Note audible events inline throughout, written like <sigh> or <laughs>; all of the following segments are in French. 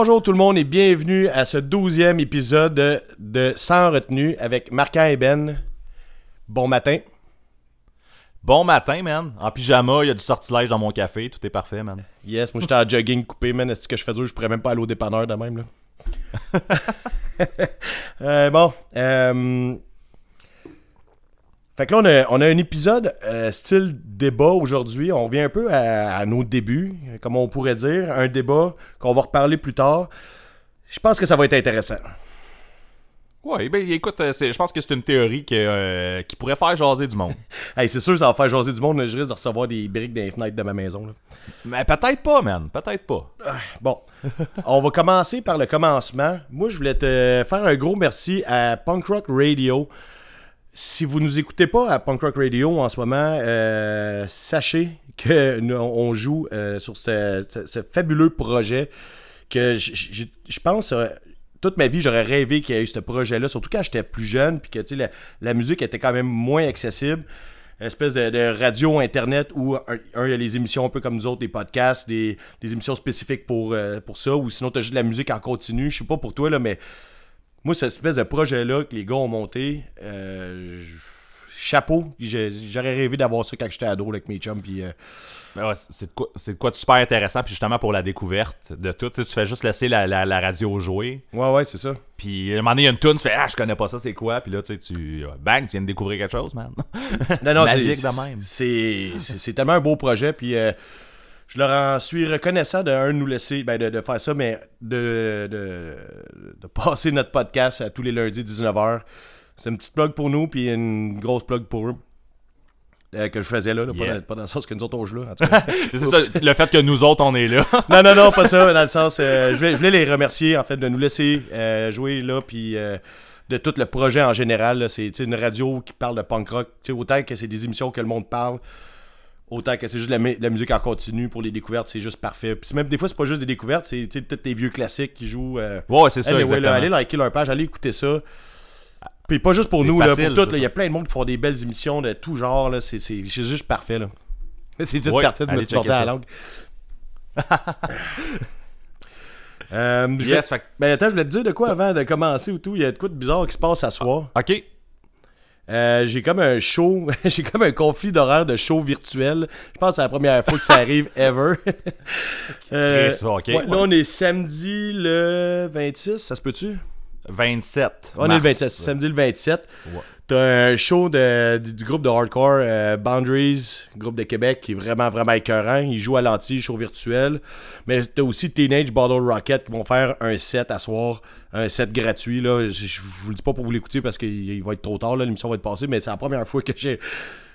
Bonjour tout le monde et bienvenue à ce douzième épisode de, Sans retenue avec Marquand et Ben. Bon matin. Bon matin, man. En pyjama, il y a du sortilège dans mon café. Tout est parfait, man. Yes, moi j'étais en jogging coupé, man. Est-ce que je fais dur? Je pourrais même pas aller au dépanneur de même, là. <laughs> <laughs> Euh, bon. euh, Fait que là, on a, on a un épisode euh, style débat aujourd'hui. On revient un peu à, à nos débuts, comme on pourrait dire. Un débat qu'on va reparler plus tard. Je pense que ça va être intéressant. Ouais, ben écoute, euh, je pense que c'est une théorie que, euh, qui pourrait faire jaser du monde. <laughs> Hey, c'est sûr, ça va faire jaser du monde. mais Je risque de recevoir des briques dans les fenêtres de ma maison. là. Mais peut-être pas, man. Peut-être pas. Bon, <laughs> on va commencer par le commencement. Moi, je voulais te faire un gros merci à Punk Rock Radio. Si vous nous écoutez pas à Punk Rock Radio en ce moment, euh, sachez que <laughs> nous, on joue euh, sur ce, fabuleux projet que je pense euh, toute ma vie j'aurais rêvé qu'il y ait eu ce projet-là, surtout quand j'étais plus jeune, puis que la, la musique était quand même moins accessible. Une espèce de, radio internet où un, il y a les émissions un peu comme nous autres, des podcasts, des, des émissions spécifiques pour, pour ça, ou sinon tu as juste de la musique en continu. Je sais pas pour toi, là, mais moi, cette espèce de projet-là que les gars ont monté, euh, chapeau. J'aurais rêvé d'avoir ça quand j'étais ado avec mes chums. Puis, euh, Ben ouais, c'est de, quoi- de quoi de super intéressant. Puis justement, pour la découverte de tout, tu fais juste laisser la, la- la radio jouer. ouais, ouais, c'est ça. Puis à un moment donné, il y a une tune, tu fais Ah, je connais pas ça, c'est quoi. Puis là, tu sais, tu. Bang, tu viens de découvrir quelque chose, man. Non, non, <laughs> Magique c'est- de même. C'est tellement un beau projet. Puis euh, je leur en suis reconnaissant de, un, nous laisser, ben, de, de faire ça, mais de, de, de passer notre podcast à tous les lundis 19h. C'est une petite plug pour nous, puis une grosse plug pour eux. Euh, que je faisais là, là, pas, dans, pas dans le sens que nous autres on joue là. En tout <laughs> cas. c'est ça, le fait que nous autres, on est là. <laughs> non, non, non, pas ça. Dans le sens, euh, je, voulais, je voulais les remercier en fait de nous laisser euh, jouer là, puis de tout le projet en général. C'est une radio qui parle de punk rock. Autant que c'est des émissions que le monde parle, autant que c'est juste la, musique en continu pour les découvertes, c'est juste parfait. Puis même des fois, c'est pas juste des découvertes, c'est tous les vieux classiques qui jouent. euh, Ouais, c'est ça, Anyway, exactement. là, allez liker leur page, allez écouter ça. Puis pas juste pour nous, là, pour tout. Il y a plein de monde qui font des belles émissions de tout genre. là. C'est juste parfait. là. <laughs> C'est juste parfait de me porter à la langue. <laughs> Euh, vais- Yes, fait Ben attends, je voulais te dire de quoi avant de commencer ou tout. Il y a de quoi de bizarre qui se passe à soir. Ok. Euh, j'ai comme un show, <laughs> j'ai comme un conflit d'horaire de show virtuel. Je pense que c'est la première fois que ça arrive <laughs> ever. Euh, Chris, ok. ouais, là, on est samedi le 26, ça se peut-tu? 27. On est le mars. 27, samedi le 27. Ouais. T'as un show de, du, groupe de hardcore euh, Boundaries, groupe de Québec, qui est vraiment, vraiment écœurant. Ils jouent à l'anti, show virtuel. Mais t'as aussi Teenage Bottle Rocket qui vont faire un set à soir, un set gratuit. Là. Je, vous le dis pas pour vous l'écouter parce qu'il il va être trop tard, l'émission va être passée, mais c'est la première fois que j'ai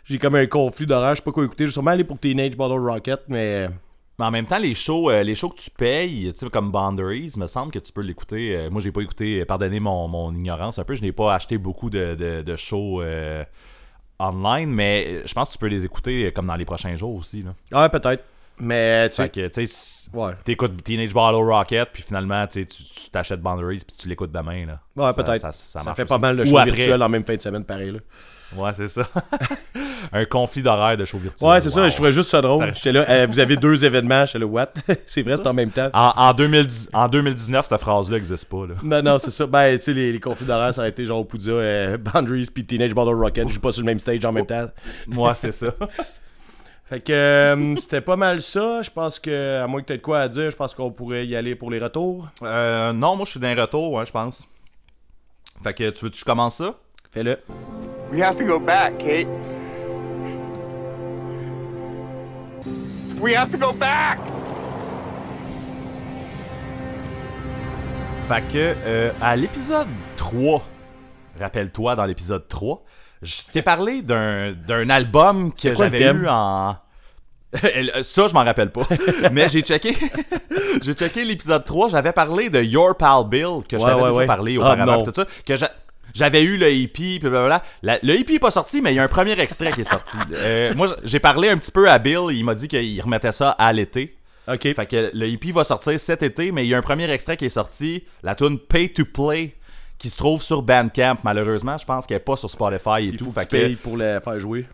j'ai comme un conflit d'horaire, je sais pas quoi écouter. Je vais sûrement aller pour Teenage Bottle Rocket, mais... Mais en même temps, les shows, euh, les shows que tu payes, tu sais, comme Boundaries, me semble que tu peux l'écouter. euh, moi, j'ai pas écouté, euh, pardonnez mon, mon ignorance un peu, je n'ai pas acheté beaucoup de, de, de shows euh, online, mais euh, je pense que tu peux les écouter comme dans les prochains jours aussi. Là. Ah, peut-être. Mais, tu sais... Ouais. t'écoutes Teenage Bottle Rocket, puis finalement, tu t'achètes Boundaries, puis tu l'écoutes demain. Là. Ouais, peut-être. Ça, Ça, fait aussi. pas mal de shows virtuels en même fin de semaine, pareil. Là. Ouais, c'est ça. <laughs> un conflit d'horaire de shows virtuels. Ouais, c'est ça, je trouvais juste ça drôle. J'étais là, euh, vous avez deux événements, j'étais là, what? <laughs> c'est vrai, c'est en même temps. En, en, 2010 en 2019, cette phrase-là n'existe pas. Là. Non, non, c'est ça. Ben, tu sais, les, les conflits d'horaire, ça a été genre Poudja, euh, <laughs> Boundaries, puis Teenage Bottle Rocket. Je joue pas sur le même stage en même temps. Moi, c'est ça. Fait que euh, c'était pas mal ça. Je pense que, à moins que t'aies de quoi à dire, je pense qu'on pourrait y aller pour les retours. Euh, non, moi je suis d'un retour, ouais, je pense. Fait que tu veux que je commence ça? Fais-le. We have to go back, Kate. We have to go back! Fait que euh, à l'épisode 3, rappelle-toi dans l'épisode 3, je t'ai parlé d'un d'un album que j'avais eu en. <laughs> Ça, je m'en rappelle pas. <laughs> Mais j'ai checké. <laughs> j'ai checké l'épisode 3. J'avais parlé de Your Pal Bill, que je Ouais, t'avais ouais, déjà ouais. parlé Ah, auparavant. tout ça, que j'a- j'avais eu le hippie, puis blablabla. La- le hippie est pas sorti, mais il y a un premier extrait qui est sorti. <laughs> Euh, moi, j'ai parlé un petit peu à Bill. Il m'a dit qu'il remettait ça à l'été. Ok. Fait que le hippie va sortir cet été, mais il y a un premier extrait qui est sorti, la tune Pay to Play, qui se trouve sur Bandcamp. Malheureusement, je pense qu'elle est pas sur Spotify et Il tout. faut que Fait tu payes pour le faire jouer.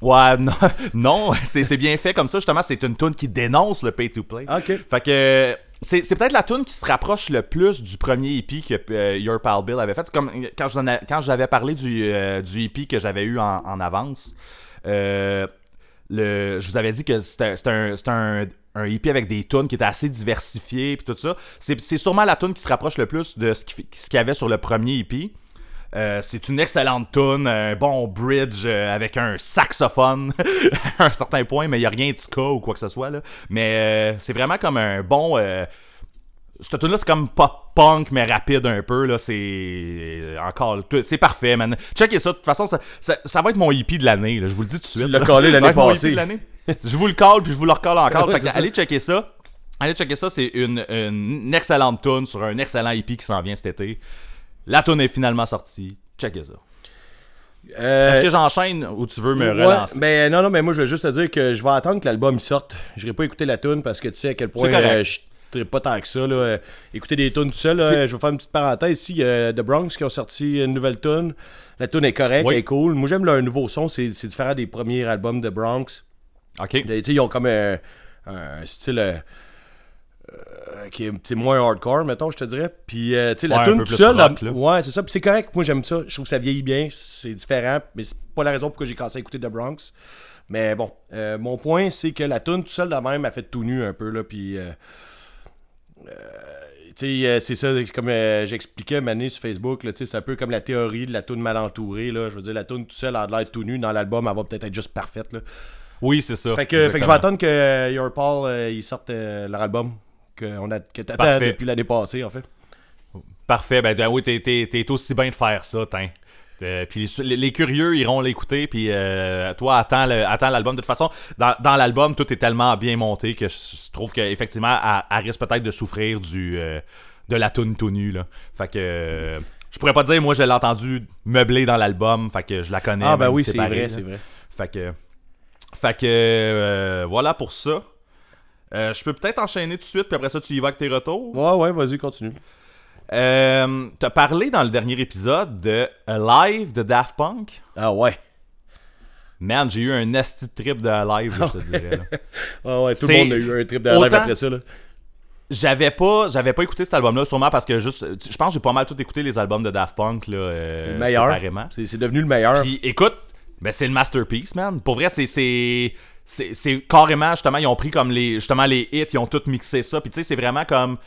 Ouais, non, <laughs> non c'est c'est bien fait comme ça. Justement, c'est une tune qui dénonce le pay to play. Ok. Fait que c'est peut-être la tune qui se rapproche le plus du premier EP que euh, Your Pal Bill avait fait. C'est comme quand j'avais parlé du, euh, du EP que j'avais eu en, avance. euh, je vous avais dit que c'était un, un, un EP avec des tunes qui étaient assez diversifiées puis tout ça. C'est sûrement la tune qui se rapproche le plus de ce qu'il y avait sur le premier EP. Euh, c'est une excellente tune, un bon bridge euh, avec un saxophone <laughs> à un certain point, mais il n'y a rien de ska ou quoi que ce soit. Là. Mais euh, c'est vraiment comme un bon. Cette tune là c'est comme pop punk, mais rapide un peu. là C'est encore. tout- C'est parfait, man. Checkez ça. De toute façon, ça, ça, ça va être mon hippie de l'année. Je vous le dis tout de suite. l'as là. collé l'année passée. je vous le colle, puis je vous le recolle encore. Fait que allez checker ça. Allez checker ça. C'est une, une excellente tune sur un excellent hippie qui s'en vient cet été. La tune est finalement sortie. Checkez ça. Euh, Est-ce que j'enchaîne ou tu veux me ouais, relancer? ben non, non, mais moi je veux juste te dire que je vais attendre que l'album sorte. Je n'irai pas écouter la tune parce que tu sais à quel point euh, je ne pas tant que ça. Là. Euh, Écouter des tunes tout seul, là, je vais faire une petite parenthèse ici. Il y a The Bronx qui ont sorti une nouvelle tune. La tune est correcte, Oui. elle est cool. Moi j'aime leur nouveau son, c'est différent des premiers albums de Bronx. Ok. Ils ont comme euh, un style euh, qui est moins hardcore, mettons, je te dirais. Puis, euh, tu sais, la Ouais, un tune tout seul, rock, la- ouais, c'est ça. Puis c'est correct, moi j'aime ça. Je trouve que ça vieillit bien, c'est différent, mais c'est pas la raison pourquoi j'ai commencé à écouter The Bronx. Mais bon, euh, mon point, c'est que la tune tout seul de même a fait tout nu un peu, là, puis... euh, tu sais, c'est ça, comme j'expliquais Mané sur Facebook, là, c'est un peu comme la théorie de la tune mal entourée, là. Je veux dire, la tune tout seul a l'air tout nu. Dans l'album, elle va peut-être être juste parfaite, là. Oui, c'est ça. Fait que, fait que je vais attendre que Your Paul euh, euh, leur album que on a que t'attends depuis l'année passée en fait. Parfait. Ben, oui, t'es, aussi bien de faire ça, t'in. Euh, puis les, les curieux iront l'écouter, puis euh, toi, attends, l'album. De toute façon, dans, dans l'album, tout est tellement bien monté que je, je trouve qu'effectivement, elle, elle risque peut-être de souffrir du euh, de la toune tout nue, là. Fait que je pourrais pas dire, moi, je l'ai entendu meubler dans l'album, fait que je la connais. Ah ben oui, c'est vrai, c'est vrai. Fait que. Fait que. voilà pour ça. Euh, je peux peut-être enchaîner tout de suite, puis après ça, tu y vas avec tes retours? Ouais ouais, vas-y, continue. Euh, T'as parlé dans le dernier épisode de Alive de Daft Punk? Ah ouais. Man, j'ai eu un nasty trip de Alive, là, je te dirais. là. <laughs> Ouais ouais, tout le monde a eu un trip de live autant- après ça là. J'avais pas, j'avais pas écouté cet album-là, sûrement parce que juste, je pense que j'ai pas mal tout écouté les albums de Daft Punk là. euh, C'est le meilleur. c'est devenu le meilleur. Puis écoute, ben c'est le masterpiece, man. Pour vrai, c'est c'est carrément justement ils ont pris comme les justement les hits, ils ont tout mixé ça. Puis tu sais, c'est vraiment comme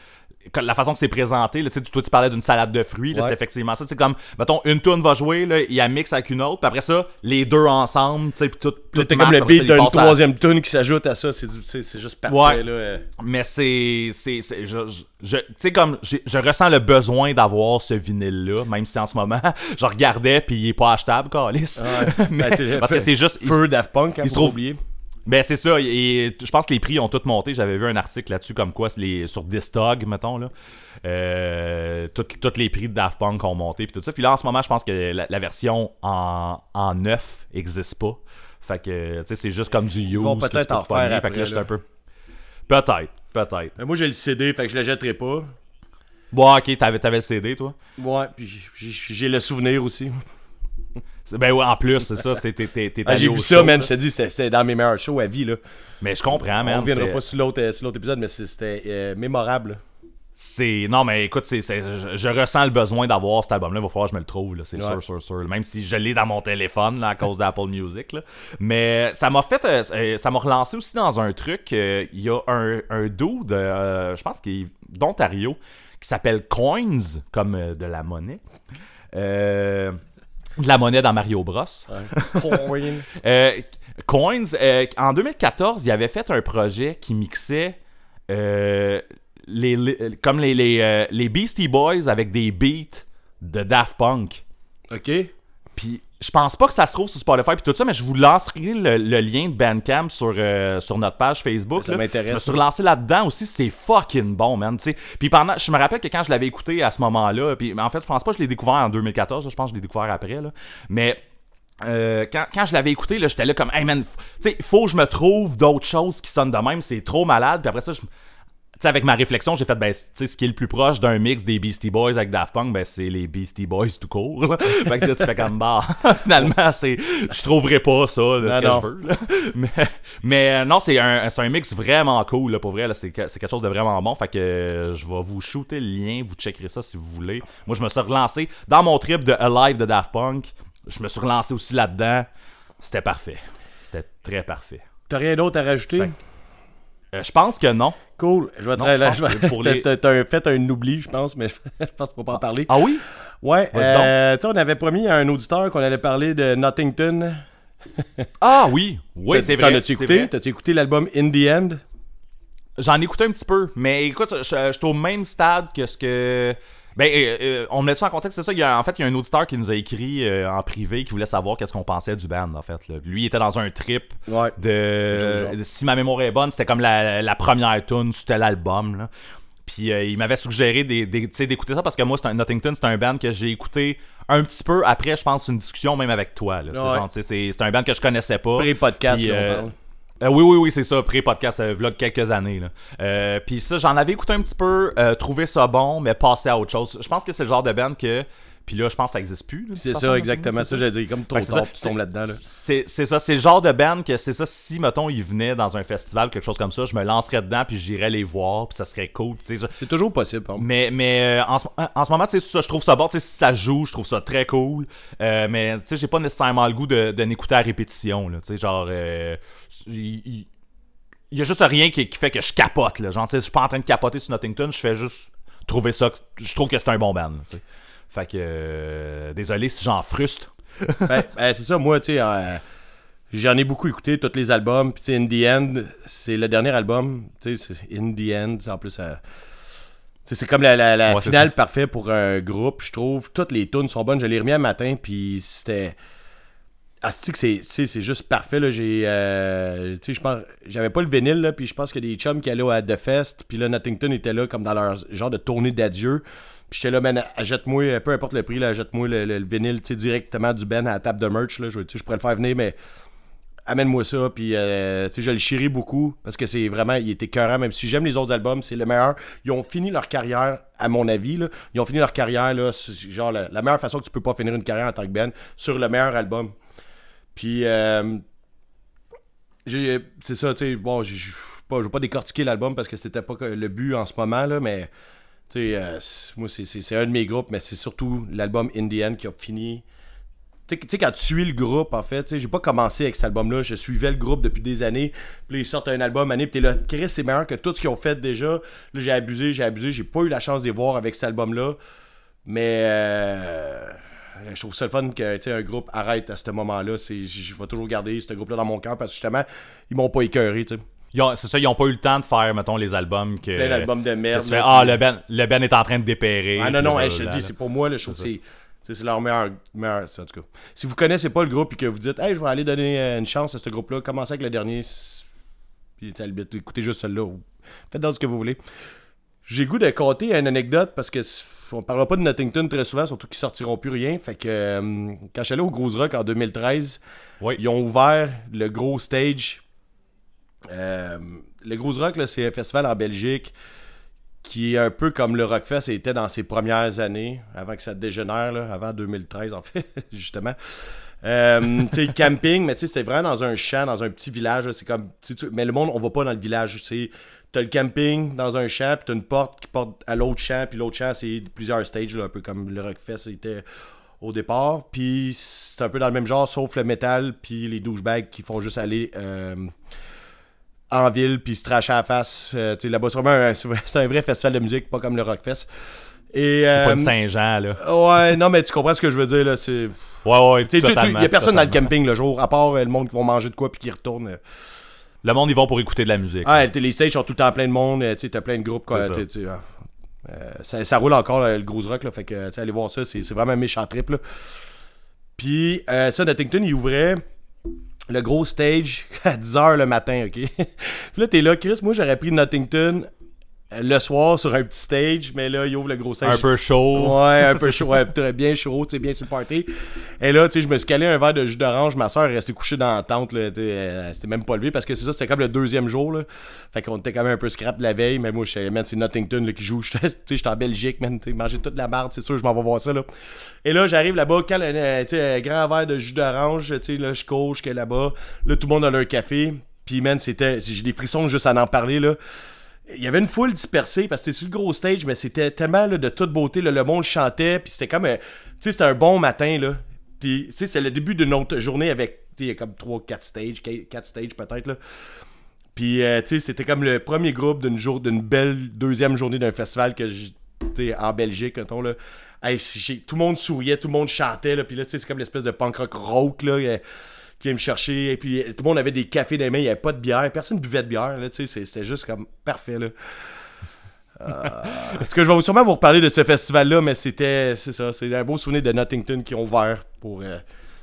la façon que c'est présenté, là, tu toi tu parlais d'une salade de fruits, Ouais. c'est effectivement ça. C'est comme, mettons, une tune va jouer, là, il y a mix avec une autre, puis après ça, les deux ensemble, tu sais, puis tout. Tout comme le beat d'une passent à- troisième tune qui s'ajoute à ça, c'est juste parfait Ouais. là. euh. Mais c'est. je, je- tu sais, comme. Je ressens le besoin d'avoir ce vinyle-là, même si en ce moment, <laughs> je regardais, puis il est pas achetable, Calis. Ouais. <laughs> Ben, parce que c'est juste. Feu Daft Punk, hein, il se trouve- oublier. Ben, c'est ça. Et je pense que les prix ont tous monté. J'avais vu un article là-dessus, comme quoi, les, sur Distog, mettons, là. Euh, tous les prix de Daft Punk ont monté, puis tout ça. Puis là, en ce moment, je pense que la, la version en, en neuf existe pas. Fait que, tu sais, c'est juste comme du use. vont peut-être en pogner. refaire Fait que là, après, un peu. Peut-être, peut-être. Mais moi j'ai le CD, fait que je le jetterai pas. Bon, ok, t'avais, le CD, toi? Ouais, puis j'ai le souvenir aussi. Ben ouais, en plus, c'est ça. T'es, t'es, t'es Ah, j'ai vu show, ça, man, là. je te dis, c'est dans mes meilleurs shows à vie là. Mais je comprends, man. On reviendra c'est- pas sur l'autre euh, sur l'autre épisode, mais c'était euh, mémorable. C'est. Non, mais écoute, c'est, c'est- je, je ressens le besoin d'avoir cet album-là. Il va falloir que je me le trouve, là. C'est Ouais. sûr, sûr, sûr. Même si je l'ai dans mon téléphone, là, à cause d'Apple Music, là. Mais ça m'a fait. euh, ça m'a relancé aussi dans un truc. euh, Il y a un, un dude, je pense qu'il est d'Ontario, qui s'appelle Coins, comme de la monnaie. Euh, de la monnaie dans Mario Bros. Coin. <laughs> Euh, Coins, euh, en 2014, il avait fait un projet qui mixait euh, les, les- comme les, les, les Beastie Boys avec des beats de Daft Punk. ok. Puis je pense pas que ça se trouve sur Spotify puis tout ça, mais je vous lancerai le, le lien de Bandcamp sur, euh, sur notre page Facebook. Ça m'intéresse. Je me suis relancé là-dedans aussi, c'est fucking bon, man. Puis pendant, je me rappelle que quand je l'avais écouté à ce moment-là, puis en fait, je pense pas que je l'ai découvert en 2014, je pense que je l'ai découvert après, là. Mais euh, quand, quand je l'avais écouté, là, j'étais là comme, hey man, tu sais, faut que je me trouve d'autres choses qui sonnent de même, c'est trop malade. Puis après ça, je. Sais, avec ma réflexion, j'ai fait, ben, tu sais, ce qui est le plus proche d'un mix des Beastie Boys avec Daft Punk, ben, c'est les Beastie Boys tout court. là. <laughs> fait que là, tu fais comme, bah, <laughs> finalement, c'est, je trouverais pas ça, là, ce Non, que je veux. là. <laughs> Mais, mais euh, non, c'est un, c'est un mix vraiment cool, là, pour vrai. là, C'est que- c'est quelque chose de vraiment bon. Fait que euh, je vais vous shooter le lien, vous checkerez ça si vous voulez. Moi, je me suis relancé dans mon trip de Alive de Daft Punk. Je me suis relancé aussi là-dedans. C'était parfait. C'était très parfait. T'as rien d'autre à rajouter? Fait Euh, je pense que non. Cool. Je vais te là, pour les- T'as fait un oubli, je pense, mais <laughs> je pense qu'on peut pas en parler. Ah oui? Ouais, euh, tu sais, on avait promis à un auditeur qu'on allait parler de Nottington. <laughs> Ah oui! Oui, c'est vrai. as-tu c'est écouté? T'as-tu écouté l'album In the End? J'en ai écouté un petit peu, mais écoute, je, je suis au même stade que ce que. Ben, euh, euh, on met ça en contexte, c'est ça? Il y a, en fait, il y a un auditeur qui nous a écrit euh, en privé qui voulait savoir qu'est-ce qu'on pensait du band, en fait. là. Lui, il était dans un trip Ouais. de. Si ma mémoire est bonne, c'était comme la, la première tune, c'était l'album. là. Puis euh, il m'avait suggéré des- des- tu sais, d'écouter ça parce que moi, c'est un, Nottington, c'est un band que j'ai écouté un petit peu après, je pense, une discussion même avec toi. là. Tu sais, Ouais. genre, tu sais, c'est c'est un band que je connaissais pas. Pré-podcast, Puis, là, on parle. Euh, oui, oui, oui, c'est ça, pré-podcast, euh, vlog quelques années. Là. Euh, Puis ça, j'en avais écouté un petit peu, euh, trouvé ça bon, mais passé à autre chose. Je pense que c'est le genre de band que. Puis là, je pense que ça existe plus. C'est ça, exactement. Ça, j'allais dire, comme trop tard, tu tombes là-dedans. Là. C'est ça, c'est le genre de band que c'est ça. Si, mettons, ils venaient dans un festival, quelque chose comme ça, je me lancerais dedans, puis j'irais les voir, puis ça serait cool. C'est toujours possible, contre. mais, mais euh, en, ce, en ce moment, tu sais, ça, je trouve ça bon. Tu sais, si ça joue, je trouve ça très cool. Euh, mais tu sais, j'ai pas nécessairement le goût de, de n'écouter à répétition. Là, tu sais, genre, euh, il, y a juste rien qui, qui fait que je capote. Là. Genre, tu sais, je suis pas en train de capoter sur Nottington, je fais juste trouver ça. Je trouve que c'est un bon band. là. Fait que, euh, désolé si j'en frustre. <laughs> Ben, ben, c'est ça, moi, tu sais, euh, j'en ai beaucoup écouté, tous les albums. Puis, In the End, c'est le dernier album. Tu sais, c'est In the End, c'est en plus. euh, c'est comme la, la- la Ouais, c'est finale parfaite pour un groupe, je trouve. Toutes les tunes sont bonnes. Je l'ai remis un matin, puis c'était. Ah, c'est que c'est, juste parfait. Là. J'ai, euh, je pense, j'avais pas le vinyle, là, puis je pense qu'il y a des chums qui allaient à The Fest, puis là, Nottington était là comme dans leur genre de tournée d'adieu. Puis j'étais là, man, achète-moi, peu importe le prix, là, achète-moi le, le- le vinyle, directement du Ben à la table de merch, là. Je, pourrais le faire venir, mais amène-moi ça, puis euh, je le chéris beaucoup, parce que c'est vraiment, il était écœurant, même si j'aime les autres albums, c'est le meilleur. Ils ont fini leur carrière, à mon avis, là, ils ont fini leur carrière, là, genre, la, meilleure façon que tu peux pas finir une carrière en tant que Ben, sur le meilleur album. Puis, euh, c'est ça, tu sais, bon, je ne veux pas décortiquer l'album parce que c'était pas le but en ce moment, là, mais, euh, moi, c'est- un de mes groupes, mais c'est surtout l'album Indian qui a fini. Tu sais, quand tu suis le groupe, en fait, j'ai pas commencé avec cet album-là, je suivais le groupe depuis des années, puis ils sortent un album année, puis là, Chris, c'est meilleur que tout ce qu'ils ont fait déjà. Là, j'ai abusé, j'ai abusé, j'ai pas eu la chance de les voir avec cet album-là, mais euh, je trouve ça le fun que un groupe arrête à ce moment-là. Je vais toujours garder ce groupe-là dans mon cœur parce que justement, ils m'ont pas écœuré, C'est ça, ils ont pas eu le temps de faire, mettons, les albums que. Plein d'albums de merde. tu fais, ah, le ben, le ben est en train de dépérer. Ah non, non, hey, je te dis, c'est pour moi, trouve que c'est. C'est leur meilleur, meilleur. En tout cas, si vous connaissez pas le groupe et que vous dites, hey, je vais aller donner euh, une chance à ce groupe-là, commencez avec le dernier. Puis, écoutez juste celui-là. Faites dans ce que vous voulez. J'ai le goût de compter une anecdote parce que on parlera pas de Nottington très souvent, surtout qu'ils sortiront plus rien. Fait que euh, quand je suis allé au Gros Rock en 2013, Oui. ils ont ouvert le gros stage. Euh, le Gros Rock, c'est un festival en Belgique qui est un peu comme le Rockfest était dans ses premières années, avant que ça dégénère, avant 2013 en fait, <laughs> justement. Euh, tu sais, camping, mais tu sais, c'était vraiment dans un champ, dans un petit village. C'est comme, mais le monde, on va pas dans le village. Tu t'as le camping dans un champ, puis t'as une porte qui porte à l'autre champ, puis l'autre champ, c'est plusieurs stages, un peu comme le Rockfest était au départ. Puis c'est un peu dans le même genre, sauf le métal, puis les douchebags qui font juste aller euh, en ville, puis se tracher à la face. Euh, là-bas, c'est vraiment un, <laughs> c'est un vrai festival de musique, pas comme le Rockfest. Et, C'est pas euh, une Saint-Jean, là. Ouais, non, mais tu comprends ce que je veux dire, là. C'est. <laughs> Ouais, ouais. Il y a personne dans le camping le jour, à part euh, le monde qui vont manger de quoi puis qui retourne. euh. Le monde, ils vont pour écouter de la musique. Ah, les les stages sont tout le temps plein de monde, euh, tu sais, t'as plein de groupes, quoi. Ça. ah. Euh, ça, ça roule encore, là, le gros rock, là. Fait que, tu sais, allez voir ça, c'est c'est vraiment un méchant trip, là. Puis, euh, ça, Nottington, il ouvrait le gros stage <laughs> à 10h le matin, ok? <laughs> puis là, t'es là, Chris, moi, j'aurais pris Nottington le soir sur un petit stage, mais là, il ouvre le gros stage. Un peu chaud. Ouais, un peu <laughs> chaud, ouais, très bien chaud, tu sais, bien sur le party. Et là, tu sais, je me suis calé un verre de jus d'orange. Ma soeur est restée couchée dans la tente, là. Elle s'était même pas levée parce que c'est ça, c'était comme le deuxième jour, là. Fait qu'on était quand même un peu scrap de la veille, mais moi, je sais, man, c'est Nottington là, qui joue. <laughs> Tu sais, j'étais en Belgique, man, tu manger toute la marde, c'est sûr, je m'en vais voir ça, là. Et là, j'arrive là-bas, un, euh, tu sais, un grand verre de jus d'orange, tu sais, là, je coach, suis là-bas. Là, tout le monde a leur café. Puis, man, c'était. J'ai des frissons juste à en parler, là. Il y avait une foule dispersée parce que c'était sur le gros stage, mais c'était tellement de toute beauté. le monde chantait, puis c'était comme. euh, Tu sais, c'était un bon matin, là. Puis, tu sais, c'est le début d'une autre journée avec. Tu sais, comme 3-4 stages, 4 stages peut-être, là. Puis, euh, tu sais, c'était comme le premier groupe d'une d'une belle deuxième journée d'un festival que sais, en Belgique, mettons, là. Tout le monde souriait, tout le monde chantait, là. Puis là, tu sais, c'est comme l'espèce de punk rock rock, là. euh, qui vient me chercher. Et puis, euh, tout le monde avait des cafés dans les mains, il n'y avait pas de bière. Personne buvait de bière, là. C'était juste comme parfait, là. Euh, en tout cas, je vais sûrement vous reparler de ce festival-là, mais c'était, c'est ça, c'est un beau souvenir de Nottington qui ont ouvert pour euh,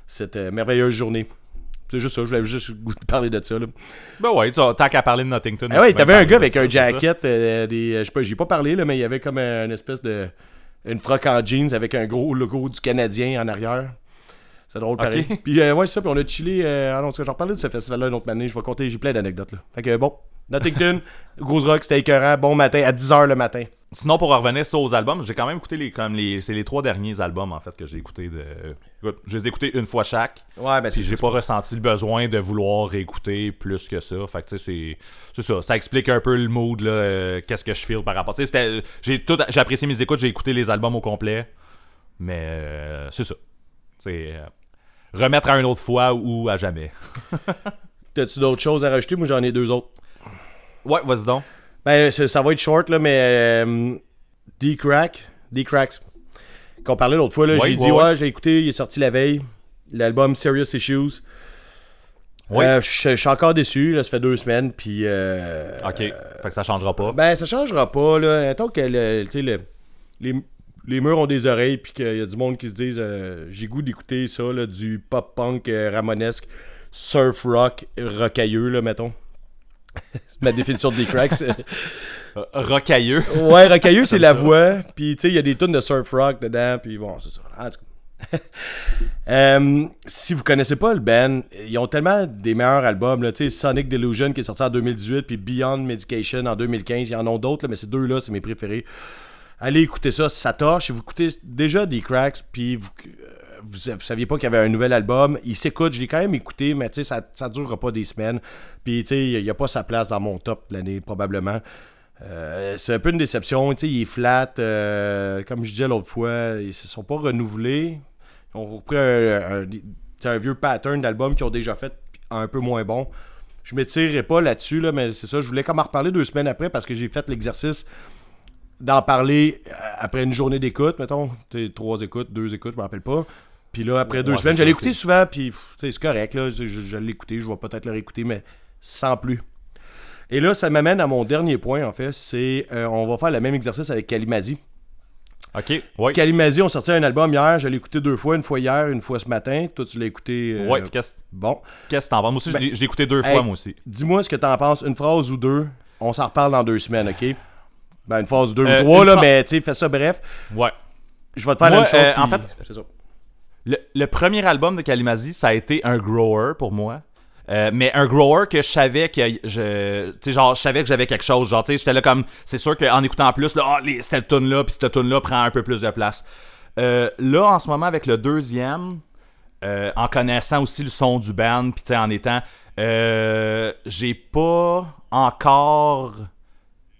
cette euh, merveilleuse journée. C'est juste ça, je voulais juste <laughs> vous parler de ça. Là. Ben ouais, tant qu'à parler de Nottington. Ah ouais, t'avais un gars avec un jacket, des, je sais pas, j'ai pas parlé, là, mais il y avait comme un- une espèce de. Une froc en jeans avec un gros logo du Canadien en arrière. C'est drôle, pareil. Puis, euh, ouais, c'est ça, puis on a chillé. Euh, ah non, j'en reparlerai de ce festival-là une autre année. Je vais compter, j'ai plein d'anecdotes, là. Fait que bon, Nottington, <laughs> Grosse Rock, c'était écœurant, bon matin, à 10h le matin. Sinon, pour revenir ça aux albums, j'ai quand même écouté les, comme les, c'est les trois derniers albums en fait que j'ai écouté de. Écoute, je les ai écoutés une fois chaque. Ouais, ben Puis j'ai pas ressenti le besoin de vouloir réécouter plus que ça. Fait que tu sais, c'est, c'est ça. Ça explique un peu le mood, là, euh, qu'est-ce que je feel par rapport. Tu sais, c'était, j'ai tout, j'ai apprécié mes écoutes, j'ai écouté les albums au complet. Mais euh, c'est ça. C'est euh, remettre à une autre fois ou à jamais. <laughs> T'as-tu d'autres choses à rajouter? Moi, j'en ai deux autres. Ouais, vas-y donc. Ben, ça, ça va être short, là, mais euh, D-Crack, D-Cracks, qu'on parlait l'autre fois, là, Ouais, j'ai dit, ouais, ouais, ouais. j'ai écouté, il est sorti la veille, l'album Serious Issues. Oui. Euh, je suis encore déçu, là, ça fait deux semaines, puis... euh, Ok. fait que ça changera pas. Ben, ça changera pas, là. Tant que le, le- les, les murs ont des oreilles, puis qu'il y a du monde qui se disent euh, j'ai goût d'écouter ça, là, du pop-punk euh, ramonesque, surf rock, rocailleux, là, mettons. C'est <laughs> ma définition de D-Cracks. Euh, rocailleux. Ouais, Rocailleux, c'est la voix. Puis, tu sais, il y a des tunes de surf rock dedans. Puis, bon, c'est ça. En tout cas. Euh, si vous connaissez pas le band, ils ont tellement des meilleurs albums. Là. Tu sais, Sonic Delusion qui est sorti en 2018, puis Beyond Medication en 2015. Il y en a d'autres, mais ces deux-là, c'est mes préférés. Allez écouter ça, ça torche. Vous écoutez déjà des cracks, puis vous, euh, vous, vous saviez pas qu'il y avait un nouvel album, il s'écoute. Je l'ai quand même écouté, mais tu sais, ça, ça durera pas des semaines. Puis, tu sais, il n'y a pas sa place dans mon top de l'année, probablement. Euh, c'est un peu une déception. Tu sais, il est flat. euh, comme je disais l'autre fois, ils se sont pas renouvelés. Ils ont repris un vieux pattern d'albums qu'ils ont déjà fait un peu moins bon. Je m'étirerai pas là-dessus, là, mais c'est ça. Je voulais comme en reparler deux semaines après parce que j'ai fait l'exercice d'en parler euh, après une journée d'écoute, mettons. Sais, trois écoutes, deux écoutes, je me rappelle pas. Puis là, après deux Ouais, semaines, je l'ai écouté souvent, puis c'est correct, là. Je, je- je l'ai écouté, je vais peut-être le réécouter, mais sans plus. Et là, ça m'amène à mon dernier point, en fait. C'est euh, on va faire le même exercice avec Kalimasi. Ok. Ouais. Kalimasi ont sorti un album hier. Je l'ai écouté deux fois, une fois hier, une fois ce matin. Toi, tu l'as écouté. euh, Ouais. Qu'est-ce Bon. qu'est-ce que t'en penses? Moi aussi, je Ben, l'ai- je l'ai écouté deux hey. fois, moi aussi. Dis-moi ce que t'en penses. Une phrase ou deux. On s'en reparle dans deux semaines, OK? Ben, une deux Euh, ou trois, une là, mais tu sais, fais ça bref. Ouais. Je vais te faire la même chose. euh, puis en fait- c'est ça. Le, le premier album de Kalimasi, ça a été un grower pour moi. Euh, mais un grower que je savais que je tu sais genre je savais que j'avais quelque chose genre tu sais j'étais là comme c'est sûr qu'en écoutant plus là ah, les, cette tune là puis cette tune là prend un peu plus de place Euh, là en ce moment avec le deuxième euh, en connaissant aussi le son du band puis tu sais en étant euh, j'ai pas encore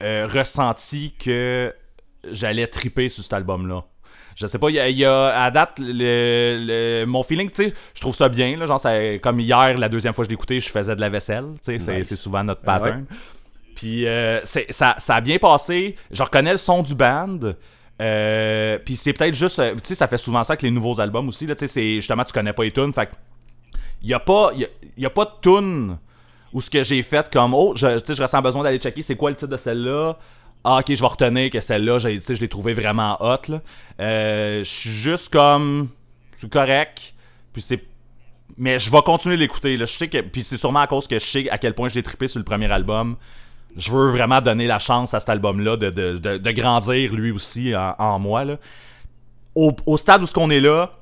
euh, ressenti que j'allais triper sur cet album-là. Je sais pas, il y, a- il y a à date le, le- mon feeling, tu sais, je trouve ça bien. Là, genre, ça- comme hier, la deuxième fois que je écouté, je faisais de la vaisselle. Tu sais, c'est- Nice. c'est souvent notre pattern. Puis euh, ça, ça a bien passé. Je reconnais le son du band. Euh, puis c'est peut-être juste, euh, tu sais, ça fait souvent ça avec les nouveaux albums aussi. Là, tu sais, c'est justement, tu connais pas les tunes. Fait il y a pas, y a, il y a pas de tune où ce que j'ai fait comme oh, je, je ressens besoin d'aller checker c'est quoi le titre de celle-là? Ah, ok, je vais retenir que celle-là, tu sais, je l'ai trouvé vraiment hot. Euh, je suis juste comme. C'est correct. Puis c'est. Mais je vais continuer l'écouter. Je sais que. Puis c'est sûrement à cause que je sais à quel point je l'ai trippé sur le premier album. je veux vraiment donner la chance à cet album-là de, de, de, de grandir lui aussi en, en moi. Là. Au, au stade où ce qu'on est là,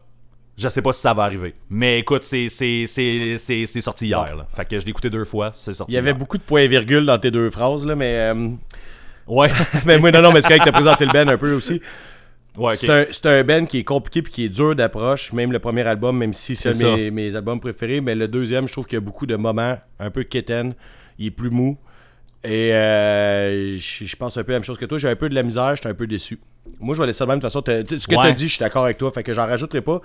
je sais pas si ça va arriver. Mais écoute, c'est, sorti hier. Là. Fait que je l'ai écouté deux fois, c'est sorti Il y avait hier. beaucoup de points et virgules dans tes deux phrases, là, mais. euh, Ouais. <laughs> mais moi, non, non, mais c'est correct, t'as présenté le Ben un peu aussi. ouais. C'est un, band qui est compliqué puis qui est dur d'approche. Même le premier album, même si c'est mes, mes albums préférés. Mais le deuxième, je trouve qu'il y a beaucoup de moments un peu kitten. Il est plus mou. Et euh, je pense un peu la même chose que toi. J'ai un peu de la misère, j'étais un peu déçu. Moi, je vais laisser ça de même. De toute façon, ce que Ouais. t'as dit, je suis d'accord avec toi. Fait que j'en rajouterai pas.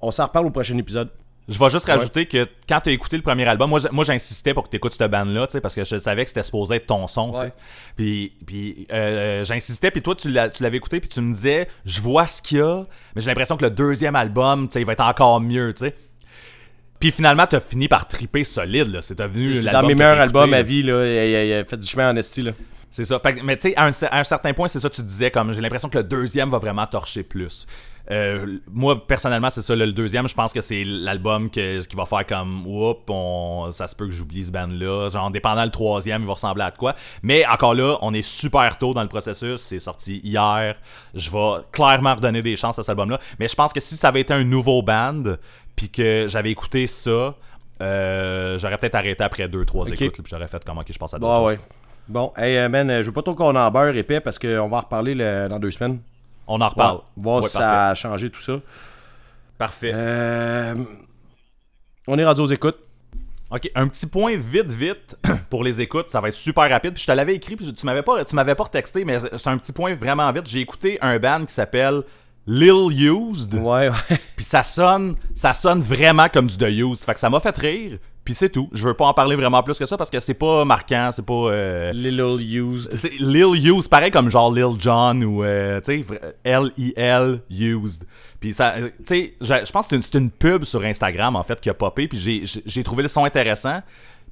On s'en reparle au prochain épisode. Je vais juste rajouter que quand tu as écouté le premier album, moi, j'insistais pour que tu écoutes cette bande-là, parce que je savais que c'était supposé être ton son. Ouais. Puis, puis euh, j'insistais, puis toi, tu l'avais écouté, puis tu me disais, je vois ce qu'il y a, mais j'ai l'impression que le deuxième album, il va être encore mieux, sais. Puis finalement, t'as fini par triper solide. C'est devenu C'est dans mes meilleurs albums à vie. Là. Il, a, il a fait du chemin en esti. C'est ça. Mais tu sais, à un, à un certain point, c'est ça que tu disais, comme j'ai l'impression que le deuxième va vraiment torcher plus. Euh, moi, personnellement, c'est ça, le, le deuxième, je pense que c'est l'album que- qui va faire comme, oups, on, ça se peut que j'oublie ce band-là. Genre, dépendant le troisième, il va ressembler à de quoi. Mais encore là, on est super tôt dans le processus, c'est sorti hier. Je vais clairement redonner des chances à cet album-là. Mais je pense que si ça avait été un nouveau band, puis que j'avais écouté ça, euh, j'aurais peut-être arrêté après deux, trois Ok. écoutes, puis j'aurais fait comment que je pense à d'autres Bon, choses. ouais. Bon, hey, euh, man, je veux pas trop qu'on en beurre épais parce qu'on va en reparler le- dans deux semaines. On en reparle. Ouais, voir Ouais, si parfait. ça a changé tout ça. Parfait. Euh, on est rendu aux écoutes. Ok, un petit point vite, vite <clears throat> pour les écoutes. Ça va être super rapide. Puis je te l'avais écrit, puis tu m'avais pas, tu m'avais pas texté, mais c'est un petit point vraiment vite. J'ai écouté un band qui s'appelle Lil Used. Ouais, ouais. Puis ça sonne, ça sonne vraiment comme du The Used. Fait que ça m'a fait rire. Puis c'est tout. Je veux pas en parler vraiment plus que ça parce que c'est pas marquant, c'est pas. euh, Little used. c'est Lil Used, pareil comme genre Lil Jon ou, euh, tu sais, L-I-L Used. Puis ça, euh, tu sais, je pense que c'est une, pub sur Instagram, en fait, qui a popé, puis j'ai- j'ai j'ai trouvé le son intéressant.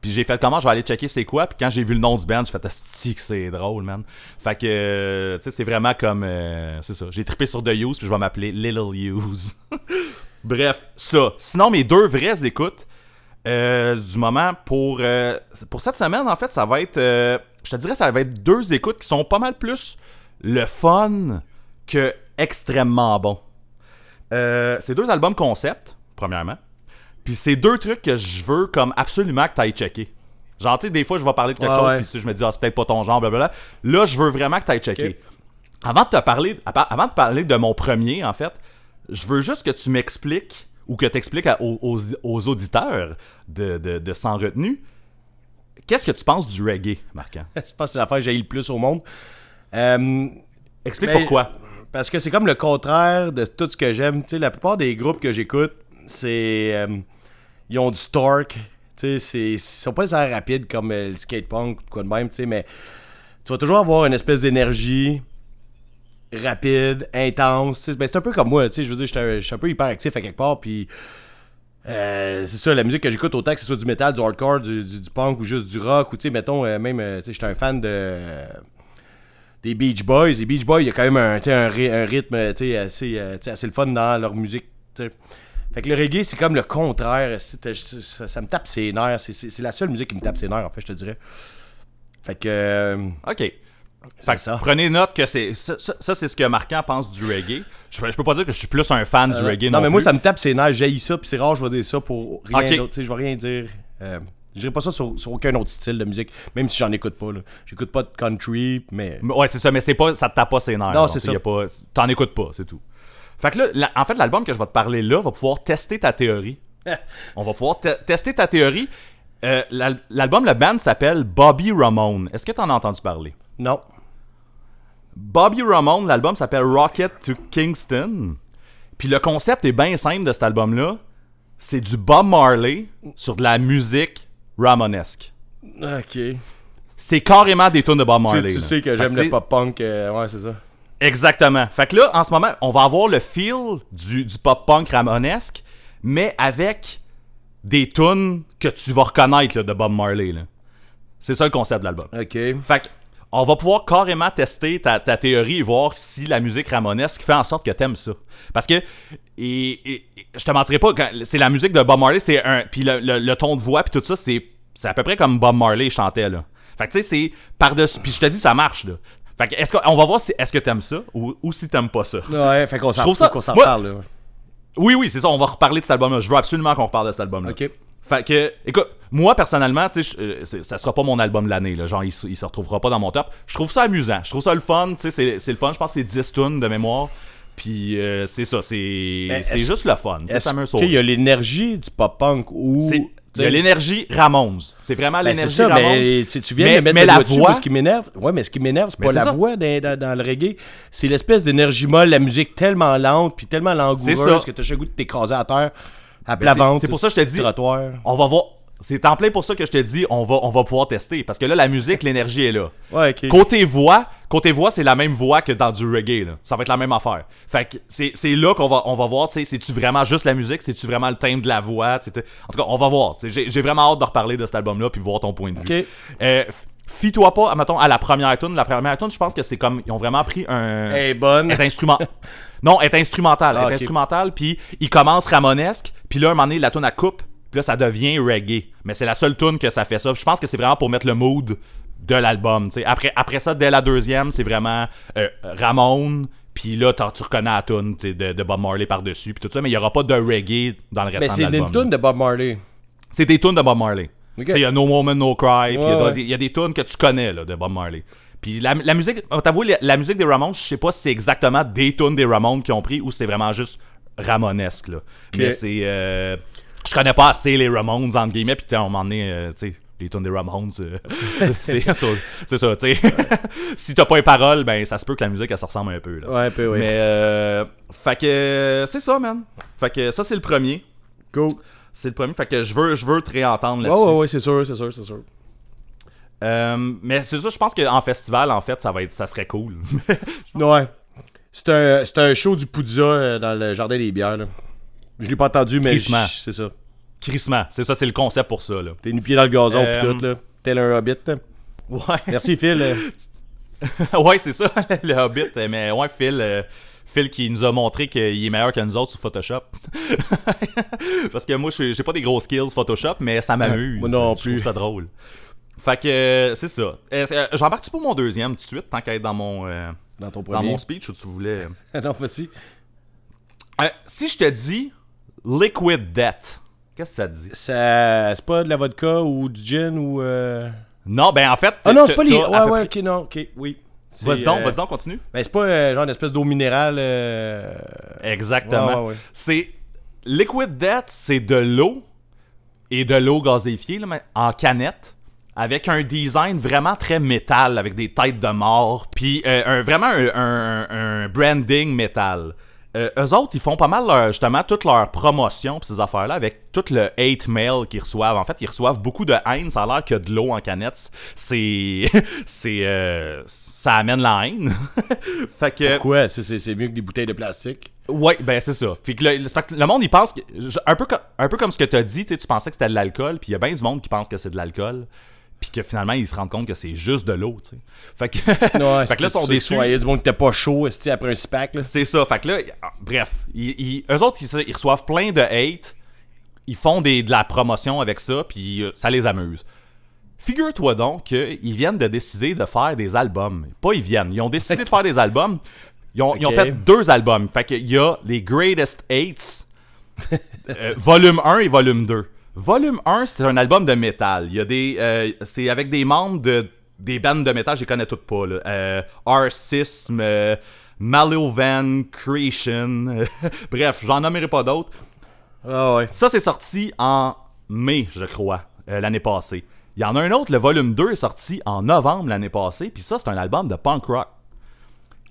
Puis j'ai fait comment je vais aller checker c'est quoi. Puis quand j'ai vu le nom du band, j'ai fait asti que c'est drôle, man. Fait que, euh, tu sais, c'est vraiment comme. euh, c'est ça. J'ai trippé sur The Use, puis je vais m'appeler Little Use. <laughs> Bref, ça. Sinon, mes deux vraies écoutes euh, du moment pour, euh, pour cette semaine, en fait, ça va être. euh, je te dirais, ça va être deux écoutes qui sont pas mal plus le fun que extrêmement bon. Euh, c'est deux albums concept, premièrement. Puis c'est deux trucs que je veux comme absolument que tu ailles checker. Genre, tu sais, des fois, je vais parler de quelque chose, ouais. puis tu sais, je me dis, ah, c'est peut-être pas ton genre, blablabla. Là, je veux vraiment que tu ailles checker. Avant de te parler, avant de parler de mon premier, en fait, je veux juste que tu m'expliques ou que tu expliques aux, aux- aux auditeurs de, de, de Sans Retenue, qu'est-ce que tu penses du reggae, Marquant? <laughs> Je pense que c'est l'affaire que j'ai le plus au monde. Euh, Explique pourquoi. parce que c'est comme le contraire de tout ce que j'aime. Tu sais, la plupart des groupes que j'écoute, c'est. euh, ils ont du torque. Tu sais, c'est- ils sont pas nécessairement rapides comme euh, le skatepunk ou quoi de même, tu sais, mais tu vas toujours avoir une espèce d'énergie rapide, intense. Ben, c'est un peu comme moi, tu sais, je veux dire, je suis un- peu hyperactif à quelque part, puis euh, c'est ça, la musique que j'écoute, autant que ce soit du metal, du hardcore, du, du- punk ou juste du rock, ou tu sais, mettons, euh, même, euh, tu sais, j'étais un fan de des Beach Boys. Les Beach Boys, il y a quand même un, un, ry- un rythme tu sais, assez, assez le fun dans leur musique. Fait que le reggae, c'est comme le contraire. Ça, me tape ses nerfs. C'est- la seule musique qui me tape ses nerfs, en fait, je te dirais. Fait que. OK. Fait que ça. prenez note que c'est ça, ça- ça, c'est ce que Marquant pense du reggae. Je, je peux pas dire que je suis plus un fan du reggae non, non, mais moi, ça me tape ses nerfs. J'ai ça, puis c'est rare, je vais dire ça pour rien Ok. d'autre. Tu sais, je vais rien dire. Euh, je dirais pas ça sur, sur aucun autre style de musique, même si j'en écoute pas. J'écoute pas de country, mais. Ouais, c'est ça, mais c'est pas, ça te tape pas ses nerfs. Non, c'est ça. T'en écoutes pas, c'est tout. Fait que là, la- en fait, l'album que je vais te parler là va pouvoir tester ta théorie. <laughs> On va pouvoir te- tester ta théorie. Euh, l'al- L'album, le band s'appelle Bobby Ramone. Est-ce que t'en as entendu parler? Non. Bobby Ramone, l'album s'appelle Rocket to Kingston. Puis le concept est bien simple de cet album-là. C'est du Bob Marley sur de la musique Ramonesque. Ok. C'est carrément des tunes de Bob Marley. tu sais que j'aime le pop-punk. euh, ouais, c'est ça. Exactement. Fait que là, en ce moment, on va avoir le feel du, du pop-punk ramonesque, mais avec des tunes que tu vas reconnaître là, de Bob Marley. là. C'est ça le concept de l'album. Ok. Fait que, on va pouvoir carrément tester ta, ta théorie et voir si la musique ramonesque fait en sorte que t'aimes ça. Parce que, et, je te mentirai pas, c'est la musique de Bob Marley, c'est un. Puis le, le- le ton de voix, puis tout ça, c'est, c'est à peu près comme Bob Marley chantait, là. Fait que tu sais, c'est par-dessus. Puis je te dis, ça marche, là. Fait que est-ce qu'on va voir si est-ce que t'aimes ça ou, ou si t'aimes pas ça. Ouais, fait qu'on s'en trouve ça- qu'on s'en parle, là. Oui, oui, c'est ça, on va reparler de cet album-là. Je veux absolument qu'on reparle de cet album-là. Ok. Fait que, écoute, moi personnellement, tu sais, euh, ça sera pas mon album de l'année. Genre, il, se- il se retrouvera pas dans mon top. Je trouve ça amusant. Je trouve ça le fun, tu sais, c'est- le fun. Je pense que c'est 10 tunes de mémoire. Puis euh, c'est ça, c'est est-ce- juste le fun. Soul. y a l'énergie du pop-punk ou... Il y a l'énergie Ramones. C'est vraiment Ben, l'énergie Ramones. mais tu viens Mais- de mettre mais la voix- parce qu'il m'énerve. Ouais, mais ce qui m'énerve, c'est pas la ça. voix dans, dans- dans le reggae, c'est l'espèce d'énergie molle, la musique tellement lente, puis tellement C'est langoureuse que t'as le goût de t'écraser à terre, à Ben, plat c'est- ventre, c'est pour ça que je te dis- trottoir. On va voir. C'est en plein pour ça que je te dis, on va, on va pouvoir tester. Parce que là, la musique, l'énergie est là. Ouais, ok. Côté voix, côté voix, c'est la même voix que dans du reggae. Là. Ça va être la même affaire. Fait que c'est, c'est là qu'on va, on va voir, c'est-tu vraiment juste la musique, c'est-tu vraiment le thème de la voix, tu sais, tu sais. En tout cas, on va voir. J'ai, vraiment hâte de reparler de cet album-là puis voir ton point de vue. Euh, Fie-toi pas, mettons, à la première tune. La première tune, je pense que c'est comme, ils ont vraiment pris un... Elle est bonne. est instrument. Non, est instrumental. Ah, est ok. instrumental, puis il commence ramonesque, puis là, un moment donné, la tune elle coupe, puis là, ça devient reggae. Mais c'est la seule tune que ça fait ça. Je pense que c'est vraiment pour mettre le mood de l'album. Après, après ça, dès la deuxième, c'est vraiment euh, Ramon, puis là, tu reconnais la tune de, de Bob Marley par-dessus, puis tout ça, mais il y aura pas de reggae dans le Mais restant de c'est une l'album. tune de Bob Marley. C'est des tunes de Bob Marley. Il y a No Moment, No Cry, il y a Ouais, des- il y, a des tunes que tu connais là, de Bob Marley. Puis la, la musique, t'avoue, la, la musique des Ramones, je sais pas si c'est exactement des tunes des Ramones qui ont pris ou c'est vraiment juste Ramonesque. Là. Mais c'est. euh, je connais pas assez les Ramones, entre guillemets, puis à un moment donné, euh, tu sais, les tunes des Ramones, euh, <laughs> c'est ça, tu sais. <laughs> si t'as pas les paroles, ben ça se peut que la musique, elle se ressemble un peu. Là. Ouais, un peu, oui. Mais, euh, fait que, c'est ça, man. Fait que ça, c'est le premier. Cool. C'est le premier. Fait que je veux, je veux te réentendre là-dessus. ouais, ouais, c'est sûr, c'est sûr, c'est sûr. Euh, mais c'est ça, je pense qu'en festival, en fait, ça va être, ça serait cool. <laughs> Ouais. C'est un, un show du Poudza euh, dans le jardin des bières, là. Je l'ai pas entendu, mais c'est ça. Crissement, c'est ça, c'est le concept pour ça. T'es nu-pied dans le gazon pis Euh, tout, là. Tel un hobbit. là. Ouais, Merci, Phil. <laughs> ouais, c'est ça, <laughs> le Hobbit. Mais ouais, Phil, euh, Phil qui nous a montré qu'il est meilleur que nous autres sur Photoshop. <laughs> Parce que moi, je j'ai pas des gros skills Photoshop, mais ça m'amuse. Moi non Je plus. trouve ça drôle. Fait que euh, c'est ça. Euh, J'embarque-tu pour mon deuxième tout de suite, tant qu'à être dans mon, euh, Dans ton dans premier. mon speech ou tu voulais? <laughs> non, vas-y. Euh, si je te dis Liquid Death, qu'est-ce que ça te dit? Ça... C'est pas de la vodka ou du gin ou... euh, Non, ben en fait. Ah non, c'est pas les... Ouais, ouais, ok, non, ok, oui. C'est, Vas-y donc, euh, vas-y donc, continue. Ben, c'est pas euh, genre une espèce d'eau minérale... euh, Exactement. Ouais, ouais, ouais. C'est. Liquid Death, c'est de l'eau et de l'eau gazéifiée là, mais en canette. Avec un design vraiment très métal, avec des têtes de mort, puis euh, un, vraiment un, un- un branding métal. Euh, eux autres, ils font pas mal leur- justement toute leur promotion pis ces affaires-là avec tout le hate mail qu'ils reçoivent. En fait, ils reçoivent beaucoup de haine. Ça a l'air que de l'eau en canette, c'est, <laughs> c'est, euh, ça amène la haine. <laughs> fait que Pourquoi? C'est, c'est, c'est mieux que des bouteilles de plastique? Ouais, ben c'est ça. Fait que le, le- monde, il pense que. Un peu, comme, un peu comme ce que t'as dit, tu pensais que c'était de l'alcool, puis il y a bien du monde qui pense que c'est de l'alcool, puis que finalement, ils se rendent compte que c'est juste de l'eau, tu sais. Fait que. Ouais, <laughs> fait que là, ils sont déçus. Il y a du monde qui était pas chaud après un spack. C'est ça. Fait que là, ah, bref, ils, ils- eux autres, ils, ils reçoivent plein de hate, ils font des, de la promotion avec ça, puis euh, ça les amuse. Figure-toi donc qu'ils viennent de décider de faire des albums. Pas ils viennent, ils ont décidé de faire des albums. Ils ont, ils ont Ok. fait deux albums. Fait qu'il y a les Greatest Hates, <laughs> euh, volume 1 et volume 2. Volume 1, c'est un album de métal. Il y a des. euh, c'est avec des membres de des bandes de métal, je les connais toutes pas. Là. Euh, Arcism, euh, Malovan, Creation. <laughs> Bref, j'en nommerai pas d'autres. Ah ouais. Ça, c'est sorti en mai, je crois, euh, l'année passée. Il y en a un autre, le volume 2 est sorti en novembre l'année passée, puis ça, c'est un album de punk rock.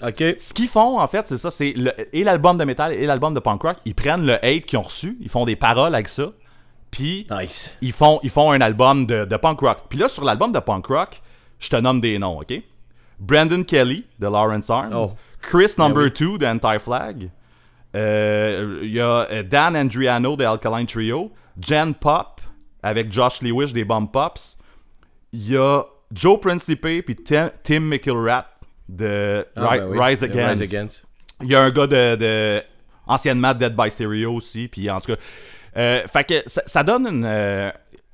Ok. Ce qu'ils font, en fait, c'est ça, c'est le- et l'album de métal et l'album de punk rock, ils prennent le hate qu'ils ont reçu, ils font des paroles avec ça, puis Nice. ils font, ils font un album de, de punk rock. Puis là, sur l'album de punk rock, je te nomme des noms, OK? Brandon Kelly, de Lawrence Arm. Oh. Chris Number oui. 2, de Anti-Flag. Euh, Il y a euh, Dan Andriano, de Alkaline Trio. Jen Pop, avec Josh Lewis, des Bomb Pops. Il y a Joe Principe puis Tim, Tim McIlrath, de Ah, Ri- ben oui. Rise Against. Rise Against. Il y a un gars de, de- anciennement Dead by Stereo aussi, puis en tout cas, fait que ça, ça donne une, euh,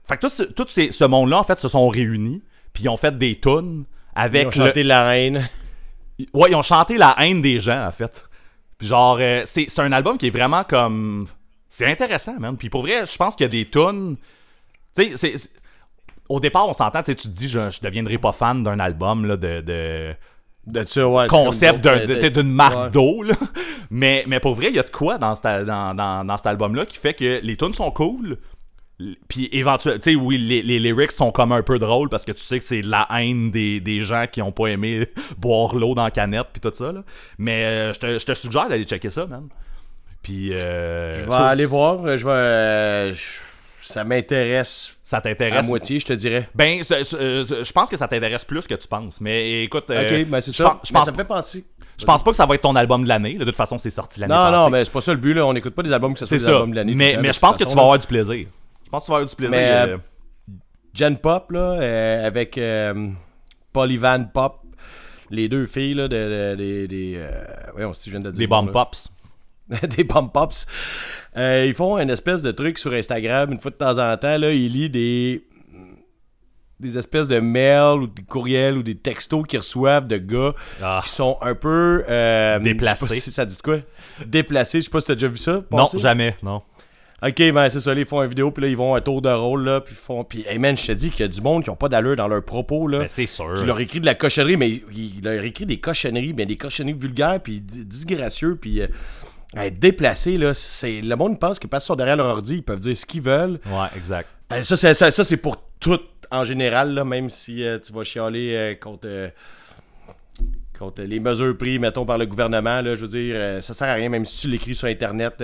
fait que tout, ce, tout ces- ce monde-là en fait se sont réunis, puis ils ont fait des tunes Ils ont avec le... chanté La Haine. Ouais, ils ont chanté la haine des gens, en fait. Puis genre, euh, c'est c'est un album qui est vraiment comme... C'est intéressant, man. Puis pour vrai, je pense qu'il y a des tunes... Tu sais, Au départ, on s'entend, tu sais, tu te dis, je, je deviendrai pas fan d'un album, là, de... de De ça, ouais. c'est concept d'une marque d'eau. là. <laughs> Mais, mais pour vrai, il y a de quoi dans, cet al- dans, dans, dans cet album-là qui fait que les tunes sont cool. Puis éventuellement, tu sais, oui, les, les lyrics sont comme un peu drôles parce que tu sais que c'est de la haine des, des gens qui ont pas aimé <laughs> boire l'eau dans la canette puis tout ça. Là. Mais euh, je te, suggère d'aller checker ça, man. Puis. euh, Je vais aller voir. euh, Je vais. euh, ça m'intéresse Ça à t'intéresse. moitié, je te dirais. Ben, euh, je pense que ça t'intéresse plus que tu penses. Mais écoute. euh, ok, ben c'est ça. Je Mais pense, ça me fait penser. je pense pas que ça va être ton album de l'année. De toute façon, c'est sorti l'année Non, passée. non, mais c'est pas ça le but, là. On n'écoute pas des albums soit C'est des ça. albums de l'année. Mais, temps, mais de je pense que tu vas avoir du plaisir. Je pense que tu vas avoir du plaisir. Mais, euh, euh, Gen Pop, là, euh, avec euh, Polyvan Pop, les deux filles, là, de, de- des. euh, je viens de dire. des bomb pops. <laughs> des Bomb Pops. Euh, ils font une espèce de truc sur Instagram, une fois de temps en temps, là, ils lisent des des espèces de mails ou des courriels ou des textos qu'ils reçoivent de gars Ah. qui sont un peu euh, Déplacés. si ça dit de quoi Déplacés, je sais pas si t'as déjà vu ça Non, jamais, non. Ok, ben c'est ça, ils font une vidéo, puis là, ils vont un tour de rôle, là, puis ils font. Puis, hey man, je te dis qu'il y a du monde qui ont pas d'allure dans leurs propos, là. Ben, c'est sûr. qui leur écrit de la cochonnerie, mais il, il leur écrit des cochonneries, mais des cochonneries vulgaires, puis disgracieux, puis euh, être déplacé, là. C'est, le monde pense que parce qu'ils sont derrière leur ordi, ils peuvent dire ce qu'ils veulent. Ouais, exact. Euh, ça, c'est, ça, ça, c'est pour tout en général, là, même si euh, tu vas chialer euh, contre. euh, contre les mesures prises, mettons, par le gouvernement, là, je veux dire, ça sert à rien, même si tu l'écris sur Internet,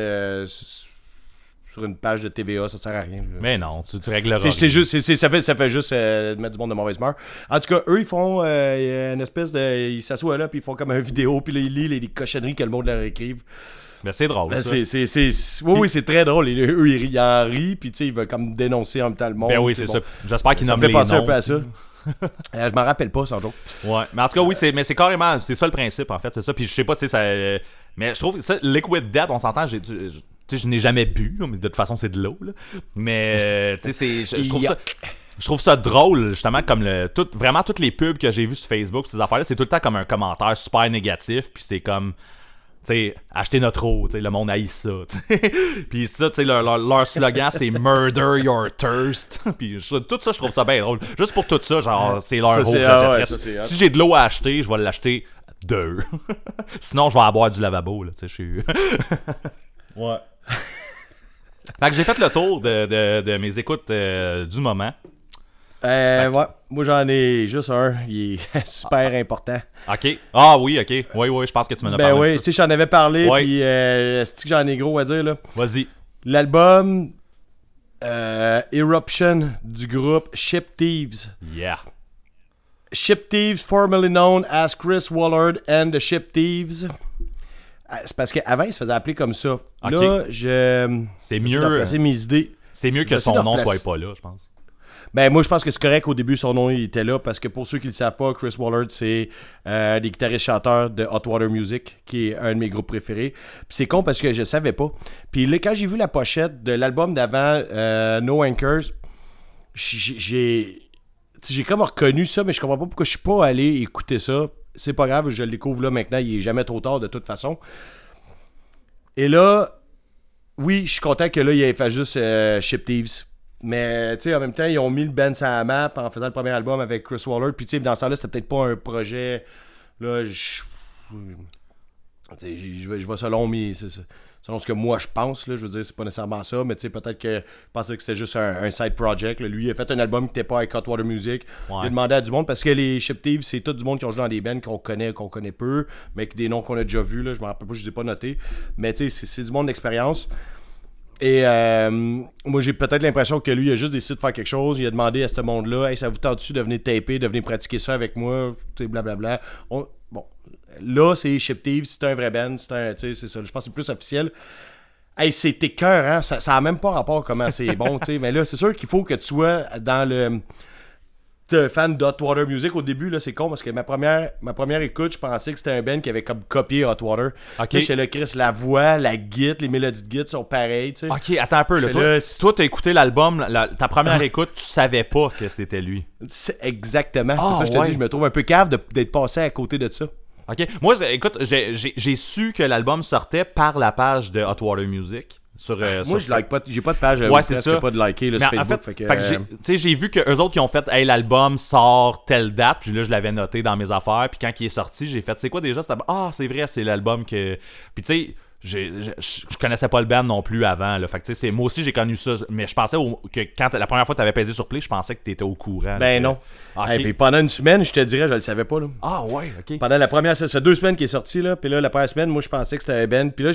sur une page de TVA, ça sert à rien. là. Mais non, tu, tu régleras. C'est, juste, c'est- ça fait, ça fait juste mettre du monde de mauvaise humeur. En tout cas, eux, ils font une espèce de. Ils s'assoient là, puis ils font comme une vidéo, puis là, ils lisent les, les cochonneries que le monde leur écrive. Ben, c'est drôle. Ben, ça. c'est, c'est, c'est- oui, oui, c'est très drôle. Et eux, ils, en rient, puis tu sais, ils veulent comme dénoncer en même temps le monde. Ben oui, c'est bon. ça. J'espère qu'ils Ça nomment me fait penser un noms peu à aussi. ça. Euh, je m'en rappelle pas, sans joke. Ouais, mais en tout cas, oui, c'est, mais c'est carrément, c'est ça le principe, en fait, c'est ça. Puis je sais pas, tu sais, ça. euh, mais je trouve que ça, Liquid Death, on s'entend, j'ai, je- je- tu sais, je n'ai jamais bu, mais de toute façon, c'est de l'eau, là. Mais, euh, tu sais, c'est, je, je trouve ça. Je trouve ça drôle, justement, comme le. Tout, vraiment, toutes les pubs que j'ai vues sur Facebook, ces affaires-là, c'est tout le temps comme un commentaire super négatif, puis c'est comme. Tu sais, acheter notre eau, tu sais, le monde haït ça. <laughs> Puis ça, tu sais, leur, leur, leur slogan, c'est Murder Your Thirst. <laughs> Puis je- tout ça, je trouve ça bien drôle. Juste pour tout ça, genre, c'est leur eau ah ouais, ça. Si j'ai de l'eau à acheter, je vais l'acheter deux. <laughs> Sinon, je vais avoir du lavabo, là, tu sais, je suis... ouais. Fait que j'ai fait le tour de, de, de mes écoutes euh, du moment. Euh, ouais, moi j'en ai juste un. Il est <laughs> super important. OK. Ah oui, OK. Oui, oui, je pense que tu m'en as Ben parlé. un oui, tu sais, j'en avais parlé, Ouais. puis euh, c'est que j'en ai gros à dire, là? Vas-y. L'album euh, Eruption du groupe Ship Thieves. Yeah. Ship Thieves, formerly known as Chris Wallard and the Ship Thieves. Ah, C'est parce qu'avant, il se faisait appeler comme ça. Là, je. C'est mieux, replacer mes idées. c'est mieux que son nom replacer- soit pas là, je pense. Ben, moi, je pense que c'est correct. Au début, son nom, il était là. Parce que pour ceux qui ne le savent pas, Chris Wallard, c'est euh, des guitaristes-chanteurs de Hot Water Music, qui est un de mes groupes préférés. Puis c'est con parce que je savais pas. Puis là, quand j'ai vu la pochette de l'album d'avant, euh, No Anchors, j'ai- j'ai. Comme reconnu ça, mais je comprends pas pourquoi je suis pas allé écouter ça. C'est pas grave, je le découvre là maintenant, il est jamais trop tard de toute façon. Et là, oui, je suis content que là, il ait fait juste euh, Ship Thieves. Mais, tu sais, en même temps, ils ont mis le band sur la map en faisant le premier album avec Chris Waller. Puis, tu sais, dans ce temps-là, c'était peut-être pas un projet. Là, je. Je vais, je vais selon mes. Selon ce que moi je pense, là, je veux dire, c'est pas nécessairement ça, mais tu sais, peut-être que je pensais que c'était juste un, un side project. là. Lui, il a fait un album qui n'était pas avec Water Music. Il a demandé à du monde parce que les Ship Thieves, c'est tout du monde qui ont joué dans des bands qu'on connaît, qu'on connaît peu, mais des noms qu'on a déjà vus. Là, je me rappelle pas, je les ai pas notés. Mais tu sais, c'est du monde d'expérience. Et euh, moi, j'ai peut-être l'impression que lui, il a juste décidé de faire quelque chose. Il a demandé à ce monde-là Hey, ça vous tente-tu de venir taper, de venir pratiquer ça avec moi blablabla. On- Bon, là, c'est Ship Thieves, c'est un vrai band. C'est un, c'est ça. Je pense que c'est plus officiel. Hey, c'est cœur, hein? Ça, ça a même pas rapport comment c'est bon, tu sais. Mais là, c'est sûr qu'il faut que tu sois dans le. T'es un fan d'Hot Water Music au début, là, c'est con parce que ma première, ma première écoute, je pensais que c'était un band qui avait comme copié Hot Water. Ok. J'étais là, Chris, la voix, la guitare, les mélodies de guitare sont pareilles, tu sais. Ok, attends un peu. Là. Toi, là, toi, t'as écouté l'album, la- ta première Ah. écoute, tu savais pas que c'était lui. C'est exactement, Ah, c'est ça, je te ouais. dis, je me trouve un peu cave d'être passé à côté de ça. Ok. Moi, écoute, j'ai su que l'album sortait par la page de Hot Water Music. Sur, euh, Moi, sur- je like pas, j'ai pas de page, Ouais, ouais, c'est ça. pas de liker là, sur en Facebook. fait, fait que, fait que j'ai- euh, tu sais, j'ai vu que eux autres qui ont fait Hey, l'album sort telle date, puis là je l'avais noté dans mes affaires, puis quand il est sorti, j'ai fait c'est quoi déjà cet Ah, c'est vrai, c'est l'album que puis tu sais, je connaissais pas le band non plus avant là. Fait que tu moi aussi j'ai connu ça, mais je pensais au- que quand la première fois que t'avais pesé sur play, je pensais que t'étais au courant. Ben non. Ah, ok. Hey, puis pendant une semaine, je te dirais, je le savais pas. Là. Ah ouais, ok. Pendant la première, ça fait deux semaines qu'il est sorti, là. Puis là, la première semaine, moi, je pensais que c'était un Ben. Puis là,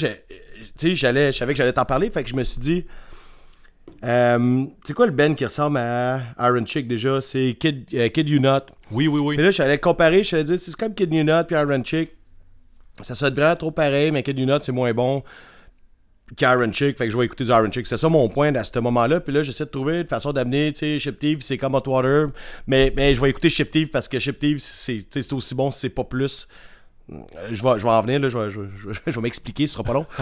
tu j'allais, je savais que j'allais t'en parler. Fait que je me suis dit, euh, c'est quoi le Ben qui ressemble à Iron Chick déjà? C'est Kid, euh, Kid You Not. Oui, oui, oui. Puis là, j'allais comparer, je allais dire, c'est comme Kid You Not puis Iron Chick. Ça sonne vraiment trop pareil, mais Kid You Not, c'est moins bon qu'Iron Chick. Fait que je vais écouter du Iron Chick. C'est ça mon point à ce moment-là. Puis là, j'essaie de trouver une façon d'amener, tu sais, Ship Thief, c'est comme Hot Water. Mais, mais je vais écouter Ship Thief parce que Ship Thief, c'est, aussi bon si c'est pas plus. Je vais, je vais en venir, là, je vais, je vais- je vais- je vais m'expliquer, ce sera pas long. <laughs>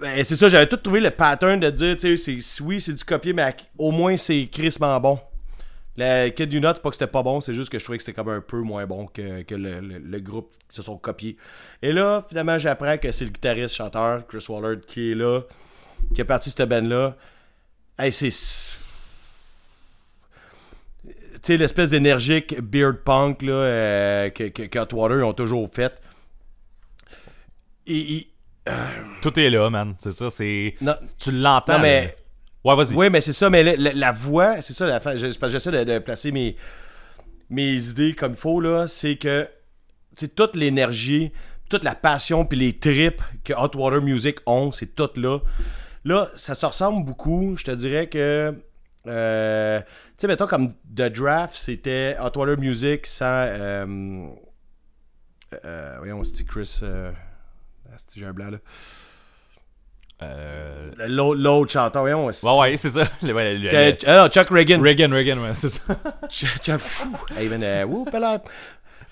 Ben, c'est ça, j'avais tout trouvé le pattern de dire, tu sais, c'est- oui, c'est du copier, mais au moins c'est crissement bon. Le Kid You Not, c'est pas que c'était pas bon, c'est juste que je trouvais que c'était comme un peu moins bon que, que le, le- le groupe qui se sont copiés. Et là, finalement, j'apprends que c'est le guitariste, chanteur, Chris Waller, qui est là, qui a parti cette band-là. Hey, c'est. Tu sais, l'espèce d'énergique beard punk là, euh, que, que, ont toujours fait. Et, et- Tout est là, man. C'est ça, c'est. Tu l'entends. non, mais. Ouais, vas-y. Oui, mais c'est ça, mais la, voix, c'est ça, la, j'essaie de, placer mes, mes idées comme il faut, là, c'est que c'est toute l'énergie, toute la passion, puis les tripes que Hot Water Music ont, c'est tout là. Là, ça se ressemble beaucoup, je te dirais que, euh, tu sais, mettons comme The Draft, c'était Hot Water Music sans, euh, euh, voyons, c'était Chris, euh, j'ai un blanc, là. Euh, L'autre chanteur, voyons, c'est- Ouais, ouais, c'est ça. <laughs> Le- ouais, le- que- le- ah non, Chuck Reagan. Reagan, Reagan, ouais, c'est ça. <laughs> Ch- ch- fou. Hey, euh, whoop.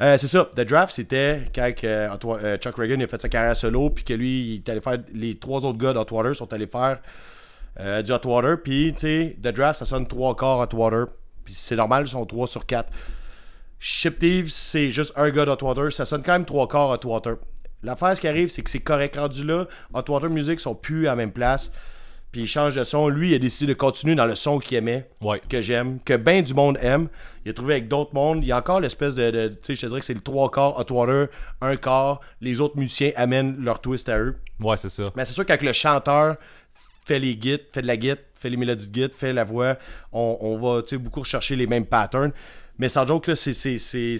Euh, c'est ça, The Draft, c'était quand Chuck Reagan a fait sa carrière solo, puis que lui, il est allé faire. Les trois autres gars d'Hot Water sont allés faire du Hot Water, puis, tu sais, The Draft, ça sonne trois quarts Hot Water, puis c'est normal, ils sont 3 sur 4. Ship Thieves, c'est juste un gars d'Hot Water, ça sonne quand même trois quarts Hot Water. L'affaire, ce qui arrive, c'est que c'est correct rendu là. Hot Water Music sont plus à la même place, puis il change de son. Lui, il a décidé de continuer dans le son qu'il aimait Ouais. que j'aime, que ben du monde aime. Il a trouvé avec d'autres mondes. Il y a encore l'espèce de. de- tu sais, je te dirais que c'est le trois quarts Hot Water, un quart. Les autres musiciens amènent leur twist à eux. Ouais, c'est ça. Mais c'est sûr qu'avec le chanteur fait les guides, fait de la guide, fait les mélodies de guide, fait la voix, on, on va beaucoup rechercher les mêmes patterns. Mais sans joke, là, c'est. c'est- c'est-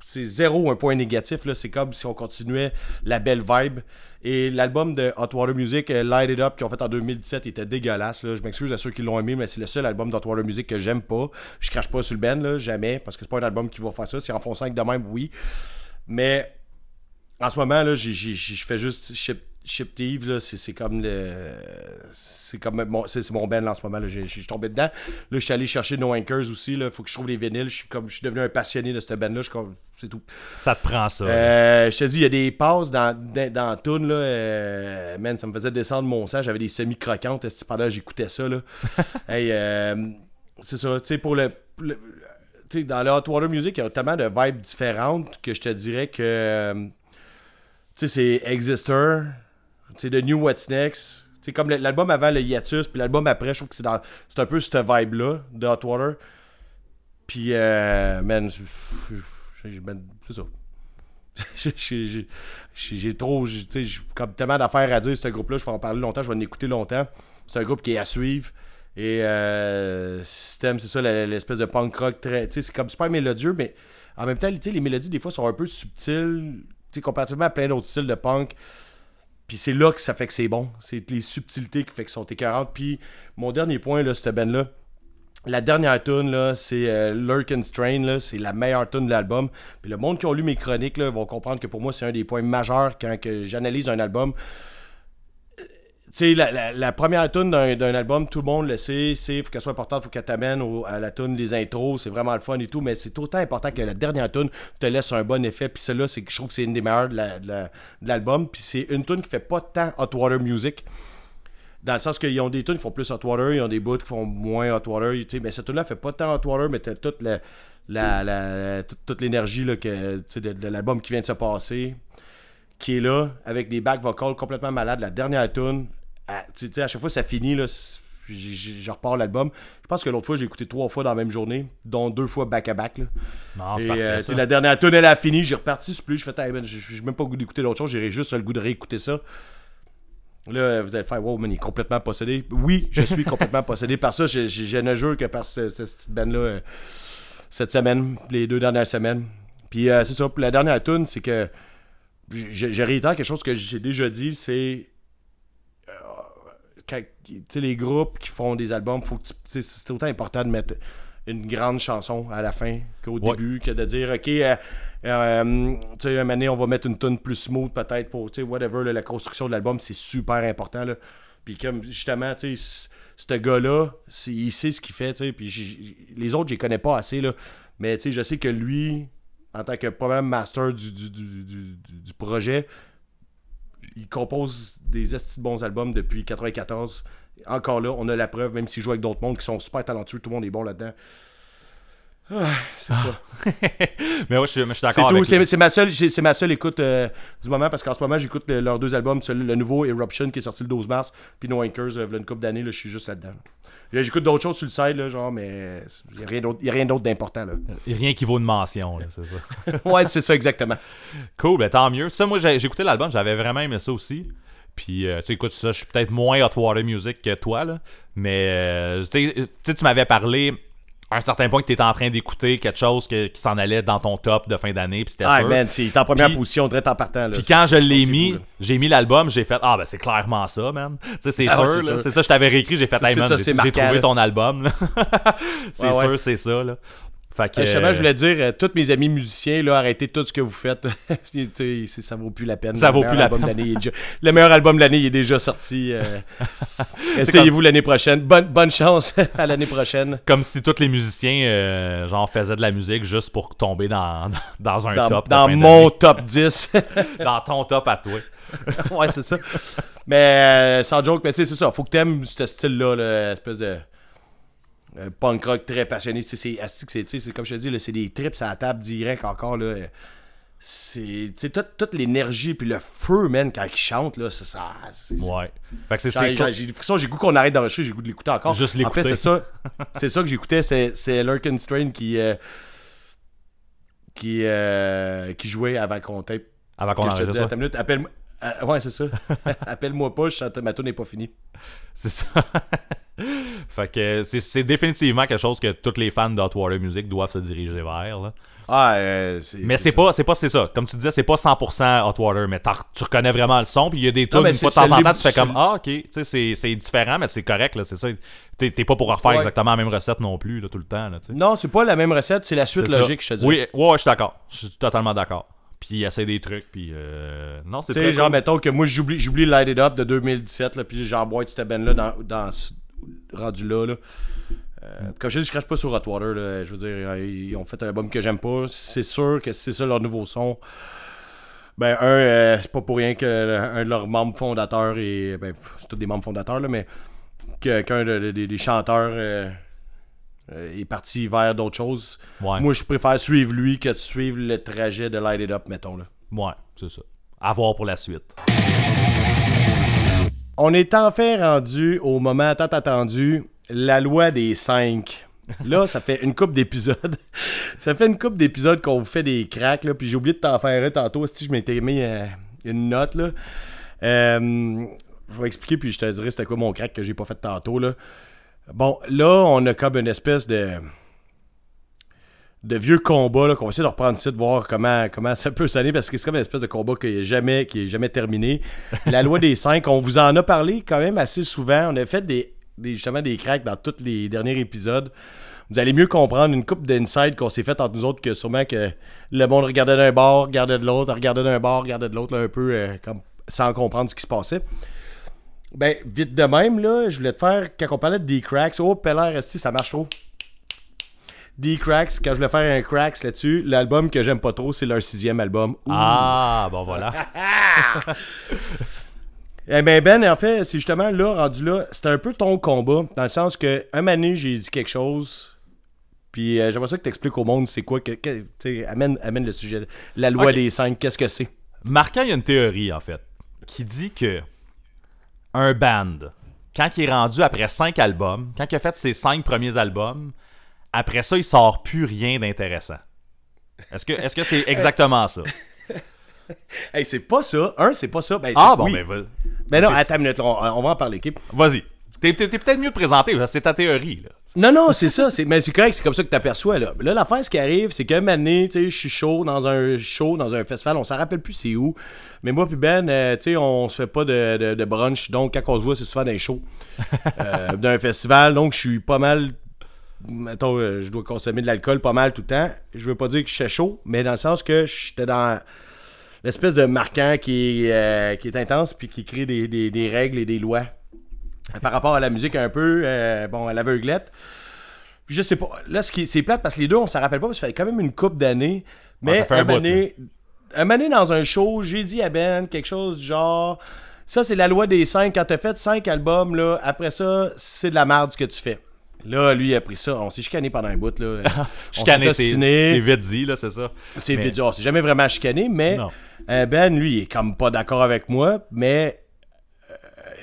c'est- zéro un point négatif. là. C'est comme si on continuait la belle vibe. Et l'album de Hot Water Music, euh, Light It Up, qu'ils ont fait en 2017, était dégueulasse. Je m'excuse à ceux qui l'ont aimé, mais c'est le seul album d'Hot Water Music que j'aime pas. Je crache pas sur le là, jamais, parce que c'est pas un album qui va faire ça. Si en font 5 de même, oui. Mais en ce moment, là, je fais juste Ship Thieves, là, c'est c'est comme le. C'est comme mon, c'est mon band là, en ce moment. là. Je suis tombé dedans. Là, je suis allé chercher No Anchors aussi. Là. Faut que je trouve les vinyles. Je suis comme je suis devenu un passionné de cette band là. C'est tout. Ça te prend ça. Euh, je te dis, il y a des passes dans, dans, là. euh, man, ça me faisait descendre mon sang. J'avais des semi-croquantes. Pendant que j'écoutais ça, là. <laughs> hey, euh, c'est ça, tu sais, pour le. le- tu sais, dans le Hot Water Music, il y a tellement de vibes différentes que je te dirais que. tu sais, c'est Exister, sais, The New What's Next. Sais, comme l'album avant le Hiatus, puis l'album après, je trouve que c'est dans- c'est un peu cette vibe-là de Hot Water. Puis, euh, man, c'est ça. <laughs> J'ai- trop. j'ai- comme tellement d'affaires à dire, ce groupe-là. Je vais en parler longtemps, je vais en écouter longtemps. C'est un groupe qui est à suivre. Et euh, système, c'est ça, l'espèce de punk rock très. C'est comme super mélodieux, mais en même temps, les mélodies, des fois, sont un peu subtiles. Comparativement à plein d'autres styles de punk. Puis c'est là que ça fait que c'est bon. C'est les subtilités qui fait que sont écœurantes. Puis mon dernier point, là, cette band-là, la dernière tune là, c'est euh, Lurk and Strain, là, c'est la meilleure tune de l'album. Puis le monde qui ont lu mes chroniques là, vont comprendre que pour moi c'est un des points majeurs quand que j'analyse un album. Sais, la, première tune d'un album, tout le monde le sait, c'est faut qu'elle soit importante, faut qu'elle t'amène à la tune des intros, c'est vraiment le fun et tout, mais c'est autant important que la dernière tune te laisse un bon effet. Puis celle-là, c'est je trouve que c'est une des meilleures de la- de la- de l'album. Puis c'est une tune qui fait pas tant hot water music. Dans le sens qu'ils ont des tunes qui font plus hot water, ils ont des bouts qui font moins hot water. Mais cette tune-là fait pas tant hot water, mais t'as toute toute, l'énergie de, de l'album qui vient de se passer, qui est là, avec des back vocals complètement malades. La dernière tune, à, tu sais, à chaque fois ça finit, là, c'est- je repars l'album. Je pense que l'autre fois, j'ai écouté trois fois dans la même journée, dont deux fois back-à-back. là. Non, c'est Et euh, ça. la dernière tune elle a fini, j'ai reparti sur plus, je fais, j'ai même pas le goût d'écouter d'autre chose, j'ai juste le goût de réécouter ça. Là, vous allez faire, wow, man, il est complètement possédé. Oui, je suis <laughs> complètement possédé par ça. Je, je, je ne jure que par ce- ce- cette band-là, euh, cette semaine, les deux dernières semaines. Puis euh, c'est ça, la dernière tune, c'est que je, je réitère quelque chose que j'ai déjà dit, c'est quand- les groupes qui font des albums, faut c'est autant important de mettre une grande chanson à la fin qu'au Ouais. début, que de dire, OK, euh, euh, tu sais, un moment donné, on va mettre une tune plus smooth peut-être pour, tu sais, whatever, là, la construction de l'album, c'est super important, là. Puis comme, justement, tu sais, ce gars-là, il sait ce qu'il fait, tu sais, puis j- j- les autres, je les connais pas assez, là. Mais, tu sais, je sais que lui, en tant que problème master du, du- du- du projet, il compose des bons albums depuis 94. Encore là, on a la preuve, même s'il joue avec d'autres mondes qui sont super talentueux, tout le monde est bon là-dedans. Ah, c'est ça. <laughs> mais ouais, je suis, je suis C'est d'accord tout. avec C'est c'est ma seule, c'est ma seule écoute euh, du moment parce qu'en ce moment, j'écoute le- leurs deux albums, le nouveau Eruption qui est sorti le 12 mars, puis No Anchors, euh, une couple d'années, là, je suis juste là-dedans. J'écoute d'autres choses sur le site, là, genre, mais il n'y a rien d'autre- d'important. là. Il y a rien qui vaut une mention, là, c'est ça. <laughs> ouais, c'est ça, exactement. Cool, ben tant mieux. Ça, moi, j'ai écouté l'album, j'avais vraiment aimé ça aussi. Puis, euh, tu sais, écoute, ça, je suis peut-être moins hot water music que toi, là. Mais, euh, tu sais, tu m'avais parlé à un certain point que tu étais en train d'écouter quelque chose que- qui s'en allait dans ton top de fin d'année, puis c'était Ah, sûr. man, c'est- en première Puis- position, direct en partant. Là. Puis quand je l'ai mis, j'ai mis l'album, j'ai fait Ah, ben c'est clairement ça, man. Tu sais, c'est Ah ouais, sûr, sûr. C'est ça, je t'avais réécrit, j'ai fait Hey, man, j'ai trouvé ton album, <laughs> c'est Ouais, ouais. sûr, c'est ça, là. Fait que. Justement, euh, je voulais dire, euh, tous mes amis musiciens, là, arrêtez tout ce que vous faites. <laughs> Ça vaut plus la peine. Ça Le vaut plus la peine. déjà- Le meilleur album de l'année est déjà sorti. euh. <laughs> Essayez-vous l'année prochaine. Bonne, bonne chance <laughs> à l'année prochaine. Comme si tous les musiciens, genre, faisaient de la musique juste pour tomber dans, dans un Dans, top. dans mon top 10. d'année. Dans ton top à toi. ouais, c'est ça. Mais euh, sans joke, mais tu sais, c'est ça. Faut que t'aimes ce style-là, là, espèce de euh, punk rock très passionné. C'est c'est, comme je te dis, c'est des trips à la table direct encore. là. C'est toute, toute l'énergie puis le feu, man, quand ils chantent, là, c'est ça. Ouais. Fait que c'est. J'ai j'ai- goût qu'on arrête d'enregistrer, j'ai goût de l'écouter encore. Juste En l'écouter. fait, c'est ça. C'est ça que j'écoutais, c'est, c'est Lurkin Strain qui, euh, qui, euh, qui jouait avant qu'on tape. Avant qu'on Que je te enregistre dis, minute, appelle-moi. euh, ouais, c'est ça. <laughs> Appelle-moi pas, je chante- ma tour n'est pas finie. C'est ça. <laughs> <laughs> fait que c'est- définitivement quelque chose que tous les fans d'Hotwater Music doivent se diriger vers. là. Ah, euh. Mais c'est pas, c'est pas, c'est ça. Comme tu disais, c'est pas 100% Hot Water, mais tu reconnais vraiment le son. Puis il y a des fois de temps en temps, tu fais comme Ah, ok, tu sais, c'est- différent, mais c'est correct, là, c'est ça. T'es t'es pas pour refaire Ouais. exactement la même recette non plus, là, tout le temps, là. Non, c'est pas la même recette, c'est la suite ça. logique, je te dis. Oui, ouais, je suis d'accord. Je suis totalement d'accord. Puis il essaie des trucs, puis euh, non, c'est Tu sais, genre, cool. mettons que moi, j'oublie, j'oublie Light It Up de 2017, là, puis j'emboîte cette band-là dans, dans rendu là. là. Euh, comme je dis, je crache pas sur Hot Water. Là, je veux dire, euh, ils ont fait un album que j'aime pas. C'est sûr que c'est ça leur nouveau son. Ben, un, euh, c'est pas pour rien que un de leurs membres fondateurs et. Ben, c'est tous des membres fondateurs, là, mais que- qu'un de- de- des- chanteurs euh, est parti vers d'autres choses. Ouais, Moi, je préfère suivre lui que de suivre le trajet de Light It Up, mettons. Là. ouais, c'est ça. À voir pour la suite. On est enfin rendu au moment tant attendu, la loi des cinq. Là, ça fait une coupe d'épisodes. <laughs> ça fait une coupe d'épisodes qu'on vous fait des cracks, là, puis j'ai oublié de t'en faire un tantôt. Si je m'étais mis euh, une note, là. Euh, je vais expliquer, puis je te dirai c'était quoi mon crack que j'ai pas fait tantôt, là. Bon, là, on a comme une espèce de de vieux combat là, qu'on va essayer de reprendre ici, de voir comment, comment ça peut sonner, parce que c'est comme une espèce de combat qui est jamais, qui est jamais terminé. <laughs> La loi des cinq, on vous en a parlé quand même assez souvent. On a fait des, des- justement des cracks dans tous les derniers épisodes. Vous allez mieux comprendre une coupe d'inside qu'on s'est fait entre nous autres que sûrement que le monde regardait d'un bord, regardait de l'autre, regardait d'un bord, regardait de l'autre, un peu euh, comme sans comprendre ce qui se passait. Ben, vite de même, là, je voulais te faire, quand on parlait de D-Cracks, oh, Peller, ça marche trop. D-Cracks, quand je voulais faire un Cracks là-dessus, l'album que j'aime pas trop, c'est leur sixième album. Ouh. Ah, bon voilà. <laughs> Eh ben, Ben, en fait, c'est justement là, rendu là, c'était un peu ton combat, dans le sens que, un donné, j'ai dit quelque chose, puis euh, j'aimerais ça que tu expliques au monde c'est quoi, que, que- tu amène, amène le sujet. La loi des cinq, qu'est-ce que c'est? Marquant, il y a une théorie, en fait, qui dit que un band, quand il est rendu après 5 albums, quand il a fait ses 5 premiers albums, après ça, il sort plus rien d'intéressant. Est-ce que c'est exactement ça? <laughs> Hey, c'est pas ça. Un, c'est pas ça. Ben, Ah bon, oui. ben va- Mais non, attends une minute, on, on va en parler? Vas-y. T'es, peut-être mieux que c'est ta théorie. Là. Non, non, c'est ça. c'est- Mais c'est correct, c'est comme ça que tu aperçois. Là, là l'affaire, ce qui arrive, c'est qu'un tu sais, je suis chaud dans un show, dans un festival, on s'en rappelle plus c'est où. Mais moi puis Ben, euh, tu sais, on se fait pas de, de- de brunch. Donc, quand on se voit, c'est souvent dans un show. euh, d'un festival. Donc, je suis pas mal. Mettons, euh, je dois consommer de l'alcool pas mal tout le temps. Je veux pas dire que je suis chaud, mais dans le sens que j'étais dans l'espèce de marquant qui est, euh, qui est intense puis qui crée des, des- des règles et des lois par rapport à la musique un peu, euh, bon, à l'aveuglette. Puis je sais pas, là, ce qui, c'est plate parce que les deux, on s'en rappelle pas, parce que ça fait quand même une coupe d'années. Mais ça fait un un bout, donné- un donné, dans un show, j'ai dit à Ben quelque chose du genre Ça, c'est la loi des cinq. Quand t'as fait cinq albums, là, après ça, c'est de la merde ce que tu fais. Là, lui, il a pris ça. On s'est chicané pendant un bout. Là. <laughs> Chicané, s'est c'est, vite dit, là, c'est ça. C'est Mais- vite. On s'est jamais vraiment chicané, mais euh, Ben, lui, il est comme pas d'accord avec moi. Mais, euh,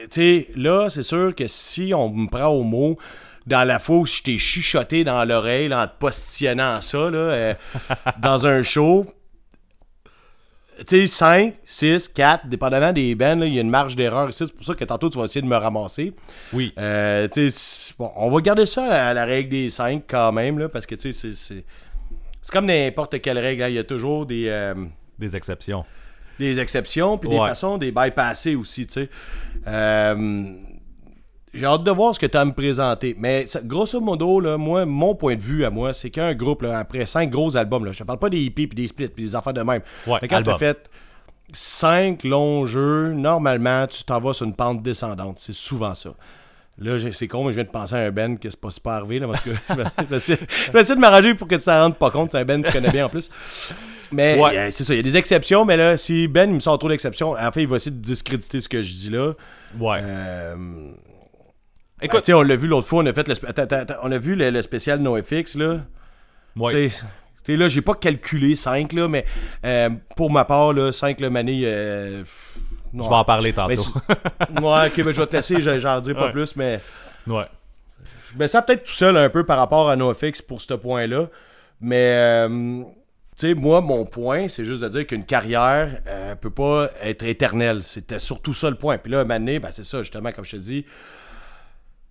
tu sais, là, c'est sûr que si on me prend au mot, dans la fois où je t'ai chuchoté dans l'oreille en te positionnant ça, là, euh, <laughs> dans un show, tu sais, 5, 6, 4, dépendamment des bands, il y a une marge d'erreur ici. C'est pour ça que tantôt, tu vas essayer de me ramasser. Oui. Euh, tu sais, c'est- bon, on va garder ça à la, règle des 5 quand même, là, parce que tu sais, c'est- comme n'importe quelle règle. hein. Il y a toujours des, euh, Des exceptions. des exceptions, puis des façons de les bypasser aussi, tu sais. Euh, J'ai hâte de voir ce que tu as à me présenter. Mais ça- grosso modo, là, moi, mon point de vue à moi, c'est qu'un groupe, là, après cinq gros albums, là, je te parle pas des hippies puis des splits puis des affaires de même. Ouais, mais quand tu as fait cinq longs jeux, normalement, tu t'en vas sur une pente descendante. C'est souvent ça. Là, c'est con, mais je viens de penser à un Ben que c'est pas super arrivé. Là, parce que <laughs> je, vais, essayer, je vais essayer de m'arranger pour que tu t'en rendes pas compte. C'est un Ben que tu connais bien en plus. Mais Ouais. euh, c'est ça, il y a des exceptions, mais là, si Ben il me sort trop d'exceptions, en fait, il va essayer de discréditer ce que je dis là. Ouais. Euh, Écoute, sais, on l'a vu l'autre fois, on a fait le, attends, attends, on a vu le, le spécial NoFX là. ouais. Là, j'ai pas calculé 5 là, mais euh, pour ma part là, 5 le mané euh, je vais en parler tantôt. mais ouais, ok, ben, je vais te laisser, je- j'en dirai pas Ouais. plus, mais ouais. ben, ça peut-être tout seul un peu par rapport à NoFX pour ce point-là. Mais, euh, tu sais, moi, mon point, c'est juste de dire qu'une carrière euh, peut pas être éternelle. C'était surtout ça le point. Puis là, un moment donné, ben, c'est ça, justement, comme je te dis.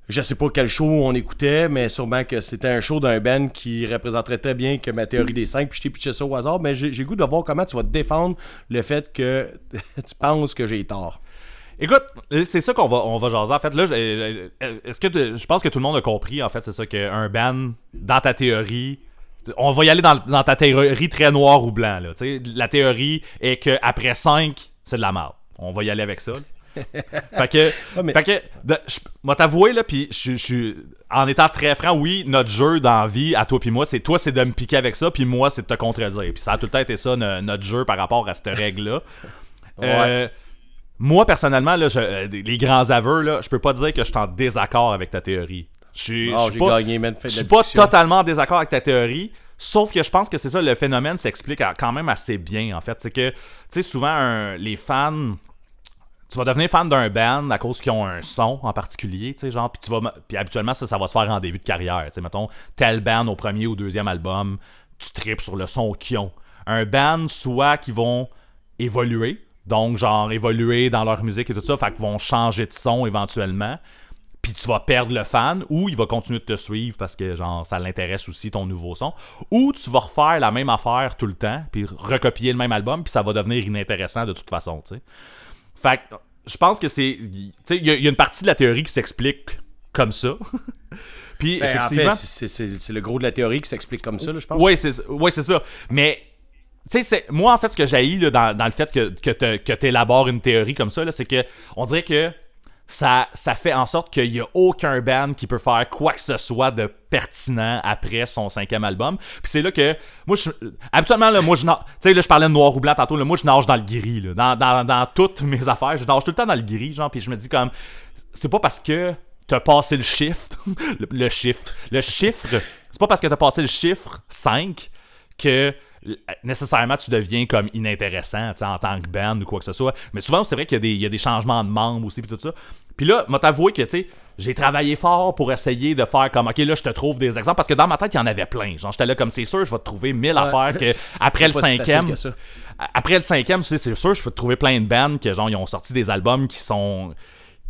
Je sais pas quel show on écoutait, mais sûrement que c'était un show d'un band qui représenterait très bien que ma théorie des 5, puis je t'ai pitché ça au hasard, mais j'ai goût de voir comment tu vas te défendre le fait que <laughs> tu penses que j'ai tort. Écoute, c'est ça qu'on va, on va jaser. En fait, là, est-ce que je pense que tout le monde a compris, en fait, c'est ça, qu'un band, dans ta théorie, on va y aller dans, ta théorie très noir ou blanc. La théorie est qu'après 5, c'est de la merde. On va y aller avec ça. <laughs> fait que, Ouais, mais- fait que, je moi t'avouer là, puis je suis, en étant très franc, oui, notre jeu dans la vie, à toi puis moi, c'est toi, c'est de me piquer avec ça, puis moi, c'est de te contredire. Puis ça a tout le temps été ça, no- notre jeu par rapport à cette règle-là. <laughs> Euh, moi, personnellement, là, je- euh, les grands aveux, là, je peux pas dire que je suis en désaccord avec ta théorie. Je suis Oh, je suis j'ai pas, gagné, man. Je suis pas totalement en désaccord avec ta théorie. Sauf que je pense que c'est ça, le phénomène s'explique quand même assez bien, en fait. C'est que, tu sais, souvent, un- les fans. Tu vas devenir fan d'un band à cause qu'ils ont un son en particulier, tu sais, genre, puis tu vas. Puis habituellement, ça, ça va se faire en début de carrière, tu sais, mettons, tel band au premier ou deuxième album, tu tripes sur le son qu'ils ont. Un band, soit qui vont évoluer, donc, genre, évoluer dans leur musique et tout ça, fait qu'ils vont changer de son éventuellement puis tu vas perdre le fan, ou il va continuer de te suivre parce que genre ça l'intéresse aussi ton nouveau son, ou tu vas refaire la même affaire tout le temps, puis recopier le même album, puis ça va devenir inintéressant de toute façon, tu sais. Fait que je pense que c'est, tu sais, il y, a- il y a une partie de la théorie qui s'explique comme ça. <laughs> puis Ben, en effectivement, fait, c'est- le gros de la théorie qui s'explique comme ça, là, je pense. oui, c'est ouais, c'est ça. Mais tu sais, moi en fait ce que j'ai dans, dans le fait que, que tu élabores une théorie comme ça, c'est que on dirait que ça, ça fait en sorte qu'il y a aucun band qui peut faire quoi que ce soit de pertinent après son cinquième album. Puis c'est là que, moi, je, habituellement, là, moi, je tu sais, là, je parlais de noir ou blanc tantôt, là, moi, je nage dans le gris, là, dans, dans, dans toutes mes affaires, je nage tout le temps dans le gris, genre, puis je me dis comme, c'est pas parce que t'as passé le shift, <laughs> le, le shift, le chiffre, c'est pas parce que t'as passé le chiffre 5 que nécessairement tu deviens comme inintéressant en tant que band ou quoi que ce soit. Mais souvent, c'est vrai qu'il y, a des- il y a des changements de membres aussi, puis tout ça. Puis là, m'a t'avoué que, tu sais, j'ai travaillé fort pour essayer de faire comme, ok, là, je te trouve des exemples, parce que dans ma tête, il y en avait plein. Genre, j'étais là comme, c'est sûr, je vais te trouver mille affaires que, <laughs> après le cinquième, après le cinquième, tu sais, c'est sûr, je peux te trouver plein de bands que, genre, ils ont sorti des albums qui sont,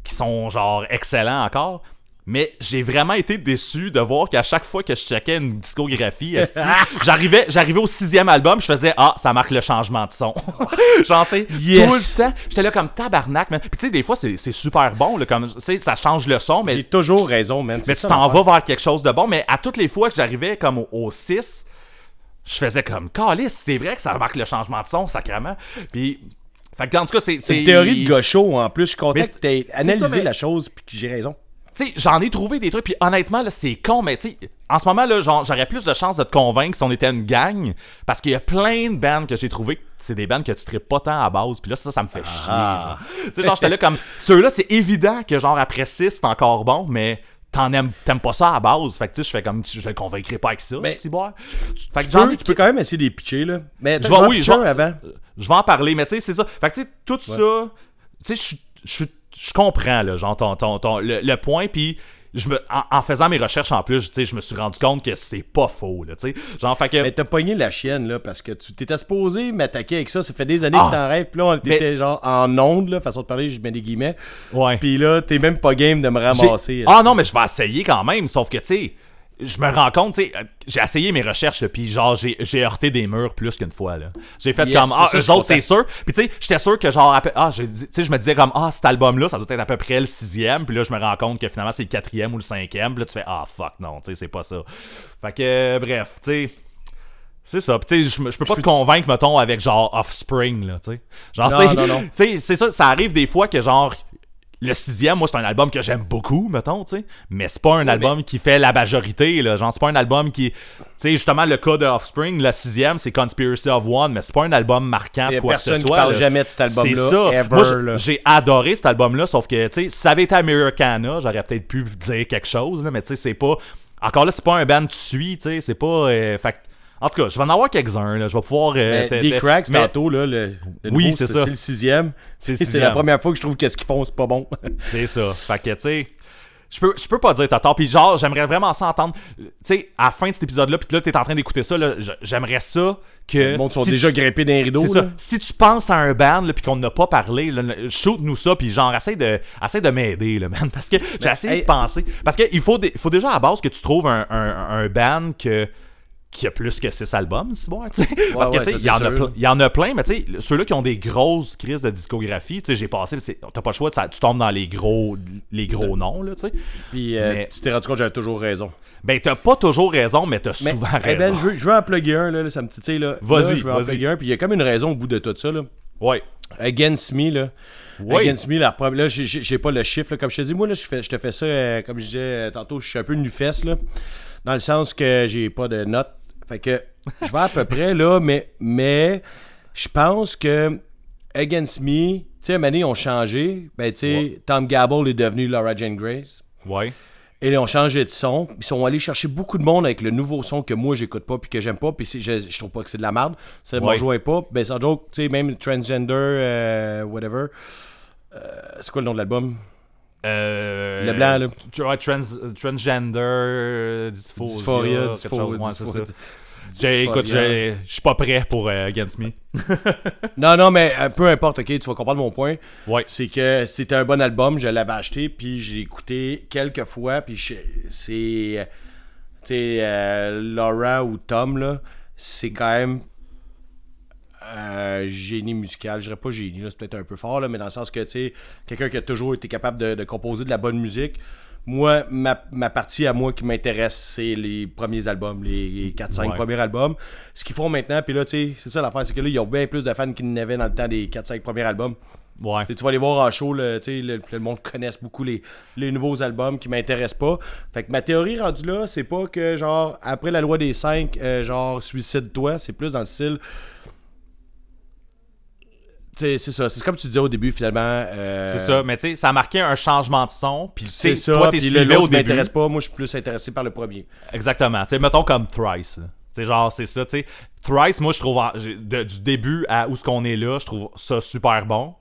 qui sont, genre, excellents encore. Mais j'ai vraiment été déçu de voir qu'à chaque fois que je checkais une discographie, <laughs> j'arrivais, j'arrivais au sixième album, je faisais ah ça marque le changement de son. <laughs> Genre tu sais Yes. tout le temps, j'étais là comme tabarnak. man. Puis tu sais des fois c'est, super bon là, comme tu sais ça change le son, mais J'ai toujours raison, man. mais tu t'en vas vers quelque chose de bon. Mais à toutes les fois que j'arrivais comme au, au 6, je faisais comme Calice, c'est vrai que ça marque le changement de son, sacrément. Puis, fait que en tout cas, c'est. C'est une théorie de gaucho en plus. Je suis content que ça, analysé mais- la chose puis que j'ai raison. Tu sais, j'en ai trouvé des trucs, puis honnêtement, là, c'est con, mais tu sais, en ce moment, là, j'aurais plus de chances de te convaincre si on était une gang, parce qu'il y a plein de bands que j'ai trouvé, c'est des bands que tu tripes pas tant à base, puis là, ça, ça me fait chier. Ah. Tu sais, genre, j'étais là comme, ceux-là, c'est évident que, genre, après 6, c'est encore bon, mais t'en aimes, t'aimes pas ça à base, fait que tu sais, je fais comme, je le convaincrai pas avec ça, Mais si boire. Fait que Tu peux, tu peux quand même essayer de les pitcher, là. Mais Je vais- je oui, vais je pitcher vais- un avant. je vais en parler, mais tu sais, c'est ça. Fait que tu sais, tout ça, tu sais, je- je je comprends, là, genre, ton, ton- ton- le, le point, puis je me, en, en faisant mes recherches en plus, je me suis rendu compte que c'est pas faux, là, tu sais. Genre, fait que... Mais t'as pogné la chienne, là, parce que tu t'étais supposé m'attaquer avec ça. Ça fait des années Ah. que t'en rêves. Puis là, on Mais- genre en onde, là, façon de parler, je mets des guillemets. ouais. Puis là, t'es même pas game de me ramasser. Ah non, mais je vais essayer quand même, sauf que, tu sais, je me rends compte, tu sais, euh, j'ai essayé mes recherches, puis genre, j'ai heurté des murs plus qu'une fois, là. J'ai fait Yes, comme, ah, c'est eux autres, sûr. Puis tu sais, j'étais sûr que genre, ah, tu sais, je me disais comme, ah, cet album-là, ça doit être à peu près le sixième, puis là, je me rends compte que finalement, c'est le quatrième ou le cinquième, puis là, tu fais, ah, fuck, non, tu sais, c'est pas ça. Fait que, euh, bref, tu sais. C'est ça. Puis, tu sais, je peux pas te convaincre, mettons, avec genre Offspring, là, tu sais. Genre, tu sais, c'est ça, ça arrive des fois que genre. Le sixième, moi, c'est un album que j'aime beaucoup, mettons, tu sais. Mais c'est pas un album qui fait la majorité, là. Genre, c'est pas un album qui. Tu sais, justement, le cas de Offspring, le sixième, c'est Conspiracy of One, mais c'est pas un album marquant quoi que ce personne qui soit. parle là. jamais de cet album-là, C'est ça. ever, Moi, j'ai adoré cet album-là, sauf que, tu sais, si ça avait été Americana, j'aurais peut-être pu dire quelque chose, là, mais tu sais, c'est pas. Encore là, c'est pas un band que tu suis, tu sais, c'est pas. euh, fait que- En tout cas, je vais en avoir quelques-uns, là. Je vais pouvoir. euh, Mais des cracks, mais- tantôt, là, le, le Oui, c'est ça. C'est le sixième. C'est <laughs> la première fois que je trouve que ce qu'ils font, c'est pas bon. <laughs> C'est ça. Fait que, tu sais, je peux, je peux pas dire t'as tort. Puis genre, j'aimerais vraiment ça entendre. Tu sais, à la fin de cet épisode-là, puis là, t'es en train d'écouter ça, j'aimerais ça que. Le monde sont si déjà tu- grimpés dans les rideaux. Ça. Si tu penses à un band, puis qu'on n'a pas parlé, shoot-nous ça, puis genre, essaie de, essaie de m'aider, là, man. Parce que j'ai essayé hey- de penser. Parce qu'il faut, dé- faut déjà à la base que tu trouves un, un, un band que qui a plus que 6 albums, si bon, tu sais. Parce que, ouais, tu sais, ça, il y, en a plein, mais tu sais, ceux-là qui ont des grosses crises de discographie, tu sais, j'ai passé, t'as pas le choix, ça- tu tombes dans les gros, les gros noms, là, tu sais. Puis euh, Mais- tu t'es rendu compte que j'avais toujours raison. Ben, t'as pas toujours raison, mais t'as souvent eh raison. ben, je veux, je veux en plugger un, là, là, ça me titille, là. Vas-y, je veux en plugger un, puis il y a comme une raison au bout de tout ça, là. Ouais. Against Me, là. Oui. Against Me, la là, j'ai pas le chiffre, là. Comme je te dis, moi, là, je, fais, je te fais ça, euh, comme je disais euh, tantôt, je suis un peu nu-fesse, là. Dans le sens que j'ai pas de notes. Fait que je vais à peu près, là, mais, mais je pense que Against Me, tu sais, ils ont changé. Ben, tu sais, Ouais. Tom Gabble est devenu Laura Jane Grace. Ouais. Et ils ont changé de son. Ils sont allés chercher beaucoup de monde avec le nouveau son que moi j'écoute pas puis que j'aime pas. Puis c'est- je, je trouve pas que c'est de la merde. Me Ouais. rejoint pas. Ben sans joke, tu sais, même transgender, euh, whatever. Euh, c'est quoi le nom de l'album? Euh, Le blanc, là. tu vois, trans, transgender, euh, dysphoria, Dysphoria, quelque dyspho- chose, ouais, c'est dyspho- ça. J'ai- écoute, dysphoria. je suis pas prêt pour euh, Against Me. <laughs> Non, non, mais euh, peu importe, ok, tu vas comprendre mon point. Ouais. C'est que c'était un bon album, je l'avais acheté, puis j'ai écouté quelques fois, puis c'est. Tu sais, euh, Laura ou Tom, là, c'est quand même. Un génie musical, je dirais pas génie, là, c'est peut-être un peu fort, là, mais dans le sens que, tu sais, quelqu'un qui a toujours été capable de, de composer de la bonne musique. Moi, ma, ma partie à moi qui m'intéresse, c'est les premiers albums, les 4-5 Ouais. premiers albums. Ce qu'ils font maintenant, puis là, tu sais, c'est ça l'affaire, c'est que là, ils ont bien plus de fans qu'ils n'avaient dans le temps des 4-5 premiers albums. Ouais. Tu vas aller voir en show, sais, le, le monde connaisse beaucoup les, les nouveaux albums qui m'intéressent pas. Fait que ma théorie rendue là, c'est pas que genre après la loi des 5, genre suicide-toi, c'est plus dans le style. C'est ça, c'est comme tu disais au début finalement. euh, C'est ça, mais tu sais, ça a marqué un changement de son. Puis tu C'est sais, ça, toi, t'es suivi au début. m'intéresse pas, moi je suis plus intéressé par le premier. Exactement. Tu sais, mettons comme Thrice. Tu sais, genre, c'est ça, tu sais. Thrice, moi, je trouve, en- de- du début à où ce qu'on est là, je trouve ça super bon.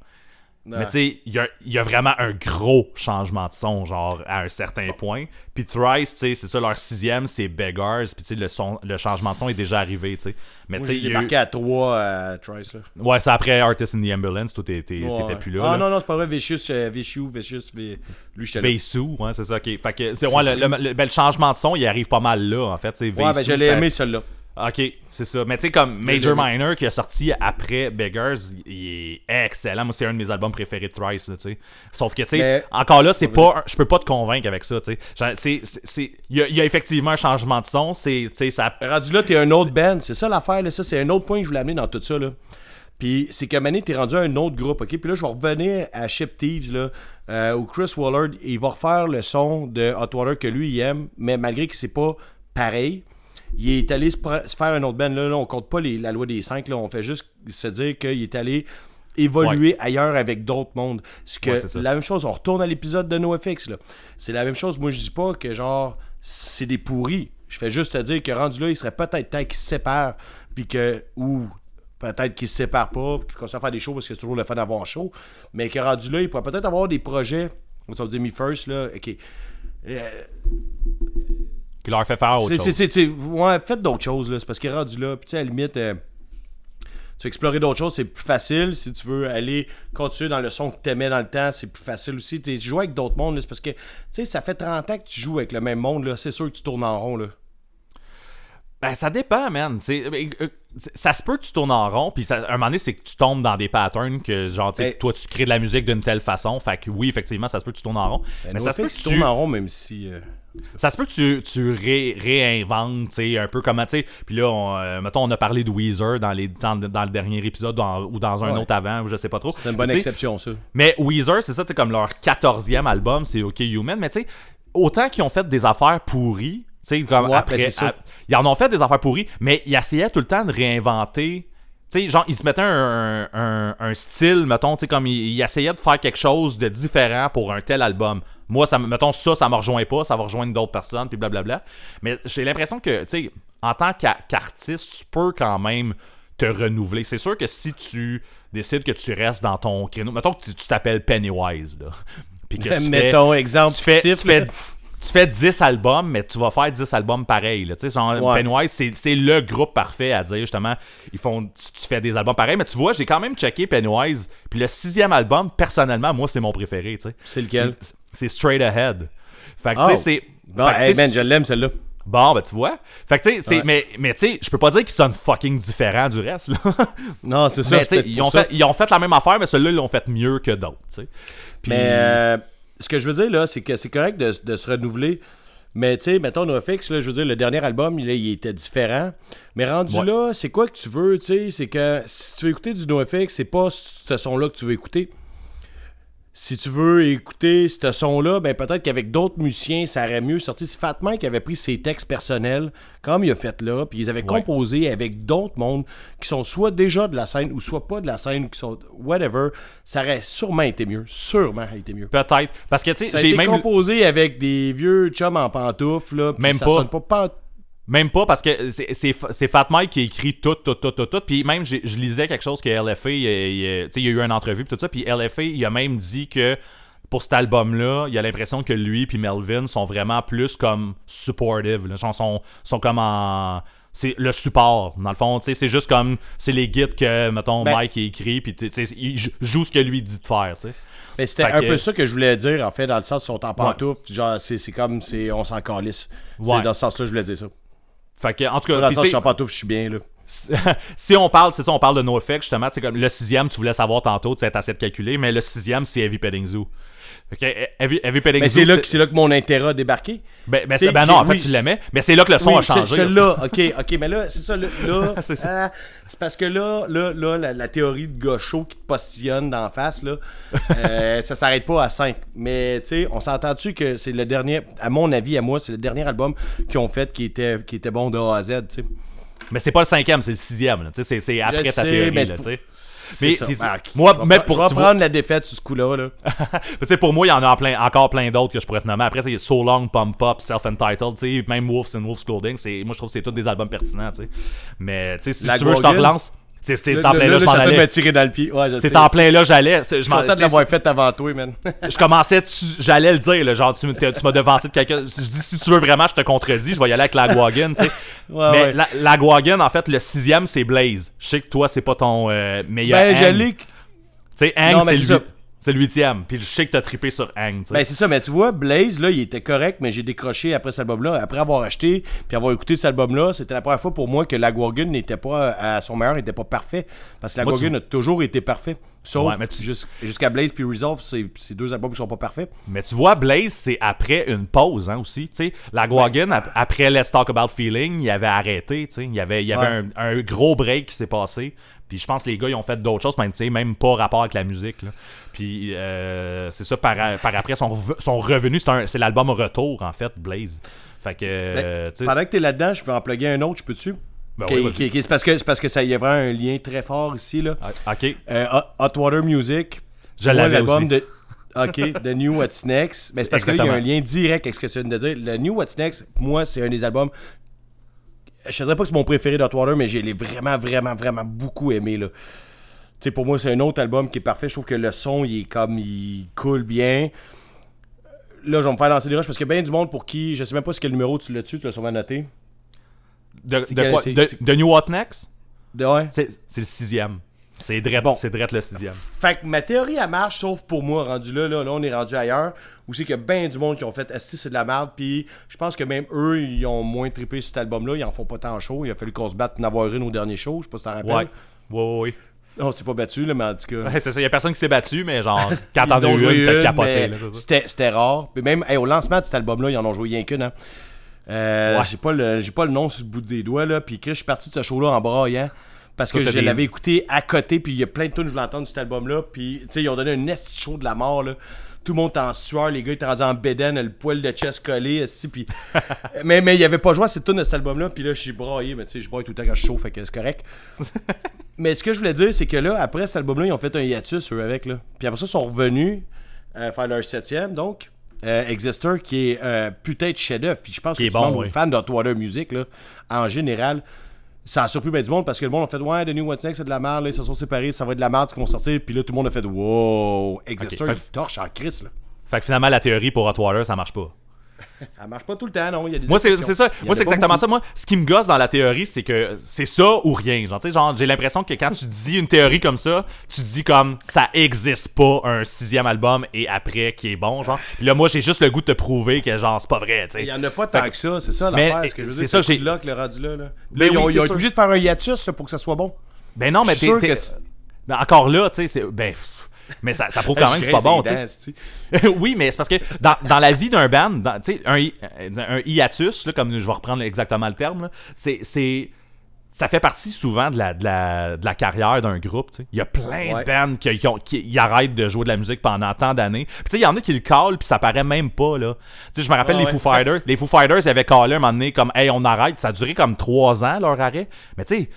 Mais tu sais, il y y a vraiment un gros changement de son, genre, à un certain point. Puis Thrice, tu sais, c'est ça, leur sixième, c'est Beggars. Puis tu sais, le, son- le changement de son est déjà arrivé, tu sais. Mais tu sais, il eu- marqué à 3 à Trice là. Ouais, c'est après Artist in the Ambulance, toi, Ouais. t'étais plus là. Ah là. non, non, c'est pas vrai, Vicious, euh, Vicious, Vicious, vi- lui. Veisu, ouais, c'est ça, ok. Fait que, ouais, le, le- le- ben, le changement de son, il arrive pas mal là, en fait. Ouais, ben je l'ai aimé celui-là. Ok, c'est ça. Mais tu sais, comme Major. Minor qui a sorti après Beggars, il est excellent. Moi, c'est un de mes albums préférés de Thrice, là, tu sais. Sauf que, tu sais, Mais- encore là, c'est pas. Je peux pas te convaincre avec ça, tu sais. Il y, a- il y a effectivement un changement de son. C'est, ça. Rendu là, t'es un autre band. C'est ça l'affaire, là. Ça, c'est un autre point que je voulais amener dans tout ça, là. Puis c'est que Mané, t'es rendu à un autre groupe, ok? Puis là, je vais revenir à Ship Thieves, là, euh, où Chris Wallard, il va refaire le son de Hot Water que lui, il aime, mais malgré que c'est pas pareil, il est allé se, faire un autre band. Là, là, on compte pas les- la loi des 5, là. On fait juste se dire qu'il est allé évoluer ailleurs avec d'autres mondes. Ce que Ouais, la même chose, on retourne à l'épisode de NoFX, là. C'est la même chose. Moi, je dis pas que genre, c'est des pourris. Je fais juste te dire que rendu là, il serait peut-être temps qu'ils se séparent, puis que, ou peut-être qu'ils se séparent pas, puis qu'on se faire des shows parce que c'est toujours le fun d'avoir chaud, mais que rendu là, il pourrait peut-être avoir des projets, on va dire Me First, là, ok. Euh, Qui leur fait faire autre c'est- chose. ouais, faites d'autres choses, là. C'est parce qu'il est rendu là. Puis, tu sais, à la limite, euh, tu veux explorer d'autres choses, c'est plus facile. Si tu veux aller continuer dans le son que t'aimais dans le temps, c'est plus facile aussi. Tu joues avec d'autres mondes, là, c'est parce que, tu sais, ça fait 30 ans que tu joues avec le même monde, là. C'est sûr que tu tournes en rond, là. Ben, ça dépend, man. C'est, euh, euh, ça se peut que tu tournes en rond, puis ça- à un moment donné, c'est que tu tombes dans des patterns que, genre, tu Ben- toi, tu crées de la musique d'une telle façon. Fait que oui, effectivement, ça se peut que tu tournes en rond. mais ça se peut que tu tu, tournes en rond, même si. euh, ça se peut que tu, tu ré- réinventes, tu sais, un peu comment, tu sais. Puis là, on, euh, mettons, on a parlé de Weezer dans, les, dans, dans le dernier épisode dans- ou dans un Ouais. autre avant, ou je sais pas trop. c'est une bonne exception, ça. mais Weezer, c'est ça, comme leur 14e album, c'est OK Human. Mais tu sais, autant qu'ils ont fait des affaires pourries, tu sais, comme Ouais, après. ben, à- ils en ont fait des affaires pourries, mais ils essayaient tout le temps de réinventer. Tu sais, genre, ils se mettaient un, un- un style, mettons, tu sais, comme ils essayaient de faire quelque chose de différent pour un tel album. Moi, ça, me- mettons, ça, ça me rejoint pas, ça va rejoindre d'autres personnes, puis blablabla. Mais j'ai l'impression que, tu sais, en tant qu'a- qu'artiste, tu peux quand même te renouveler. C'est sûr que si tu décides que tu restes dans ton créneau, mettons que tu t'appelles Pennywise, là, <laughs> puis que tu <laughs> fais- Mettons, exemple, tu fais, tu, fais. Tu fais 10 albums, mais tu vas faire 10 albums pareils. là. Tu sais, genre, Ouais. Pennywise, c'est, le groupe parfait à dire, justement, ils font, tu, tu fais des albums pareils. Mais tu vois, j'ai quand même checké Pennywise. Puis le sixième album, personnellement, moi, c'est mon préféré. tu sais. C'est lequel? C'est, Straight Ahead. Fait que, Oh. tu sais, c'est... Bon, hey, man, je l'aime, celle-là. Bon, ben, tu vois. Fait que, tu sais, Ouais. mais, mais tu sais, je peux pas dire qu'ils sonnent fucking différents du reste, là. <laughs> Non, c'est ça. mais, tu sais, peut-être ils ont, ça. fait, ils ont fait la même affaire, mais celui-là, ils l'ont fait mieux que d'autres, tu sais. Puis- Mais euh, ce que je veux dire, là, c'est que c'est correct de, de se renouveler. Mais tu sais, mettons NoFX, là, je veux dire, le dernier album, il, il était différent. Mais rendu Ouais. là, c'est quoi que tu veux, tu sais? C'est que si tu veux écouter du NoFX, c'est pas ce son-là que tu veux écouter. Si tu veux écouter ce son-là, ben peut-être qu'avec d'autres musiciens, ça aurait mieux sorti. C'est Fat Mike qui avait pris ses textes personnels, comme il a fait là, puis ils avaient Ouais. composé avec d'autres mondes qui sont soit déjà de la scène ou soit pas de la scène, qui sont whatever. Ça aurait sûrement été mieux. Sûrement été mieux. Peut-être. Parce que, tu sais, j'ai même... composé avec des vieux chums en pantoufles, là, puis Même ça pas. sonne pas pan- Même pas parce que c'est- Fat Mike qui a écrit tout, tout, tout, tout, tout. Puis même, je lisais quelque chose que LFA, il, il- il y a eu une entrevue, puis tout ça. Puis LFA, il a même dit que pour cet album-là, il a l'impression que lui puis Melvin sont vraiment plus comme supportive. Là. Genre, sont, sont comme en. C'est le support, dans le fond. tu sais, C'est juste comme. C'est les guides que, mettons, Ben- Mike a écrit, puis il jou- joue ce que lui dit de faire. tu sais. Mais c'était un que- peu ça que je voulais dire, en fait, dans le sens qu'ils sont en pantoufles. Genre, c'est c'est comme, c'est on s'en calisse. Ouais. C'est dans ce sens-là que je voulais dire ça. Fait que, en tout cas, je suis en je suis bien, là. <laughs> si on parle, c'est ça, on parle de NoFX, justement, c'est comme le sixième, tu voulais savoir tantôt, tu sais, assez de calculer, mais le sixième, c'est Heavy Petting Zoo. Mais c'est là, que- c'est là que mon intérêt a débarqué. Ben, ben, c'est- ben non, en fait, oui, tu l'aimais, mais c'est là que le son Oui, a changé. ce- Celui-là, ok, ok, mais là, c'est ça, là, là, <laughs> C'est ah, c'est parce que là, là, là, la, la théorie de gaucho qui te postillonne d'en face, là, <laughs> euh, ça s'arrête pas à 5. Mais, tu sais, on s'entend-tu que c'est le dernier, à mon avis, à moi, c'est le dernier album qu'ils ont fait qui était, qui était bon de A à Z, tu sais. Mais c'est pas le cinquième, c'est le sixième. là. Tu sais, C'est c'est après ta sais, théorie. là, Mais, ça. Marc. moi, pour- tu vois- prendre la défaite sur ce coup-là, là. <laughs> Pour moi, il y en a en plein, encore plein d'autres que je pourrais te nommer. Après, c'est So Long, Pump Up, Self-Entitled, tu sais, même Wolves and Wolves Clothing. Moi, je trouve que c'est tous des albums pertinents, tu sais. Mais, tu sais, si La tu veux, je t'en Gorgon. relance. C'est en plein là, je m'en me allais. tirer dans le pied. Ouais, C'est en plein là, j'allais. Je suis content de l'avoir fait avant toi, man. <laughs> je commençais, j'allais le dire, là, genre, tu, m'as devancé de quelqu'un. Je dis, si tu veux vraiment, je te contredis, je vais y aller avec la Guagan, tu sais. <laughs> Ouais, Mais ouais. la, la en fait, le sixième, c'est Blaze. Je sais que toi, c'est pas ton euh, meilleur. Ben, j'allais. Tu sais, Hang, c'est le, c'est le huitième. Puis je sais que t'as trippé sur Hang, tu sais. Ben c'est ça, mais tu vois, Blaze, là, il était correct, mais j'ai décroché après cet album-là. Après avoir acheté, puis avoir écouté cet album-là, c'était la première fois pour moi que la Gorgon n'était pas à son meilleur, n'était pas parfait. Parce que la Moi, Gorgon tu- a toujours été parfait. Sauf Ouais, mais tu- jus- jusqu'à Blaze puis Resolve, c'est c'est deux albums qui sont pas parfaits. Mais tu vois, Blaze, c'est après une pause, hein, aussi. Tu sais, la Guagan, ap- après Let's Talk About Feeling, il avait arrêté. Il y avait, il y avait Ouais. un, un gros break qui s'est passé. Puis je pense que les gars, ils ont fait d'autres choses, même, même pas rapport avec la musique, là. Puis euh, c'est ça, par, par après, son, son revenu, c'est l'album Retour, en fait, Blaze. Fait que, euh, tu sais, Pendant que t'es là-dedans, je peux en plugger un autre, je? Ben oui, vas-y. qui- qui- c'est parce que parce que ça y a vraiment un lien très fort ici là. ah, ok. Euh, Hot- Water Music. Je l'avais aussi. de OK, The New What's Next. <laughs> Mais c'est parce qu'il y a un lien direct avec ce que tu viens de dire. Le New What's Next, moi, c'est un des albums. Je ne dirais pas que c'est mon préféré d'Hot Water, mais je l'ai vraiment, vraiment, vraiment beaucoup aimé. Là. Tu sais, pour moi, c'est un autre album qui est parfait. Je trouve que le son, il est comme. Il coule bien. Là, je vais me faire lancer des rushs parce qu'il y a bien du monde pour qui. Je sais même pas ce quel numéro tu l'as dessus, tu l'as sûrement noté. De, c'est de quel- quoi? de, de New What Next? De, ouais. C'est le sixième. C'est drette, Bon. c'est drette le sixième. Fait que ma théorie, elle marche, sauf pour moi, rendu là, là, là, on est rendu ailleurs, où c'est qu'il y a bien du monde qui ont fait Asti, c'est de la merde, puis je pense que même eux, ils ont moins trippé sur cet album-là, ils en font pas tant chaud, il a fallu qu'on se batte pour en avoir une au dernier show, je sais pas si t'en rappelles. Ouais. Ouais, ouais. On s'est pas battu, là, mais en tout cas. Ouais, c'est ça, y a personne qui s'est battu, mais genre, <laughs> quand t'en en as joué une, t'as une, capoté. C'était rare. Puis même hey, au lancement de cet album-là, ils en ont joué rien qu'une. Hein. Euh, Ouais. J'ai pas, le- j'ai pas le nom sur le bout des doigts. Là. Puis Chris, je suis parti de ce show-là en braillant. Parce que je l'avais écouté à côté. Puis il y a plein de tunes que je voulais entendre de cet album-là. Puis tu sais, ils ont donné un esti show de la mort. Là. Tout le monde était en sueur. Les gars étaient rendus en bédaine, le poil de chest collé. esti, Puis... <laughs> mais, mais il avait pas joué à cette tune de cet album-là. Puis là, je suis braillé. Mais tu sais, je braille tout le temps quand je chaud. Fait que c'est correct. <laughs> Mais ce que je voulais dire, c'est que là, après cet album-là, ils ont fait un hiatus, eux, avec. Là. Puis après ça, ils sont revenus euh, faire leur septième, donc. Euh, Exister, qui est euh, putain de chef-d'œuvre. Puis je pense Qui que est tout le bon, monde oui. est fan d'Hotwater Music, là, en général. Ça a surpris bien du monde parce que le monde a fait Ouais, The New What's Next, c'est de la merde, là, ils se sont séparés, ça va être de la merde, ce qu'ils vont sortir. Puis là, tout le monde a fait Wow, Exister, Ok, fait torche en crise, là. Fait que finalement, la théorie pour Hot Water, ça marche pas. <laughs> Elle marche pas tout le temps, non. Il y a des Moi, c'est ça. Moi, c'est exactement beaucoup. ça. Moi, ce qui me gosse dans la théorie, c'est que c'est ça ou rien. Genre, genre, j'ai l'impression que quand tu dis une théorie comme ça, tu dis comme ça existe pas un sixième album et après qui est bon, genre. Puis là, moi, j'ai juste le goût de te prouver que genre c'est pas vrai, Il y en a pas tant Fait que ça, c'est ça l'affaire. Ce que je veux c'est dire, ça, c'est j'ai- là que le rendu là. là. Là, Ben ils ont, oui, ils ont été obligés de faire un hiatus là, pour que ça soit bon. Ben non, mais t'es- Ben, encore là, tu sais, c'est ben pff, <laughs> mais ça, ça prouve quand même que c'est pas bon, <laughs> oui, mais c'est parce que dans, dans la vie d'un band, dans- tu sais, un, hi- un hiatus, là, comme je vais reprendre exactement le terme, c'est, c'est, ça fait partie souvent de la, de la, de la carrière d'un groupe. tu sais. Il y a plein Ouais. de bands qui, qui ont- qui- ils arrêtent de jouer de la musique pendant tant d'années. Puis tu sais, il y en a qui le callent, puis ça paraît même pas. là. Tu sais, je me rappelle Ah les ouais. Foo Fighters. Les Foo Fighters, ils avaient callé un moment donné comme « Hey, on arrête ». Ça a duré comme trois ans, leur arrêt. Mais tu sais...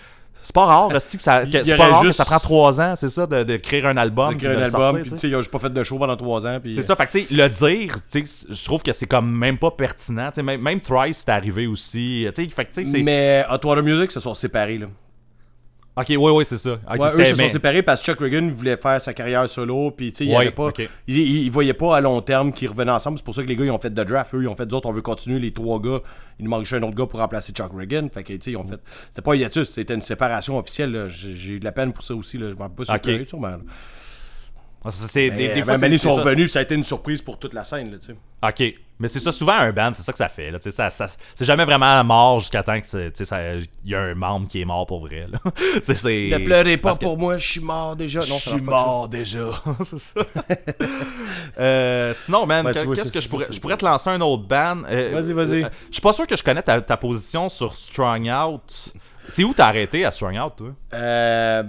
C'est pas rare, que ça, que- c'est pas rare que juste- ça prend trois ans, c'est ça, de, de créer un album. de créer un album, sortir, puis tu sais. juste pas fait de show pendant trois ans. puis- C'est ça, fait que tu sais, le dire, tu sais, je trouve que c'est comme même pas pertinent. Tu sais, même, même Thrice, c'est arrivé aussi. Tu sais, fait que tu sais, c'est. Mais Hot Water Music se sont séparés. Là. Ok, oui, oui, c'est ça. Ok, Ouais, eux se sont séparés parce que Chuck Reagan voulait faire sa carrière solo, puis tu sais, il Ouais, pas, ok. il, il- il voyait pas à long terme qu'ils revenaient ensemble. C'est pour ça que les gars ils ont fait de draft. Eux ils ont fait d'autres, on veut continuer les trois gars. Il nous manque juste un autre gars pour remplacer Chuck Reagan. Fait que tu sais, ils ont fait. C'était pas un hiatus, c'était une séparation officielle. J'ai eu de la peine pour ça aussi. Là. Je m'en pas sûrement. là. Ah, ça, c'est- des, fois, ben, ils sont ça. revenus, puis ça a été une surprise pour toute la scène. Là. Ok. Mais c'est ça, souvent un band, c'est ça que ça fait. Là, ça, ça- c'est jamais vraiment mort jusqu'à temps que c'est- tu sais, ça- il y a un membre qui est mort pour vrai. Là. <laughs> C'est- Ne pleurez pas parce que- pour moi, je suis mort déjà. Non, je suis mort déjà. <laughs> c'est ça. Euh, sinon, man, Ouais, tu que- vois, qu'est-ce que je pourrais. Je pourrais te lancer un autre ban. Euh, Vas-y, vas-y. euh, Je suis pas sûr que je connais ta, ta position sur Strong Out. C'est où t'as arrêté à Strong Out, toi? Euh,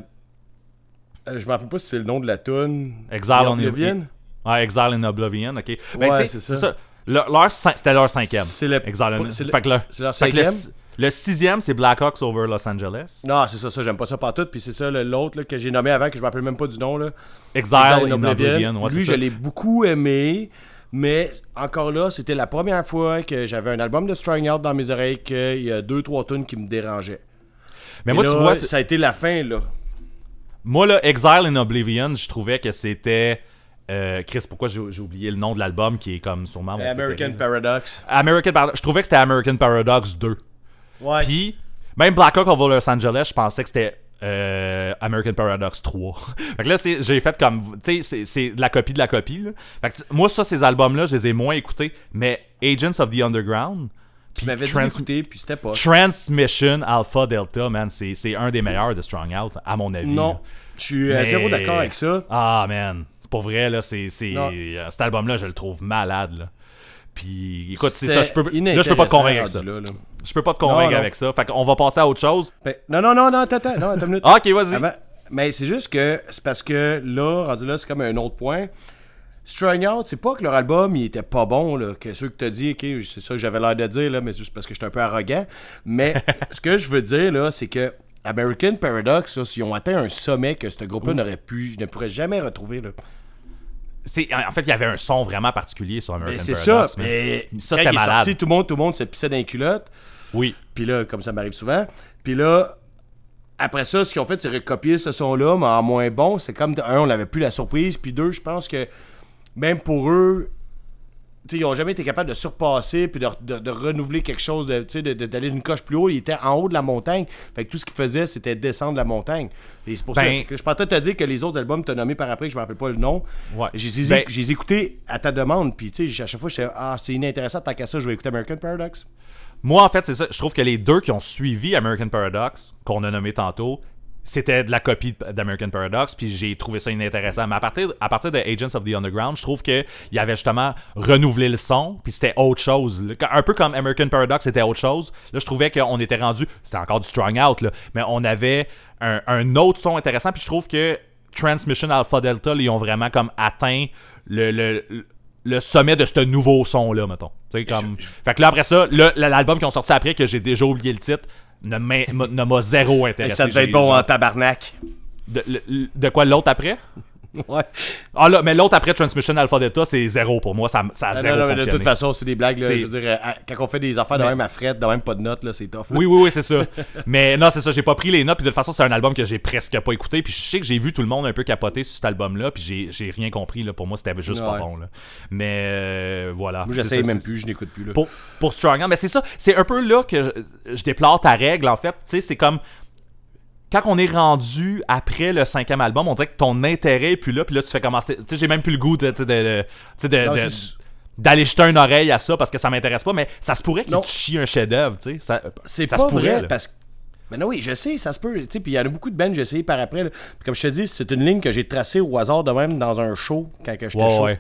euh, je me rappelle pas si c'est le nom de la tune. Exile on Oblivion? Ouais, Exile in Oblivion, ok. Ben, Ouais, tu sais, c'est ça. Le- leur C'était leur cinquième. C'est le- Exile in- c'est le- fait que le- c'est leur fait que le, cinquième? le sixième, c'est Blackhawks over Los Angeles. Non, c'est ça, ça, j'aime pas ça partout. Puis c'est ça, l'autre que j'ai nommé avant, que je me rappelle même pas du nom. Là. Exile, Exile in Oblivion, ouais, Lui, je l'ai beaucoup aimé. Mais encore là, c'était la première fois que j'avais un album de Strong Out dans mes oreilles qu'il y a deux, trois tunes qui me dérangeaient. Mais Et moi, là, tu vois, ça a été la fin, là. Moi, là, Exile in Oblivion, je trouvais que c'était. Euh, Chris, pourquoi j'ai oublié le nom de l'album qui est comme sûrement mon American préféré. Paradox. American Paradox. Je trouvais que c'était American Paradox 2. Ouais. Puis, même Black Hawk over Los Angeles, je pensais que c'était euh, American Paradox 3. <laughs> fait que là, j'ai fait comme. Tu sais, c'est- de la copie de la copie. Là. Fait que, moi, ça, ces albums-là, je les ai moins écoutés. Mais Agents of the Underground. tu m'avais d'écouter, puis c'était pas. Transmission Alpha Delta, man, c'est c'est un des meilleurs de Strong Out, à mon avis. Non. là. Je suis à Mais- zéro d'accord avec ça. Ah, man. C'est Pour vrai, là, c'est. euh, Cet album-là, je le trouve malade, là. Puis, écoute, c'est ça. Je peux, là, je peux pas te convaincre avec ça. là, là. Je peux pas te convaincre Non, non. avec ça. Fait qu'on va passer à autre chose. Ben, non, non, non, non, attends, attends, non, attends une minute. <laughs> Ok, vas-y. Mais c'est juste que c'est parce que là, rendu là, c'est comme un autre point. Strung Out, c'est pas que leur album il était pas bon, là, que ceux que t'as dit, ok, c'est ça que j'avais l'air de dire, là, mais c'est juste parce que j'étais un peu arrogant. Mais <laughs> ce que je veux dire, là, c'est que American Paradox, là, s'ils ont atteint un sommet que ce groupe-là n'aurait pu, ne pourrait jamais retrouver, là. C'est- En fait, il y avait un son vraiment particulier sur American Mais c'est ça, mais Ça, c'était malade. sorti, tout le monde, tout le monde se pissait dans les culottes. Oui. Puis là, comme ça m'arrive souvent. Puis là, après ça, ce qu'ils ont fait, c'est recopier ce son-là, mais en moins bon. C'est comme, un, on n'avait plus la surprise. Puis deux, je pense que même pour eux, ils n'ont jamais été capables de surpasser puis de, de- de renouveler quelque chose, de- d'aller d'une coche plus haut. Ils étaient en haut de la montagne. Fait que tout ce qu'ils faisaient, c'était descendre la montagne. Et c'est pour Ben- ça que je pensais te dire que les autres albums que tu as nommés par après, je me rappelle pas le nom, Ouais. je les ai- Ben- écoutés à ta demande. Puis à chaque fois, je disais, ah, c'est inintéressant, tant qu'à ça, je vais écouter American Paradox. Moi, en fait, c'est ça. Je trouve que les deux qui ont suivi American Paradox, qu'on a nommé tantôt, c'était de la copie d'American Paradox, puis j'ai trouvé ça inintéressant. Mais à partir, à partir de Agents of the Underground, je trouve qu'il y avait justement renouvelé le son, puis c'était autre chose. là. Un peu comme American Paradox, c'était autre chose. Là, je trouvais qu'on était rendu, c'était encore du strong out, là, mais on avait un, un autre son intéressant, puis je trouve que Transmission Alpha Delta, là, ils ont vraiment comme atteint le, le, le sommet de ce nouveau son-là, mettons. Tu sais, comme... Fait que là, après ça, là, l'album qui ont sorti après, que j'ai déjà oublié le titre, ne m'a zéro Et intéressé. ça devait être bon en tabarnak. de, le- de quoi l'autre après? <laughs> Ouais. Ah là, mais l'autre après Transmission Alpha Delta, c'est zéro pour moi. Ça, ça a zéro non, non, mais de toute façon, c'est des blagues. Là, je veux dire, quand on fait des affaires de même à fret, de même pas de notes, là, c'est tough. là. Oui, oui, oui, c'est ça. <laughs> mais non, c'est ça, j'ai pas pris les notes. Puis de toute façon, c'est un album que j'ai presque pas écouté. Puis je sais que j'ai vu tout le monde un peu capoter sur cet album-là. Puis j'ai- j'ai rien compris. Là. Pour moi, c'était juste pas bon. Là. Mais euh, voilà. Moi, j'essaye même plus, je n'écoute plus. Là. Pour, pour Strong. Mais c'est ça, c'est un peu là que je, je déplore ta règle, en fait. Tu sais, c'est comme. Quand on est rendu après le cinquième album, on dirait que ton intérêt est plus là, puis là tu fais commencer. Tu sais, j'ai même plus le goût de, tu sais, de, de- d'aller jeter une oreille à ça parce que ça m'intéresse pas, mais ça se pourrait qu'il te chie un chef-d'œuvre, tu sais. Ça, C'est ça pas se pourrait, vrai là. parce que. Mais non, oui, je sais, ça se peut. Tu sais, puis il y en a beaucoup de bands que j'ai essayé par après. là. Comme je te dis, c'est une ligne que j'ai tracée au hasard de même dans un show quand que j'étais chaud. ouais.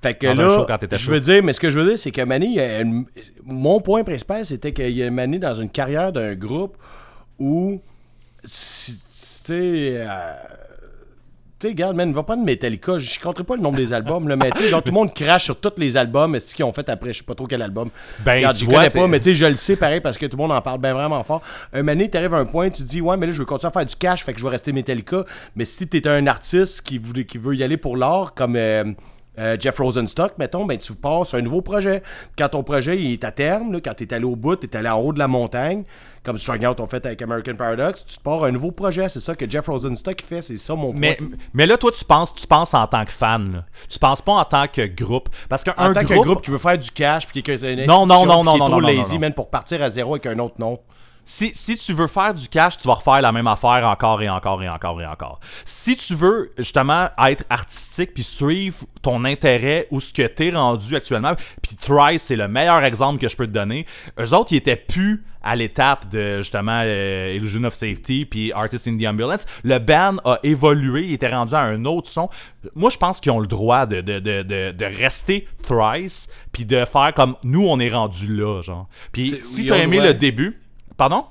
Fait que Dans là, je veux dire, mais ce que je veux dire, c'est que Mané, une- mon point principal, c'était qu'il y a Mané dans une carrière d'un groupe où, tu sais, euh, tu sais, regarde, man, va pas de Metallica, je compterai pas le nombre des albums, là, mais tu sais, genre, tout le monde crache sur tous les albums, est-ce qu'ils ont fait après, je sais pas trop quel album. Ben, regarde, tu je vois, connais pas, mais tu sais, je le sais pareil parce que tout le monde en parle bien vraiment fort. Un Mané, t'arrives à un point, tu dis, ouais, mais là, je veux continuer à faire du cash, fait que je vais rester Metallica, mais si t'es un artiste qui, voulait, qui veut y aller pour l'art, comme. euh, euh, Jeff Rosenstock, mettons, ben, tu pars sur un nouveau projet. Quand ton projet il est à terme, là, quand tu es allé au bout, tu es allé en haut de la montagne, comme Strong Out ont fait avec American Paradox, tu te pars un nouveau projet. C'est ça que Jeff Rosenstock fait, c'est ça mon point. Mais, mais là, toi, tu penses, tu penses en tant que fan. Là. Tu penses pas en tant que groupe. Parce qu'un en tant groupe, que groupe qui veut faire du cash, puis qui est une Non, qui non, est trop non, lazy, man, pour partir à zéro avec un autre nom. Si, si tu veux faire du cash, tu vas refaire la même affaire encore et encore et encore et encore. Si tu veux justement être artistique puis suivre ton intérêt ou ce que t'es rendu actuellement, puis Trice, c'est le meilleur exemple que je peux te donner. Eux autres, ils étaient plus à l'étape de justement euh, Illusion of Safety puis Artist in the Ambulance. Le band a évolué, il était rendu à un autre son. Moi, je pense qu'ils ont le droit de, de, de, de, de rester Thrice puis de faire comme nous, on est rendu là, genre. Puis si t'as aimé le début, pardon?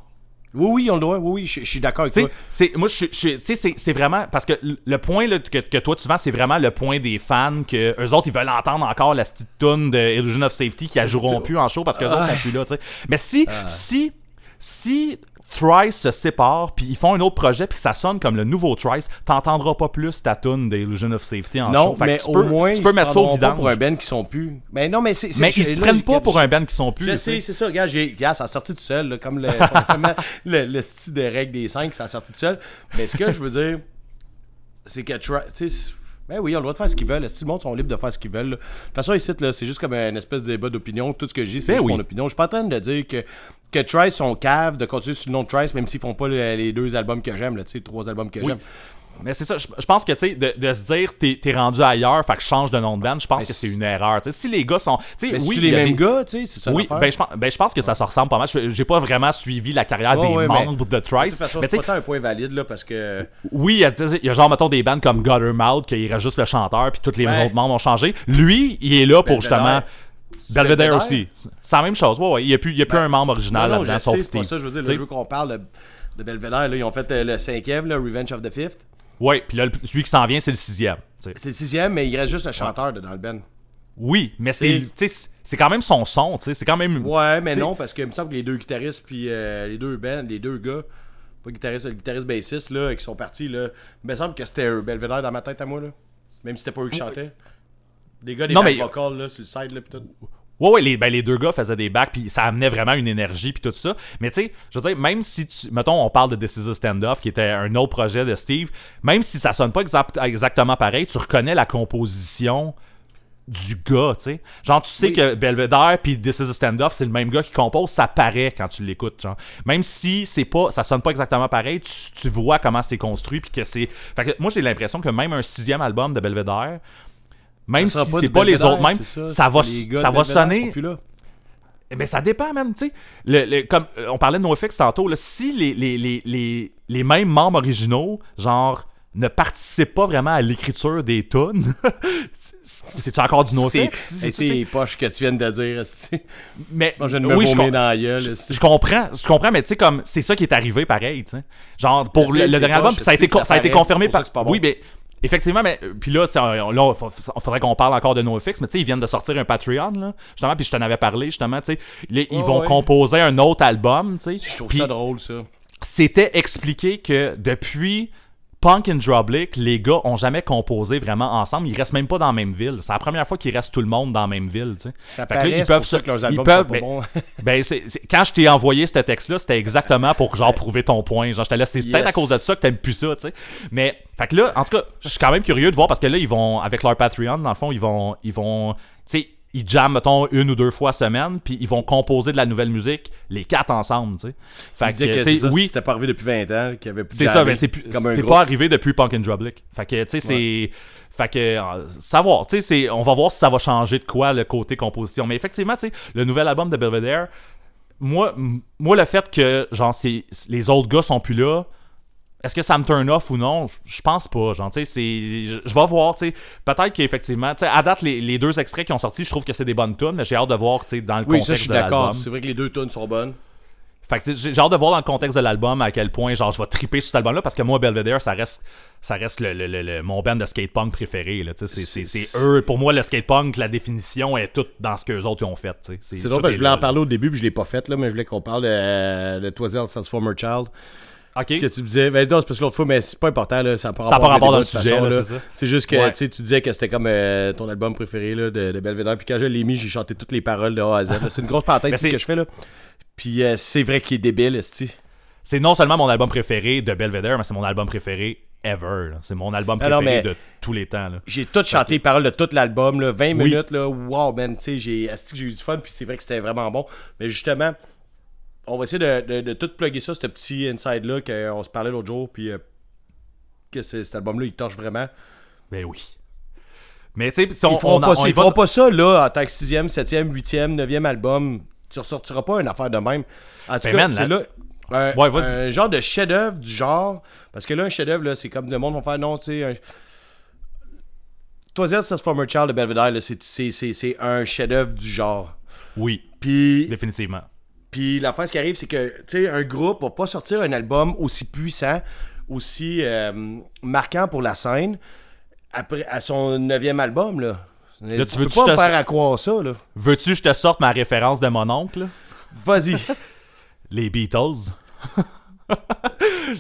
Oui, oui, on le doit. Oui, oui, je je suis d'accord avec toi. c'est moi je, je- tu sais, c'est vraiment parce que le point là, que, que toi tu vends c'est vraiment le point des fans que eux autres ils veulent entendre encore la petite tune de Illusion of Safety qui joueront plus en show parce que eux autres sont plus là tu sais. mais si si si Thrice se sépare puis ils font un autre projet puis ça sonne comme le nouveau Thrice t'entendras pas plus ta tune de Illusion of Safety en Non, show mais tu au peux, moins, tu peux ils mettre ça au pas pour un band qui sont plus. Mais non, mais c'est. mais ils se prennent pas pour un band qui sont plus Je sais, c'est ça. Regarde, ça a sorti tout seul, là, comme le, <laughs> le, le style de règle des 5, ça a sorti tout seul. Mais ce que je veux dire, c'est que, c'est- ben oui, ils ont le droit de faire ce qu'ils veulent. Si le monde sont libres de faire ce qu'ils veulent. De toute façon, ici, là, c'est juste comme une espèce de débat d'opinion. Tout ce que je dis, c'est Ben oui. mon opinion. Je suis pas en train de dire que, que Trice sont caves de continuer sur le nom de Trice, même s'ils font pas le- les deux albums que j'aime, sais, trois albums que Oui. j'aime. Mais c'est ça, je, je pense que, tu sais, de, de se dire, t'es rendu ailleurs, fait que je change de nom de band, je pense Mais que c'est une erreur. Si les gars sont. Tu sais, Mais oui, les mêmes des- gars, tu sais, c'est ça Oui, ben je, pense, ben je pense que ça se ressemble pas mal. Je- J'ai pas vraiment suivi la carrière des ouais, membres de De Trice. toute façon, c'est un point valide, là, parce que. oui, il y, a, genre, mettons, des bands comme Guttermouth, qu'il reste juste le chanteur, puis tous les Ouais. autres membres ont changé. Lui, il est là pour justement. Belvedere aussi. C'est la même chose. Ouais, ouais. Il n'y a plus, il y a plus un membre original là-dedans, sauf c'est pas ça, je veux dire, Tu là, sais? je veux qu'on parle de, de Belvedere, là, ils ont fait euh, le cinquième, là, Revenge of the Fifth. Ouais, puis là, celui qui s'en vient, c'est le sixième. C'est le sixième, mais il reste juste un chanteur de- dans le band. Oui, mais c'est c'est quand même son son. tu sais, C'est quand même. Ouais, mais T'sais- non, parce que il me semble que les deux guitaristes, puis euh, les deux bands, les deux gars, pas guitariste, le guitariste bassiste, là, qui sont partis, là, il me semble que c'était eux, Belvedere dans ma tête à moi, là. Même si c'était pas eux qui chantaient. Les gars des Non, mais- vocals, là, sur le side, là, pis tout. Ouais, ouais, les, ben, les deux gars faisaient des backs, puis ça amenait vraiment une énergie, puis tout ça. Mais tu sais, je veux dire, même si tu. Mettons, on parle de This is a Standoff, qui était un autre projet de Steve, même si ça sonne pas exact- exactement pareil, tu reconnais la composition du gars, tu sais. Genre, tu sais Oui. que Belvedere puis This is a Standoff, c'est le même gars qui compose, ça paraît quand tu l'écoutes, genre. Même si c'est pas, ça sonne pas exactement pareil, tu, tu vois comment c'est construit, puis que c'est. Fait que moi, j'ai l'impression que même un sixième album de Belvedere, même si c'est pas les autres, même, c'est ça, va, Les ça va sonner. là. Eh ben, ça dépend, man, tu sais. Le, le- comme euh, on parlait de NoFX tantôt, là, si les, les, les, les, les mêmes membres originaux, genre, ne participent pas vraiment à l'écriture des tunes, <laughs> c'est-tu encore du C'est NoFX? c'est tes poches que tu viens de dire. Mais, Moi, je de me oui, je, dans la gueule, je comprends, je comprends, mais tu sais, comme, c'est ça qui est arrivé pareil, tu sais. Genre, pour le, le c'est dernier album, ça a été, ça a été confirmé c'est par. c'est. Oui, mais. Effectivement, mais euh, puis là, c'est un- là, il faudrait qu'on parle encore de NoFX, mais tu sais, ils viennent de sortir un Patreon, là, justement, puis je t'en avais parlé, justement, tu sais, ils, Ouais, vont ouais. composer un autre album, tu sais. Je trouve puis ça drôle, ça. c'était expliqué que depuis Punk and Drublick, les gars ont jamais composé vraiment ensemble. Ils restent même pas dans la même ville. C'est la première fois qu'ils restent tout le monde dans la même ville. tu sais. Ça Fait que là, paraît, ils peuvent pour ça se- que leurs ils peuvent- sont pas ben- bons. <laughs> Ben, c'est, c'est- quand je t'ai envoyé ce texte-là, c'était exactement pour genre prouver ton point. Genre, j'étais là, c'est peut-être Yes. à cause de ça que t'aimes plus ça, tu sais. Mais, fait que là, en tout cas, je suis quand même curieux de voir parce que là, ils vont, avec leur Patreon, dans le fond, ils vont, ils vont, tu sais, ils jamment, mettons, une ou deux fois semaine, puis ils vont composer de la nouvelle musique, les quatre ensemble, tu sais. Fait que, ça, oui, c'était pas arrivé depuis 20 ans, qu'il y avait plus c'est ça, mais c'est pas arrivé depuis Punk and Drublick. Fait que, tu sais, c'est. Fait que, euh, savoir, tu sais, on va voir si ça va changer de quoi le côté composition. Mais effectivement, tu sais, le nouvel album de Belvedere, moi, moi le fait que, genre, les autres gars sont plus là, est-ce que ça me turn off ou non? Je- pense pas, genre, tu sais, c'est... Je vais voir, tu sais, peut-être qu'effectivement, tu sais, à date, les, les deux extraits qui ont sorti, je trouve que c'est des bonnes tunes, mais j'ai hâte de voir, tu sais, dans le Oui, contexte ça, je suis de d'accord. C'est vrai que les deux tunes sont bonnes. Fait que j'ai hâte de voir dans le contexte de l'album à quel point genre je vais triper sur cet album-là parce que moi Belvedere ça reste ça reste le, le- le- le- mon band de skate punk préféré là, tu sais, c'est- eux pour moi le skate punk la définition est toute dans ce que les autres ont fait tu sais. C'est drôle parce que je voulais en parler au début, puis je l'ai pas fait, là, mais je voulais qu'on parle de, euh, de Twizel Transformer Child. Là. OK. Que tu me disais, ben, non, c'est parce que l'autre fois, mais c'est pas important, là, ça n'a pas Ça rapport dans le sujet, façon, là, là. c'est ça. C'est juste que Ouais. tu sais, tu disais que c'était comme euh, ton album préféré là, de, de Belvedere, puis quand je l'ai mis, j'ai chanté toutes les paroles de A à Z. là. C'est une grosse <laughs> parenthèse que je fais, là. Puis euh, c'est vrai qu'il est débile, esti. C'est non seulement mon album préféré de Belvedere mais c'est mon album préféré ever. là. C'est mon album Ah préféré de tous les temps là. J'ai tout chanté les paroles de tout l'album, là, 20 Oui. minutes, là, wow, man, tu sais, j'ai j'ai eu du fun, puis c'est vrai que c'était vraiment bon. Mais justement, on va essayer de, de, de tout plugger ça, ce petit inside-là qu'on se parlait l'autre jour, puis euh, que cet album-là, il torche vraiment. Ben oui. Mais tu sais, si on, Ils feront, on- pas, on va- pas ça, là, en tant que 6e, 7e, 8e, 9e album. Tu ressortiras pas une affaire de même. En tout Ben, cas, c'est là- là... Un, Ouais, vas-y. un genre de chef-d'œuvre du genre. Parce que là, un chef-d'œuvre, c'est comme le monde va faire non, tu sais. Un... Toisième Transformer Child de Belvedere, c'est un chef-d'œuvre du genre. Oui, Puis, définitivement. Puis l'affaire, ce qui arrive, c'est que, tu sais, un groupe va pas sortir un album aussi puissant, aussi euh, marquant pour la scène, après, à son neuvième album, là. Là, tu tu peux veux-tu pas te- faire à croire ça, là. Veux-tu que je te sorte ma référence de mon oncle? Vas-y. <laughs> Les Beatles. <laughs>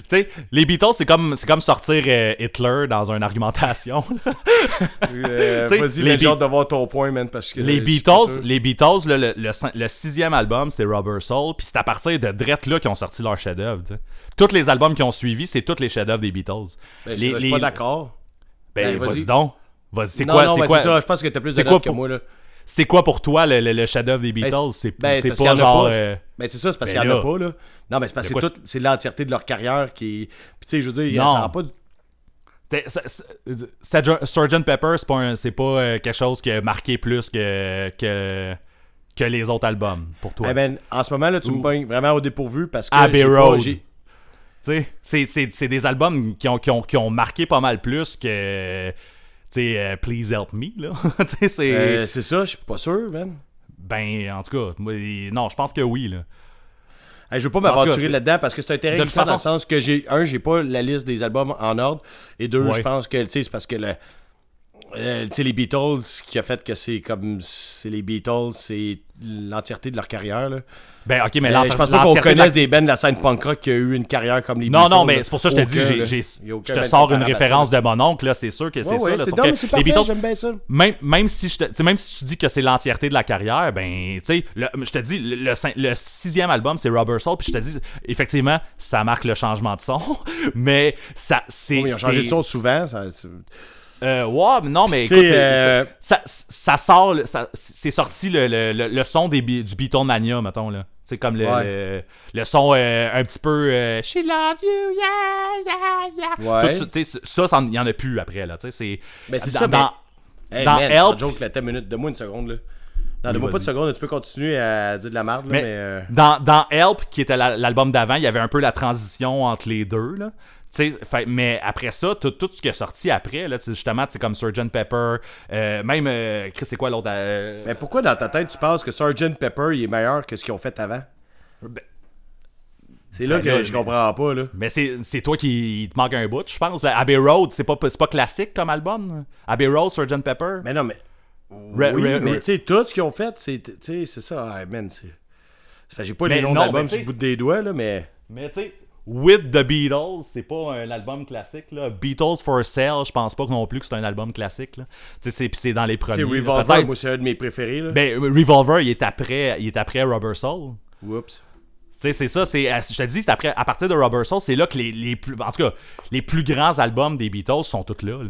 sais, les Beatles, c'est comme, c'est comme sortir euh, Hitler dans une argumentation. Euh, Vas-y, les hâte de voir ton point, man, parce que... les Beatles, les Beatles là, le, le, le sixième album, c'est Rubber Soul, puis c'est à partir de Drette là qu'ils ont sorti leur sais. Tous les albums qui ont suivi, c'est tous les chefs-d'œuvre des Beatles. Ben, je- les, suis pas d'accord. Ben, Ben, vas-y. donc. Vas-y, c'est Non, quoi, non, c'est quoi, c'est ça, je pense que t'as plus de quoi que moi, là. C'est quoi pour toi le, le- le chef-d'œuvre des Beatles? Ben, c'est Ben, c'est pas genre. pas. euh, Ben, c'est ça, c'est parce ben qu'il y en a pas, là. Non, mais c'est parce que c'est l'entièreté de leur carrière qui. Puis, tu sais, je veux dire, Non. ça n'a pas. Sgt. Pepper, c'est pas, pas euh, quelque chose qui a marqué plus que, que, que les autres albums pour toi. Eh ben, en ce moment, là, tu me pognes vraiment au dépourvu parce que. Abbey Road. j'ai- Tu sais, c'est- c'est c'est des albums qui ont, qui, ont, qui ont marqué pas mal plus que. Tu sais, euh, Please Help Me, là. <laughs> c'est. Euh, c'est ça, je suis pas sûr, man. Ben, en tout cas, moi, non, je pense que oui, là. Hey, je veux pas m'aventurer là-dedans parce que c'est un terrain De dans le sens que j'ai. Un, j'ai pas la liste des albums en ordre. Et deux, Ouais. je pense que, tu sais, c'est parce que le. Euh, tu sais, les Beatles, ce qui a fait que c'est comme. C'est les Beatles, c'est l'entièreté de leur carrière, là. Ben, ok, mais Euh, je pense pas qu'on connaisse des bands de la scène punk rock qui a eu une carrière comme les Non, Beatles. non, mais là. c'est pour ça que je te dis, j'ai- je te sors une référence de mon oncle, là, c'est sûr que c'est Ouais, ça. ouais, c'est non, mais les Beatles, j'aime bien ça. même, même, si je te, même si tu dis que c'est l'entièreté de la carrière, ben, tu sais, je te dis, le, le cin- le sixième album, c'est Rubber Soul, puis je te dis, effectivement, ça marque le changement de son, <laughs> mais ça, c'est... Oui, ils ont changé de son souvent. Ça, Euh, ouais, mais non, mais écoute, euh, euh, ça, ça, ça sort, ça- c'est sorti le, le, le, le son des, du Beatlemania, mettons, là. C'est comme le, Ouais. le, son euh, un petit peu euh, She loves you, yeah, yeah, yeah. Ouais. Tout ça, ça, il y en a plus après, là, c'est... Ben, c'est dans- ça, mais- dans- Hey, Dans man, Help- joke, là, minute. Donne-moi une seconde, là. Non, donne-moi pas de seconde, là, tu peux continuer à dire de la merde, là, mais... Mais- euh, Dans, dans Help, qui était la- l'album d'avant, il y avait un peu la transition entre les deux. Là. Fait- mais après ça, tout, tout ce qui est sorti après, là, c'est justement, c'est comme Sgt. Pepper, euh, même, euh, Chris, c'est quoi l'autre euh, Mais pourquoi dans ta tête tu penses que Sgt. Pepper il est meilleur que ce qu'ils ont fait avant? Ben- C'est là Ben que là, je comprends pas, là. Mais c'est c'est toi qui te manque un bout, je pense. Abbey Road, c'est pas, c'est pas classique comme album? Abbey Road, Sgt. Pepper? Mais non, mais... Re- oui, re- mais tu sais, tout ce qu'ils ont fait, c'est... Ça, ah, man, J'ai pas Mais les noms d'albums sur le bout des doigts, là, mais... Mais tu sais, With the Beatles, c'est pas un album classique. Là. Beatles for Sale, je pense pas non plus que c'est un album classique. Là. Tu sais, c'est, c'est dans les premiers. Revolver, moi, c'est un de mes préférés, là. Ben, Revolver, il est après, il est après Rubber Soul. Oups. Tu sais, c'est ça, c'est, je te dis, c'est après, à partir de Rubber Soul, c'est là que les, les plus, en tout cas, les plus grands albums des Beatles sont tous là. là.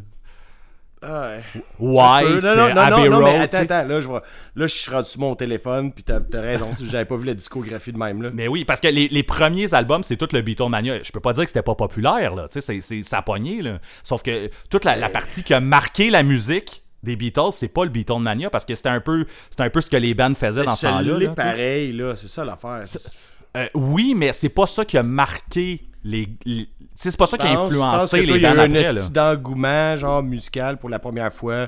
Ah, ouais. White, non, non, euh, non, Abbey non, non, mais Road, attends, attends, là, je vois. Là, je suis rendu sur mon téléphone, puis t'as t'as raison, si j'avais pas vu la discographie de même, là. Mais oui, parce que les, les premiers albums, c'est tout le Beatlemania. Je peux pas dire que c'était pas populaire, là. Tu sais, c'est, c'est, ça pogné, là. Sauf que toute la, la partie qui a marqué la musique des Beatles, c'est pas le Beatlemania, parce que c'était un peu, c'était un peu ce que les bands faisaient dans ce temps-là. sais. pareil, là, c'est ça l'affaire. Euh, oui, mais c'est pas ça qui a marqué les. les- c'est pas ça qui a influencé que toi, les il y a un après, d'engouement, genre musical, pour la première fois,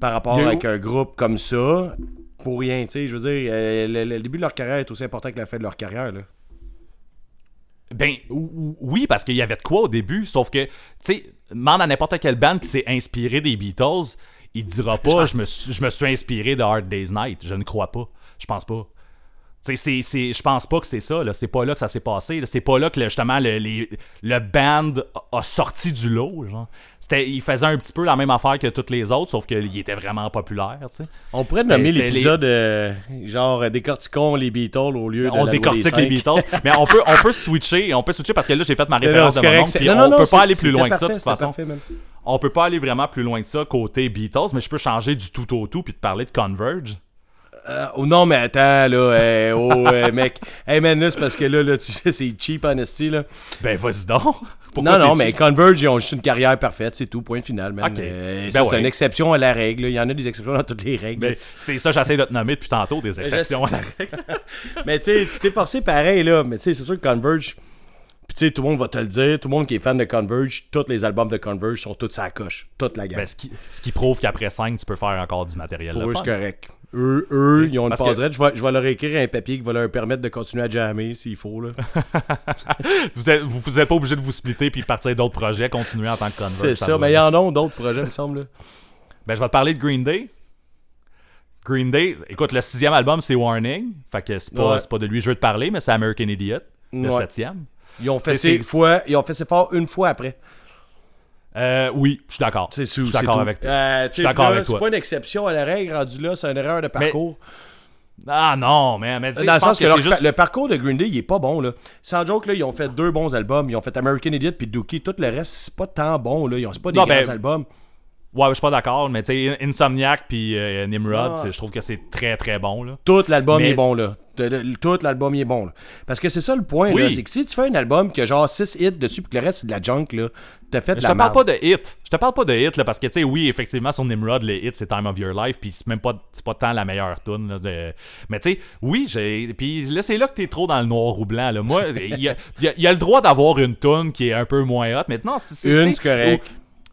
par rapport avec un groupe comme ça, pour rien, tu sais. Je veux dire, euh, le, le début de leur carrière est aussi important que la fin de leur carrière, là. Ben ou- ou- oui, parce qu'il y avait de quoi au début, sauf que, tu sais, demande à n'importe quelle band qui s'est inspiré des Beatles, il dira pas je me, suis, je me suis inspiré de Hard Day's Night. Je ne crois pas. Je pense pas. Je pense pas que c'est ça. C'est pas là que ça s'est passé. C'est pas là que le- justement le, les- le band a a sorti du lot. Genre. Il faisait un petit peu la même affaire que toutes les autres, sauf qu'il était vraiment populaire. On pourrait nommer l'épisode euh, genre euh, décortiquons les Beatles au lieu de on la décortique les. Beatles. <laughs> mais on peut, on peut switcher. On peut switcher parce que là, j'ai fait ma non, référence de mon oncle, non, on non, non, peut pas aller plus loin que ça, de toute façon. parfait. On peut pas aller vraiment plus loin que ça côté Beatles, mais je peux changer du tout au tout puis te parler de Converge. Euh, oh non, mais attends, là. <laughs> hey, oh, hey, mec. Hey, man, là, c'est parce que là, là tu sais, c'est cheap, honesty, là. Ben, vas-y donc. <laughs> Pourquoi non, non, mais? Converge, ils ont juste une carrière parfaite, c'est tout, point final, man. Euh, Ben c'est ouais. une exception à la règle. là. Il y en a des exceptions dans toutes les règles. Ben, c'est ça, j'essaie de te nommer depuis tantôt, des exceptions à la règle. <laughs> Mais tu sais, tu t'es forcé pareil, là. Mais tu sais, c'est sûr que Converge. Puis tu sais, tout le monde va te le dire. Tout le monde qui est fan de Converge, tous les albums de Converge sont tous à coche. Toute la gamme. Ben, ce, qui, ce qui prouve qu'après 5, tu peux faire encore du matériel. Pour eux, c'est correct. Eux, eux ils ont une passe que-. Je vais, je vais leur écrire un papier qui va leur permettre de continuer à jammer s'il faut. Là. <laughs> Vous êtes, vous, vous êtes pas obligé de vous splitter puis partir d'autres projets, continuer en tant que Converge. C'est ça, mais il y en a d'autres projets, me semble. là. Ben, je vais te parler de Green Day. Green Day, écoute, le sixième album, c'est Warning. Fait que c'est pas, Ouais. pas de lui que je veux te parler, mais c'est American Idiot, le Ouais. septième. Ils ont fait ses fois, ils ont fait ses forts une fois après. Euh, oui, je suis d'accord. C'est Je suis d'accord avec toi. Euh, Je suis d'accord avec C'est toi. pas une exception à la règle rendu là, c'est une erreur de parcours. Ah non, mais, mais Dans je le sens que, que leur c'est juste... pa- le parcours de Green Day, il est pas bon. là. Sans joke, là, ils ont fait deux bons albums. Ils ont fait American Idiot puis Dookie. Tout le reste, c'est pas tant bon. Là. Ils ont c'est pas des Non, grands ben, albums. Ouais, je suis pas d'accord, mais tu sais, Insomniac puis euh, Nimrod, Ah. c'est- je trouve que c'est très très bon. Là. Tout l'album Mais- est bon, là. Tout l'album est bon, là. Parce que c'est ça le point, Oui. C'est que si tu fais un album qui a genre 6 hits dessus puis que le reste c'est de la junk, là, t'as fait de Je la te parle pas de hit. Je te parle pas de hit là, parce que tu sais oui effectivement sur Nimrod le hit c'est Time of Your Life puis c'est même pas c'est pas tant la meilleure tune là, de... mais tu sais oui j'ai puis là c'est là que t'es trop dans le noir ou blanc là. Moi <laughs> il y a, y y le droit d'avoir une tune qui est un peu moins hot maintenant c'est c'est- Une, c'est correct.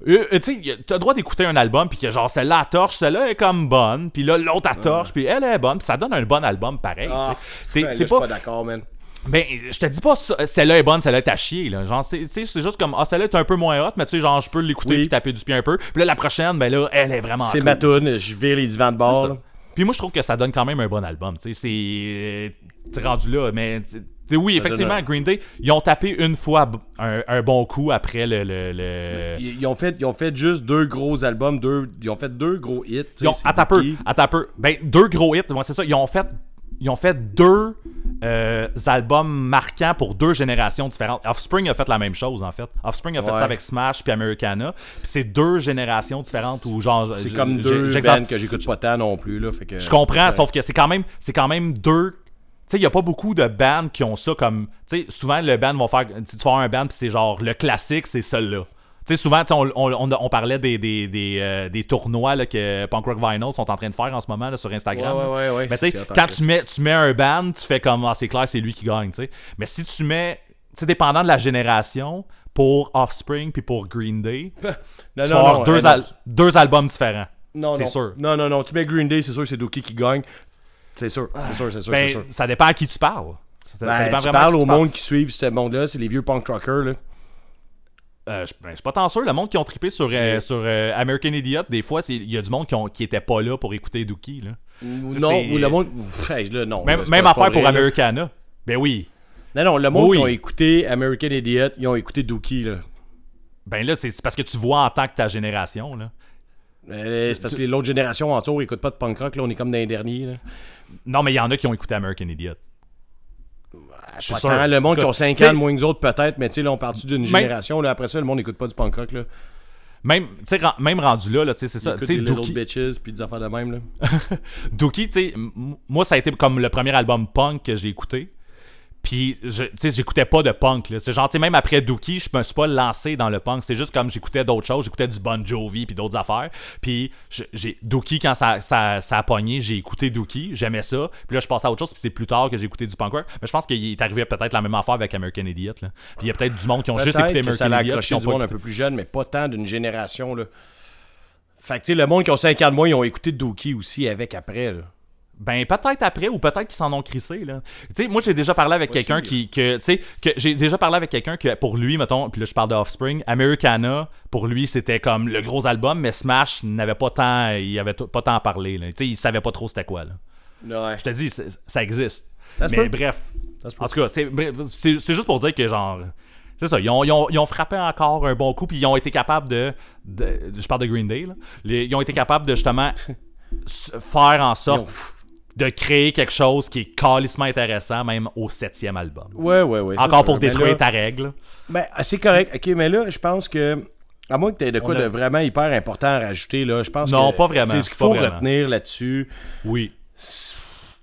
Euh, euh, tu sais, t'as le droit d'écouter un album, puis que genre celle-là elle torche, celle-là est comme bonne, puis là l'autre elle torche, puis elle est bonne, puis ça donne un bon album pareil. Ah. T'es- ben, c'est pas, pas d'accord, man. ben, je te dis pas celle-là est bonne, celle-là est à chier. Là. Genre, c'est, juste comme, ah, celle-là est un peu moins hot, mais tu sais, genre, je peux l'écouter Oui. puis taper du pied un peu. Puis là, la prochaine, ben là, elle est vraiment C'est cool. ma toune, je vire les divans de bord. Puis moi, je trouve que ça donne quand même un bon album. Tu sais, c'est. euh, rendu là, mais. Oui, effectivement, donne Green Day, ils ont tapé une fois un, un bon coup après le. le, le- Ils, ils ont fait, ils ont fait juste deux gros albums, deux, ils ont fait deux gros hits. Ils ont, un peu. Ben, deux gros hits, ouais, c'est ça. Ils ont fait, ils ont fait deux euh, albums marquants pour deux générations différentes. Offspring a fait la même chose, en fait. Offspring a fait Ouais. ça avec Smash puis Americana. Puis c'est deux générations différentes où, genre. C'est comme deux bands que j'écoute pas tant non plus. Là, fait que, Je comprends, sauf que c'est quand même, c'est quand même deux. Tu sais, il n'y a pas beaucoup de bands qui ont ça comme. Tu sais, souvent, le band vont faire. Tu vas un band, puis c'est genre le classique, c'est celui-là. Tu sais, souvent, on, on, on, parlait des, des, des, euh, des tournois là, que Punk Rock Vinyl sont en train de faire en ce moment là, sur Instagram. Ouais, ouais, ouais, Mais tu sais, quand tu mets, tu mets un band, tu fais comme, ah, c'est clair, c'est lui qui gagne, tu sais. Mais si tu mets, tu sais, dépendant de la génération, pour Offspring puis pour Green Day, <laughs> Non, tu vas non, avoir non, deux, al- deux albums différents. Non, c'est non. sûr. Non, non, non. Tu mets Green Day, c'est sûr que c'est Dookie qui gagne. C'est sûr, c'est sûr, c'est sûr, Ben, sûr. ça dépend à qui tu parles. Ça, ça Ben, dépend tu parles au tu parles. monde qui suivent ce monde-là, c'est les vieux punk rockers. Là. Euh, je ben, je suis pas tant sûr. Le monde qui ont trippé sur, euh, sur euh, American Idiot, des fois, il y a du monde qui, ont, qui était pas là pour écouter Dookie. Là. Ou Ça, non, ou le monde. Ouf, hey, là, non, Même, là, même affaire pour là. Americana. Ben oui. Non, non, le monde Oui. qui ont écouté American Idiot, ils ont écouté Dookie. Là. Ben là, c'est parce que tu vois en tant que ta génération. Là. C'est parce que l'autre génération en tour écoute pas de punk rock, là, on est comme dans les derniers. Là. Non, mais il y en a qui ont écouté American Idiot. Je suis sûr. le monde qui Écoute, 5 tu sais, ans de moins que les autres, peut-être, mais tu sais, là, on part d'une Même- génération. Là, après ça, le monde n'écoute pas du punk rock. Là. Même, même rendu là, c'est ça. Sais, des Little Dookie, Bitches puis des affaires de même. Là. <laughs> Dookie, moi, ça a été comme le premier album punk que j'ai écouté. Puis, tu sais, j'écoutais pas de punk. C'est genre, tu sais, même après Dookie, je me suis pas lancé dans le punk. C'est juste comme j'écoutais d'autres choses. J'écoutais du Bon Jovi puis d'autres affaires. Puis, j'ai Dookie, quand ça, ça, ça a pogné, j'ai écouté Dookie. J'aimais ça. Puis là, je passais à autre chose. Puis c'est plus tard que j'ai écouté du punk rock. Mais je pense qu'il est arrivé peut-être la même affaire avec American Idiot. Là. Puis il y a peut-être du monde qui ont juste écouté ça American l'a Idiot. accroché qui ont du monde un peu plus jeune, mais pas tant d'une génération. Là. Fait que tu sais, le monde qui ont 5 ans de moins, ils ont écouté Dookie aussi avec après. Là. Ben peut-être après ou peut-être qu'ils s'en ont crissé là. Tu sais moi j'ai déjà parlé avec quelqu'un qui que tu sais que j'ai déjà parlé avec quelqu'un que pour lui mettons puis là je parle de Offspring, Americana pour lui c'était comme le gros album mais Smash n'avait pas tant il avait pas tant à parler là. Tu sais il savait pas trop c'était quoi là. Ouais. Je te dis ça existe. Mais bref. En tout cas, c'est juste pour dire que genre c'est ça, ils ont, ils ont- ils ont frappé encore un bon coup, puis ils ont été capables de, de- Je parle de Green Day, là. Les- ils ont été capables de justement <laughs> faire en sorte de créer quelque chose qui est calissement intéressant, même au septième album. Ouais, ouais, ouais. c'est Encore pour Mais détruire là- ta règle. Ben, c'est correct. Ok, mais là, je pense que. À moins que tu aies de quoi a- de vraiment hyper important à rajouter, là, je pense Non, que. pas vraiment, sais, Ce qu'il faut retenir là-dessus, Oui.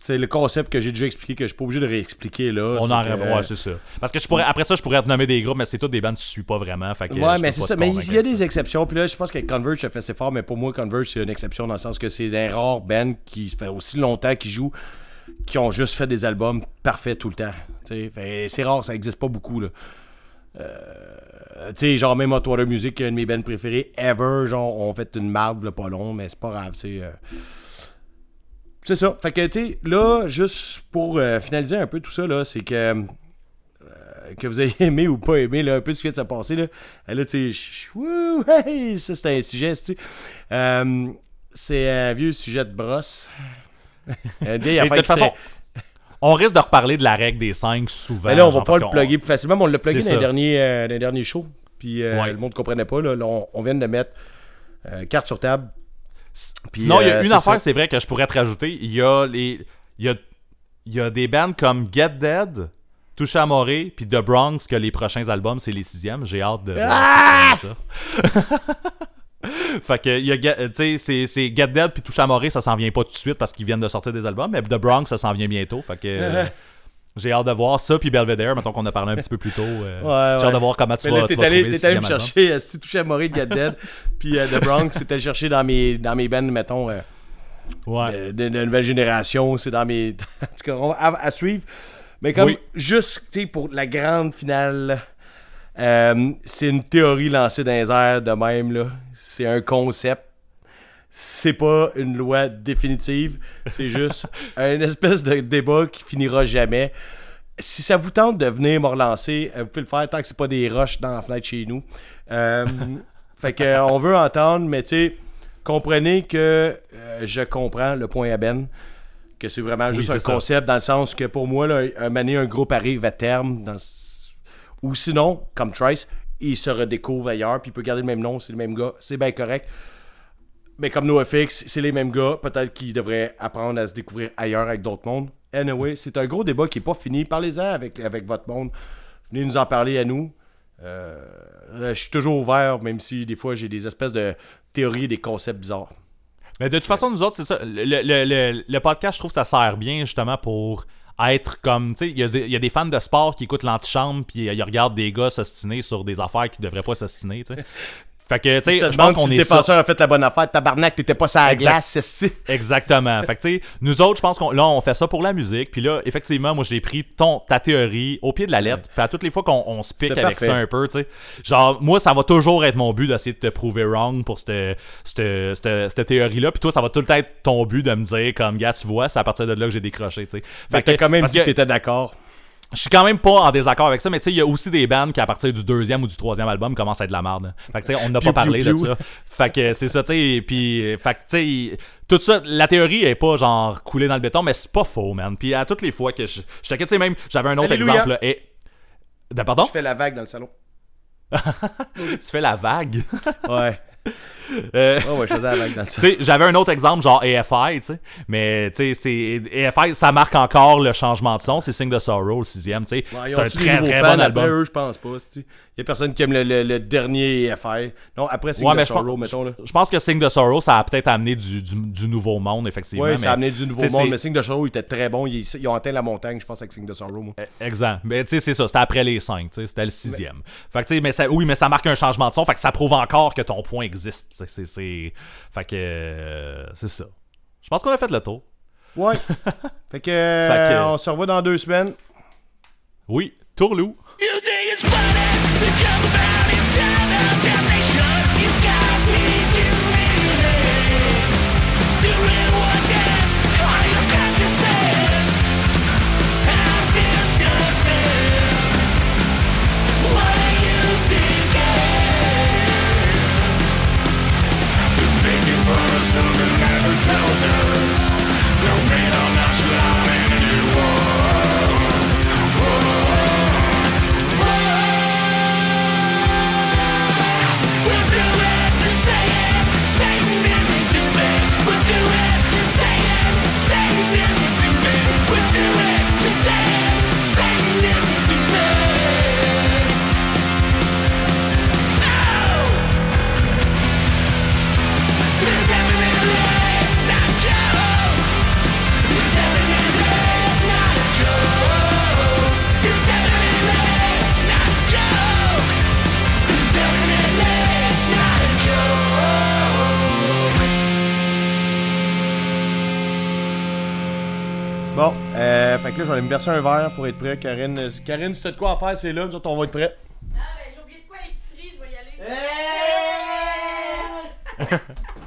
C'est le concept que j'ai déjà expliqué, que je suis pas obligé de réexpliquer là. On en que- ouais, c'est ça. Parce que je pourrais, après ça, je pourrais te nommer des groupes, mais c'est tous des bandes que tu suis pas vraiment. Fait que Ouais, mais c'est ça. Mais il y a des ça. exceptions. Puis là, je pense que Converge, ça fait assez fort, mais pour moi, Converge, c'est une exception dans le sens que c'est des rares bands qui fait aussi longtemps qu'ils jouent, qui ont juste fait des albums parfaits tout le temps. C'est rare, ça existe pas beaucoup. Là. Euh, tu sais, genre même Hot Water Music, qui est une de mes bands préférées ever, genre, on fait une marde, pas long, mais c'est pas grave, tu sais. euh. C'est ça. Fait que, tu là, juste pour euh, finaliser un peu tout ça, là, c'est que euh, que vous ayez <laughs> aimé ou pas aimé, là, un peu ce qui vient de se passer, là. Euh, Là, tu sais, <laughs> hey, ça, c'est un sujet, tu. Euh, c'est un vieux sujet de brosse. <laughs> Une vieille Et affaire de toute façon, on risque de reparler de la règle des 5 souvent. Mais là, on va pas le plugger plus facilement, mais on l'a plugué dans les, derniers, euh, dans les derniers shows. Puis euh, Ouais. le monde comprenait pas. Là, Là, on, on vient de mettre euh, carte sur table. Puis, Sinon, il y a euh, une affaire, c'est vrai, que je pourrais te rajouter. Il y a les. Il y a, il y a des bands comme Get Dead, Touche à Morée, puis The Bronx, que les prochains albums, c'est les sixièmes. J'ai hâte de Ah! ça. <laughs> fait que, il y a, Get- tu sais, c'est- c'est Get Dead puis Touche à Morée, ça s'en vient pas tout de suite parce qu'ils viennent de sortir des albums, mais The Bronx, ça s'en vient bientôt. Fait que. euh, <laughs> J'ai hâte de voir ça, puis Belvedere, mettons qu'on a parlé un petit peu plus tôt. euh, Ouais, J'ai hâte de voir comment tu Mais vas, tu vas allé, trouver le t'es allé me chercher, euh, si touché à Maurice Get Dead, <laughs> puis euh, The Bronx, c'était le chercher dans mes, dans mes bands, mettons, euh, Ouais. de, de- nouvelle génération, c'est dans mes... <laughs> en tout cas, on va- à, à suivre. Mais comme, Oui. juste, tu sais, pour la grande finale, c'est une théorie lancée dans les airs de même, là. C'est un concept. C'est pas une loi définitive. C'est juste <laughs> une espèce de débat qui finira jamais. Si ça vous tente de venir me relancer, euh, vous pouvez le faire tant que c'est pas des rushs dans la fenêtre chez nous. Euh, <laughs> fait que euh, on veut entendre, mais tu sais, comprenez que euh, je comprends le point à Ben. Que c'est vraiment juste un ça. concept dans le sens que pour moi, là, un un groupe arrive à terme. Dans... Ou sinon, comme Trice, il se redécouvre ailleurs, puis il peut garder le même nom, c'est le même gars, c'est bien correct. Mais comme NoFX, c'est les mêmes gars. Peut-être qu'ils devraient apprendre à se découvrir ailleurs avec d'autres mondes. Anyway, c'est un gros débat qui n'est pas fini. Parlez-en avec, avec votre monde. Venez nous en parler à nous. Euh, je suis toujours ouvert, même si des fois j'ai des espèces de théories et des concepts bizarres. Mais de toute façon, nous autres, c'est ça. Le, le- le- le podcast, je trouve que ça sert bien justement pour être comme. Tu sais, il y, a des- il y a des fans de sport qui écoutent l'antichambre puis ils regardent des gars s'ostiner sur des affaires qui devraient pas s'ostiner, tu sais. <laughs> Fait que, tu sais, Ça je pense qu'on si est ça. a fait la bonne affaire. Tabarnak, t'étais pas sur la Exact. glace, c'est Exactement. fait que, tu sais, nous autres, je pense qu'on là, on fait ça pour la musique. Puis là, effectivement, moi, j'ai pris ton, ta théorie au pied de la lettre. Puis à toutes les fois qu'on on se pique avec parfait. ça un peu, tu sais. Genre, moi, ça va toujours être mon but d'essayer de te prouver wrong pour cette, cette, cette, cette théorie-là. Puis toi, ça va tout le temps être ton but de me dire, comme, gars, tu vois, c'est à partir de là que j'ai décroché, tu sais. Fait que t'as quand même dit que que- t'étais d'accord. Je suis quand même pas en désaccord avec ça, mais tu sais, il y a aussi des bands qui, à partir du deuxième ou du troisième album, commencent à être de la merde. Fait que tu sais, on n'a pas parlé de ça. Fait que c'est ça, tu sais, puis, fait que tu sais, tout ça, la théorie est pas genre coulée dans le béton, mais c'est pas faux, man. Puis à toutes les fois que je, je t'inquiète, tu sais, même, j'avais un autre Alléluia. exemple, là, et. De, pardon? Je fais la vague dans le salon. <laughs> Tu fais la vague? Ouais. Euh, Ouais, ouais, je faisais vague dans <laughs> j'avais un autre exemple, genre AFI, tu sais. Mais, tu sais. AFI, ça marque encore le changement de son. C'est Sing the Sorrow, le sixième, tu sais. Ouais, c'est un très, très bon album. Eux, je pense pas. Il y a personne qui aime le, le- le dernier FR. Non, après, c'est Ouais, mais je Sorrow, mettons. Là. Je pense que Sing the Sorrow, ça a peut-être amené du, du, du nouveau monde, effectivement. Mais, ça a amené du nouveau monde, mais Sing de Sorrow, il était très bon. Ils, ils ont atteint la montagne, je pense, avec Sing de Sorrow. Moi. Eh, Exact. Mais tu sais, c'est ça. C'était après les 5. C'était le sixième. Fait que tu sais, mais ça, oui, mais ça marque un changement de son. Fait que ça prouve encore que ton point existe. C'est, c'est, fait que euh, c'est ça. Je pense qu'on a fait le tour. Ouais. <laughs> fait que, Fait que- on se revoit dans deux semaines. Oui, Tourlou. You think it's Bon, euh, fait que là, je vais aller me verser un verre pour être prêt. Karine, euh, Karine si t'as de quoi à faire, c'est là. Nous autres, on va être prêts. Ah, ben, j'ai oublié de quoi à l'épicerie, je vais y aller. <laughs>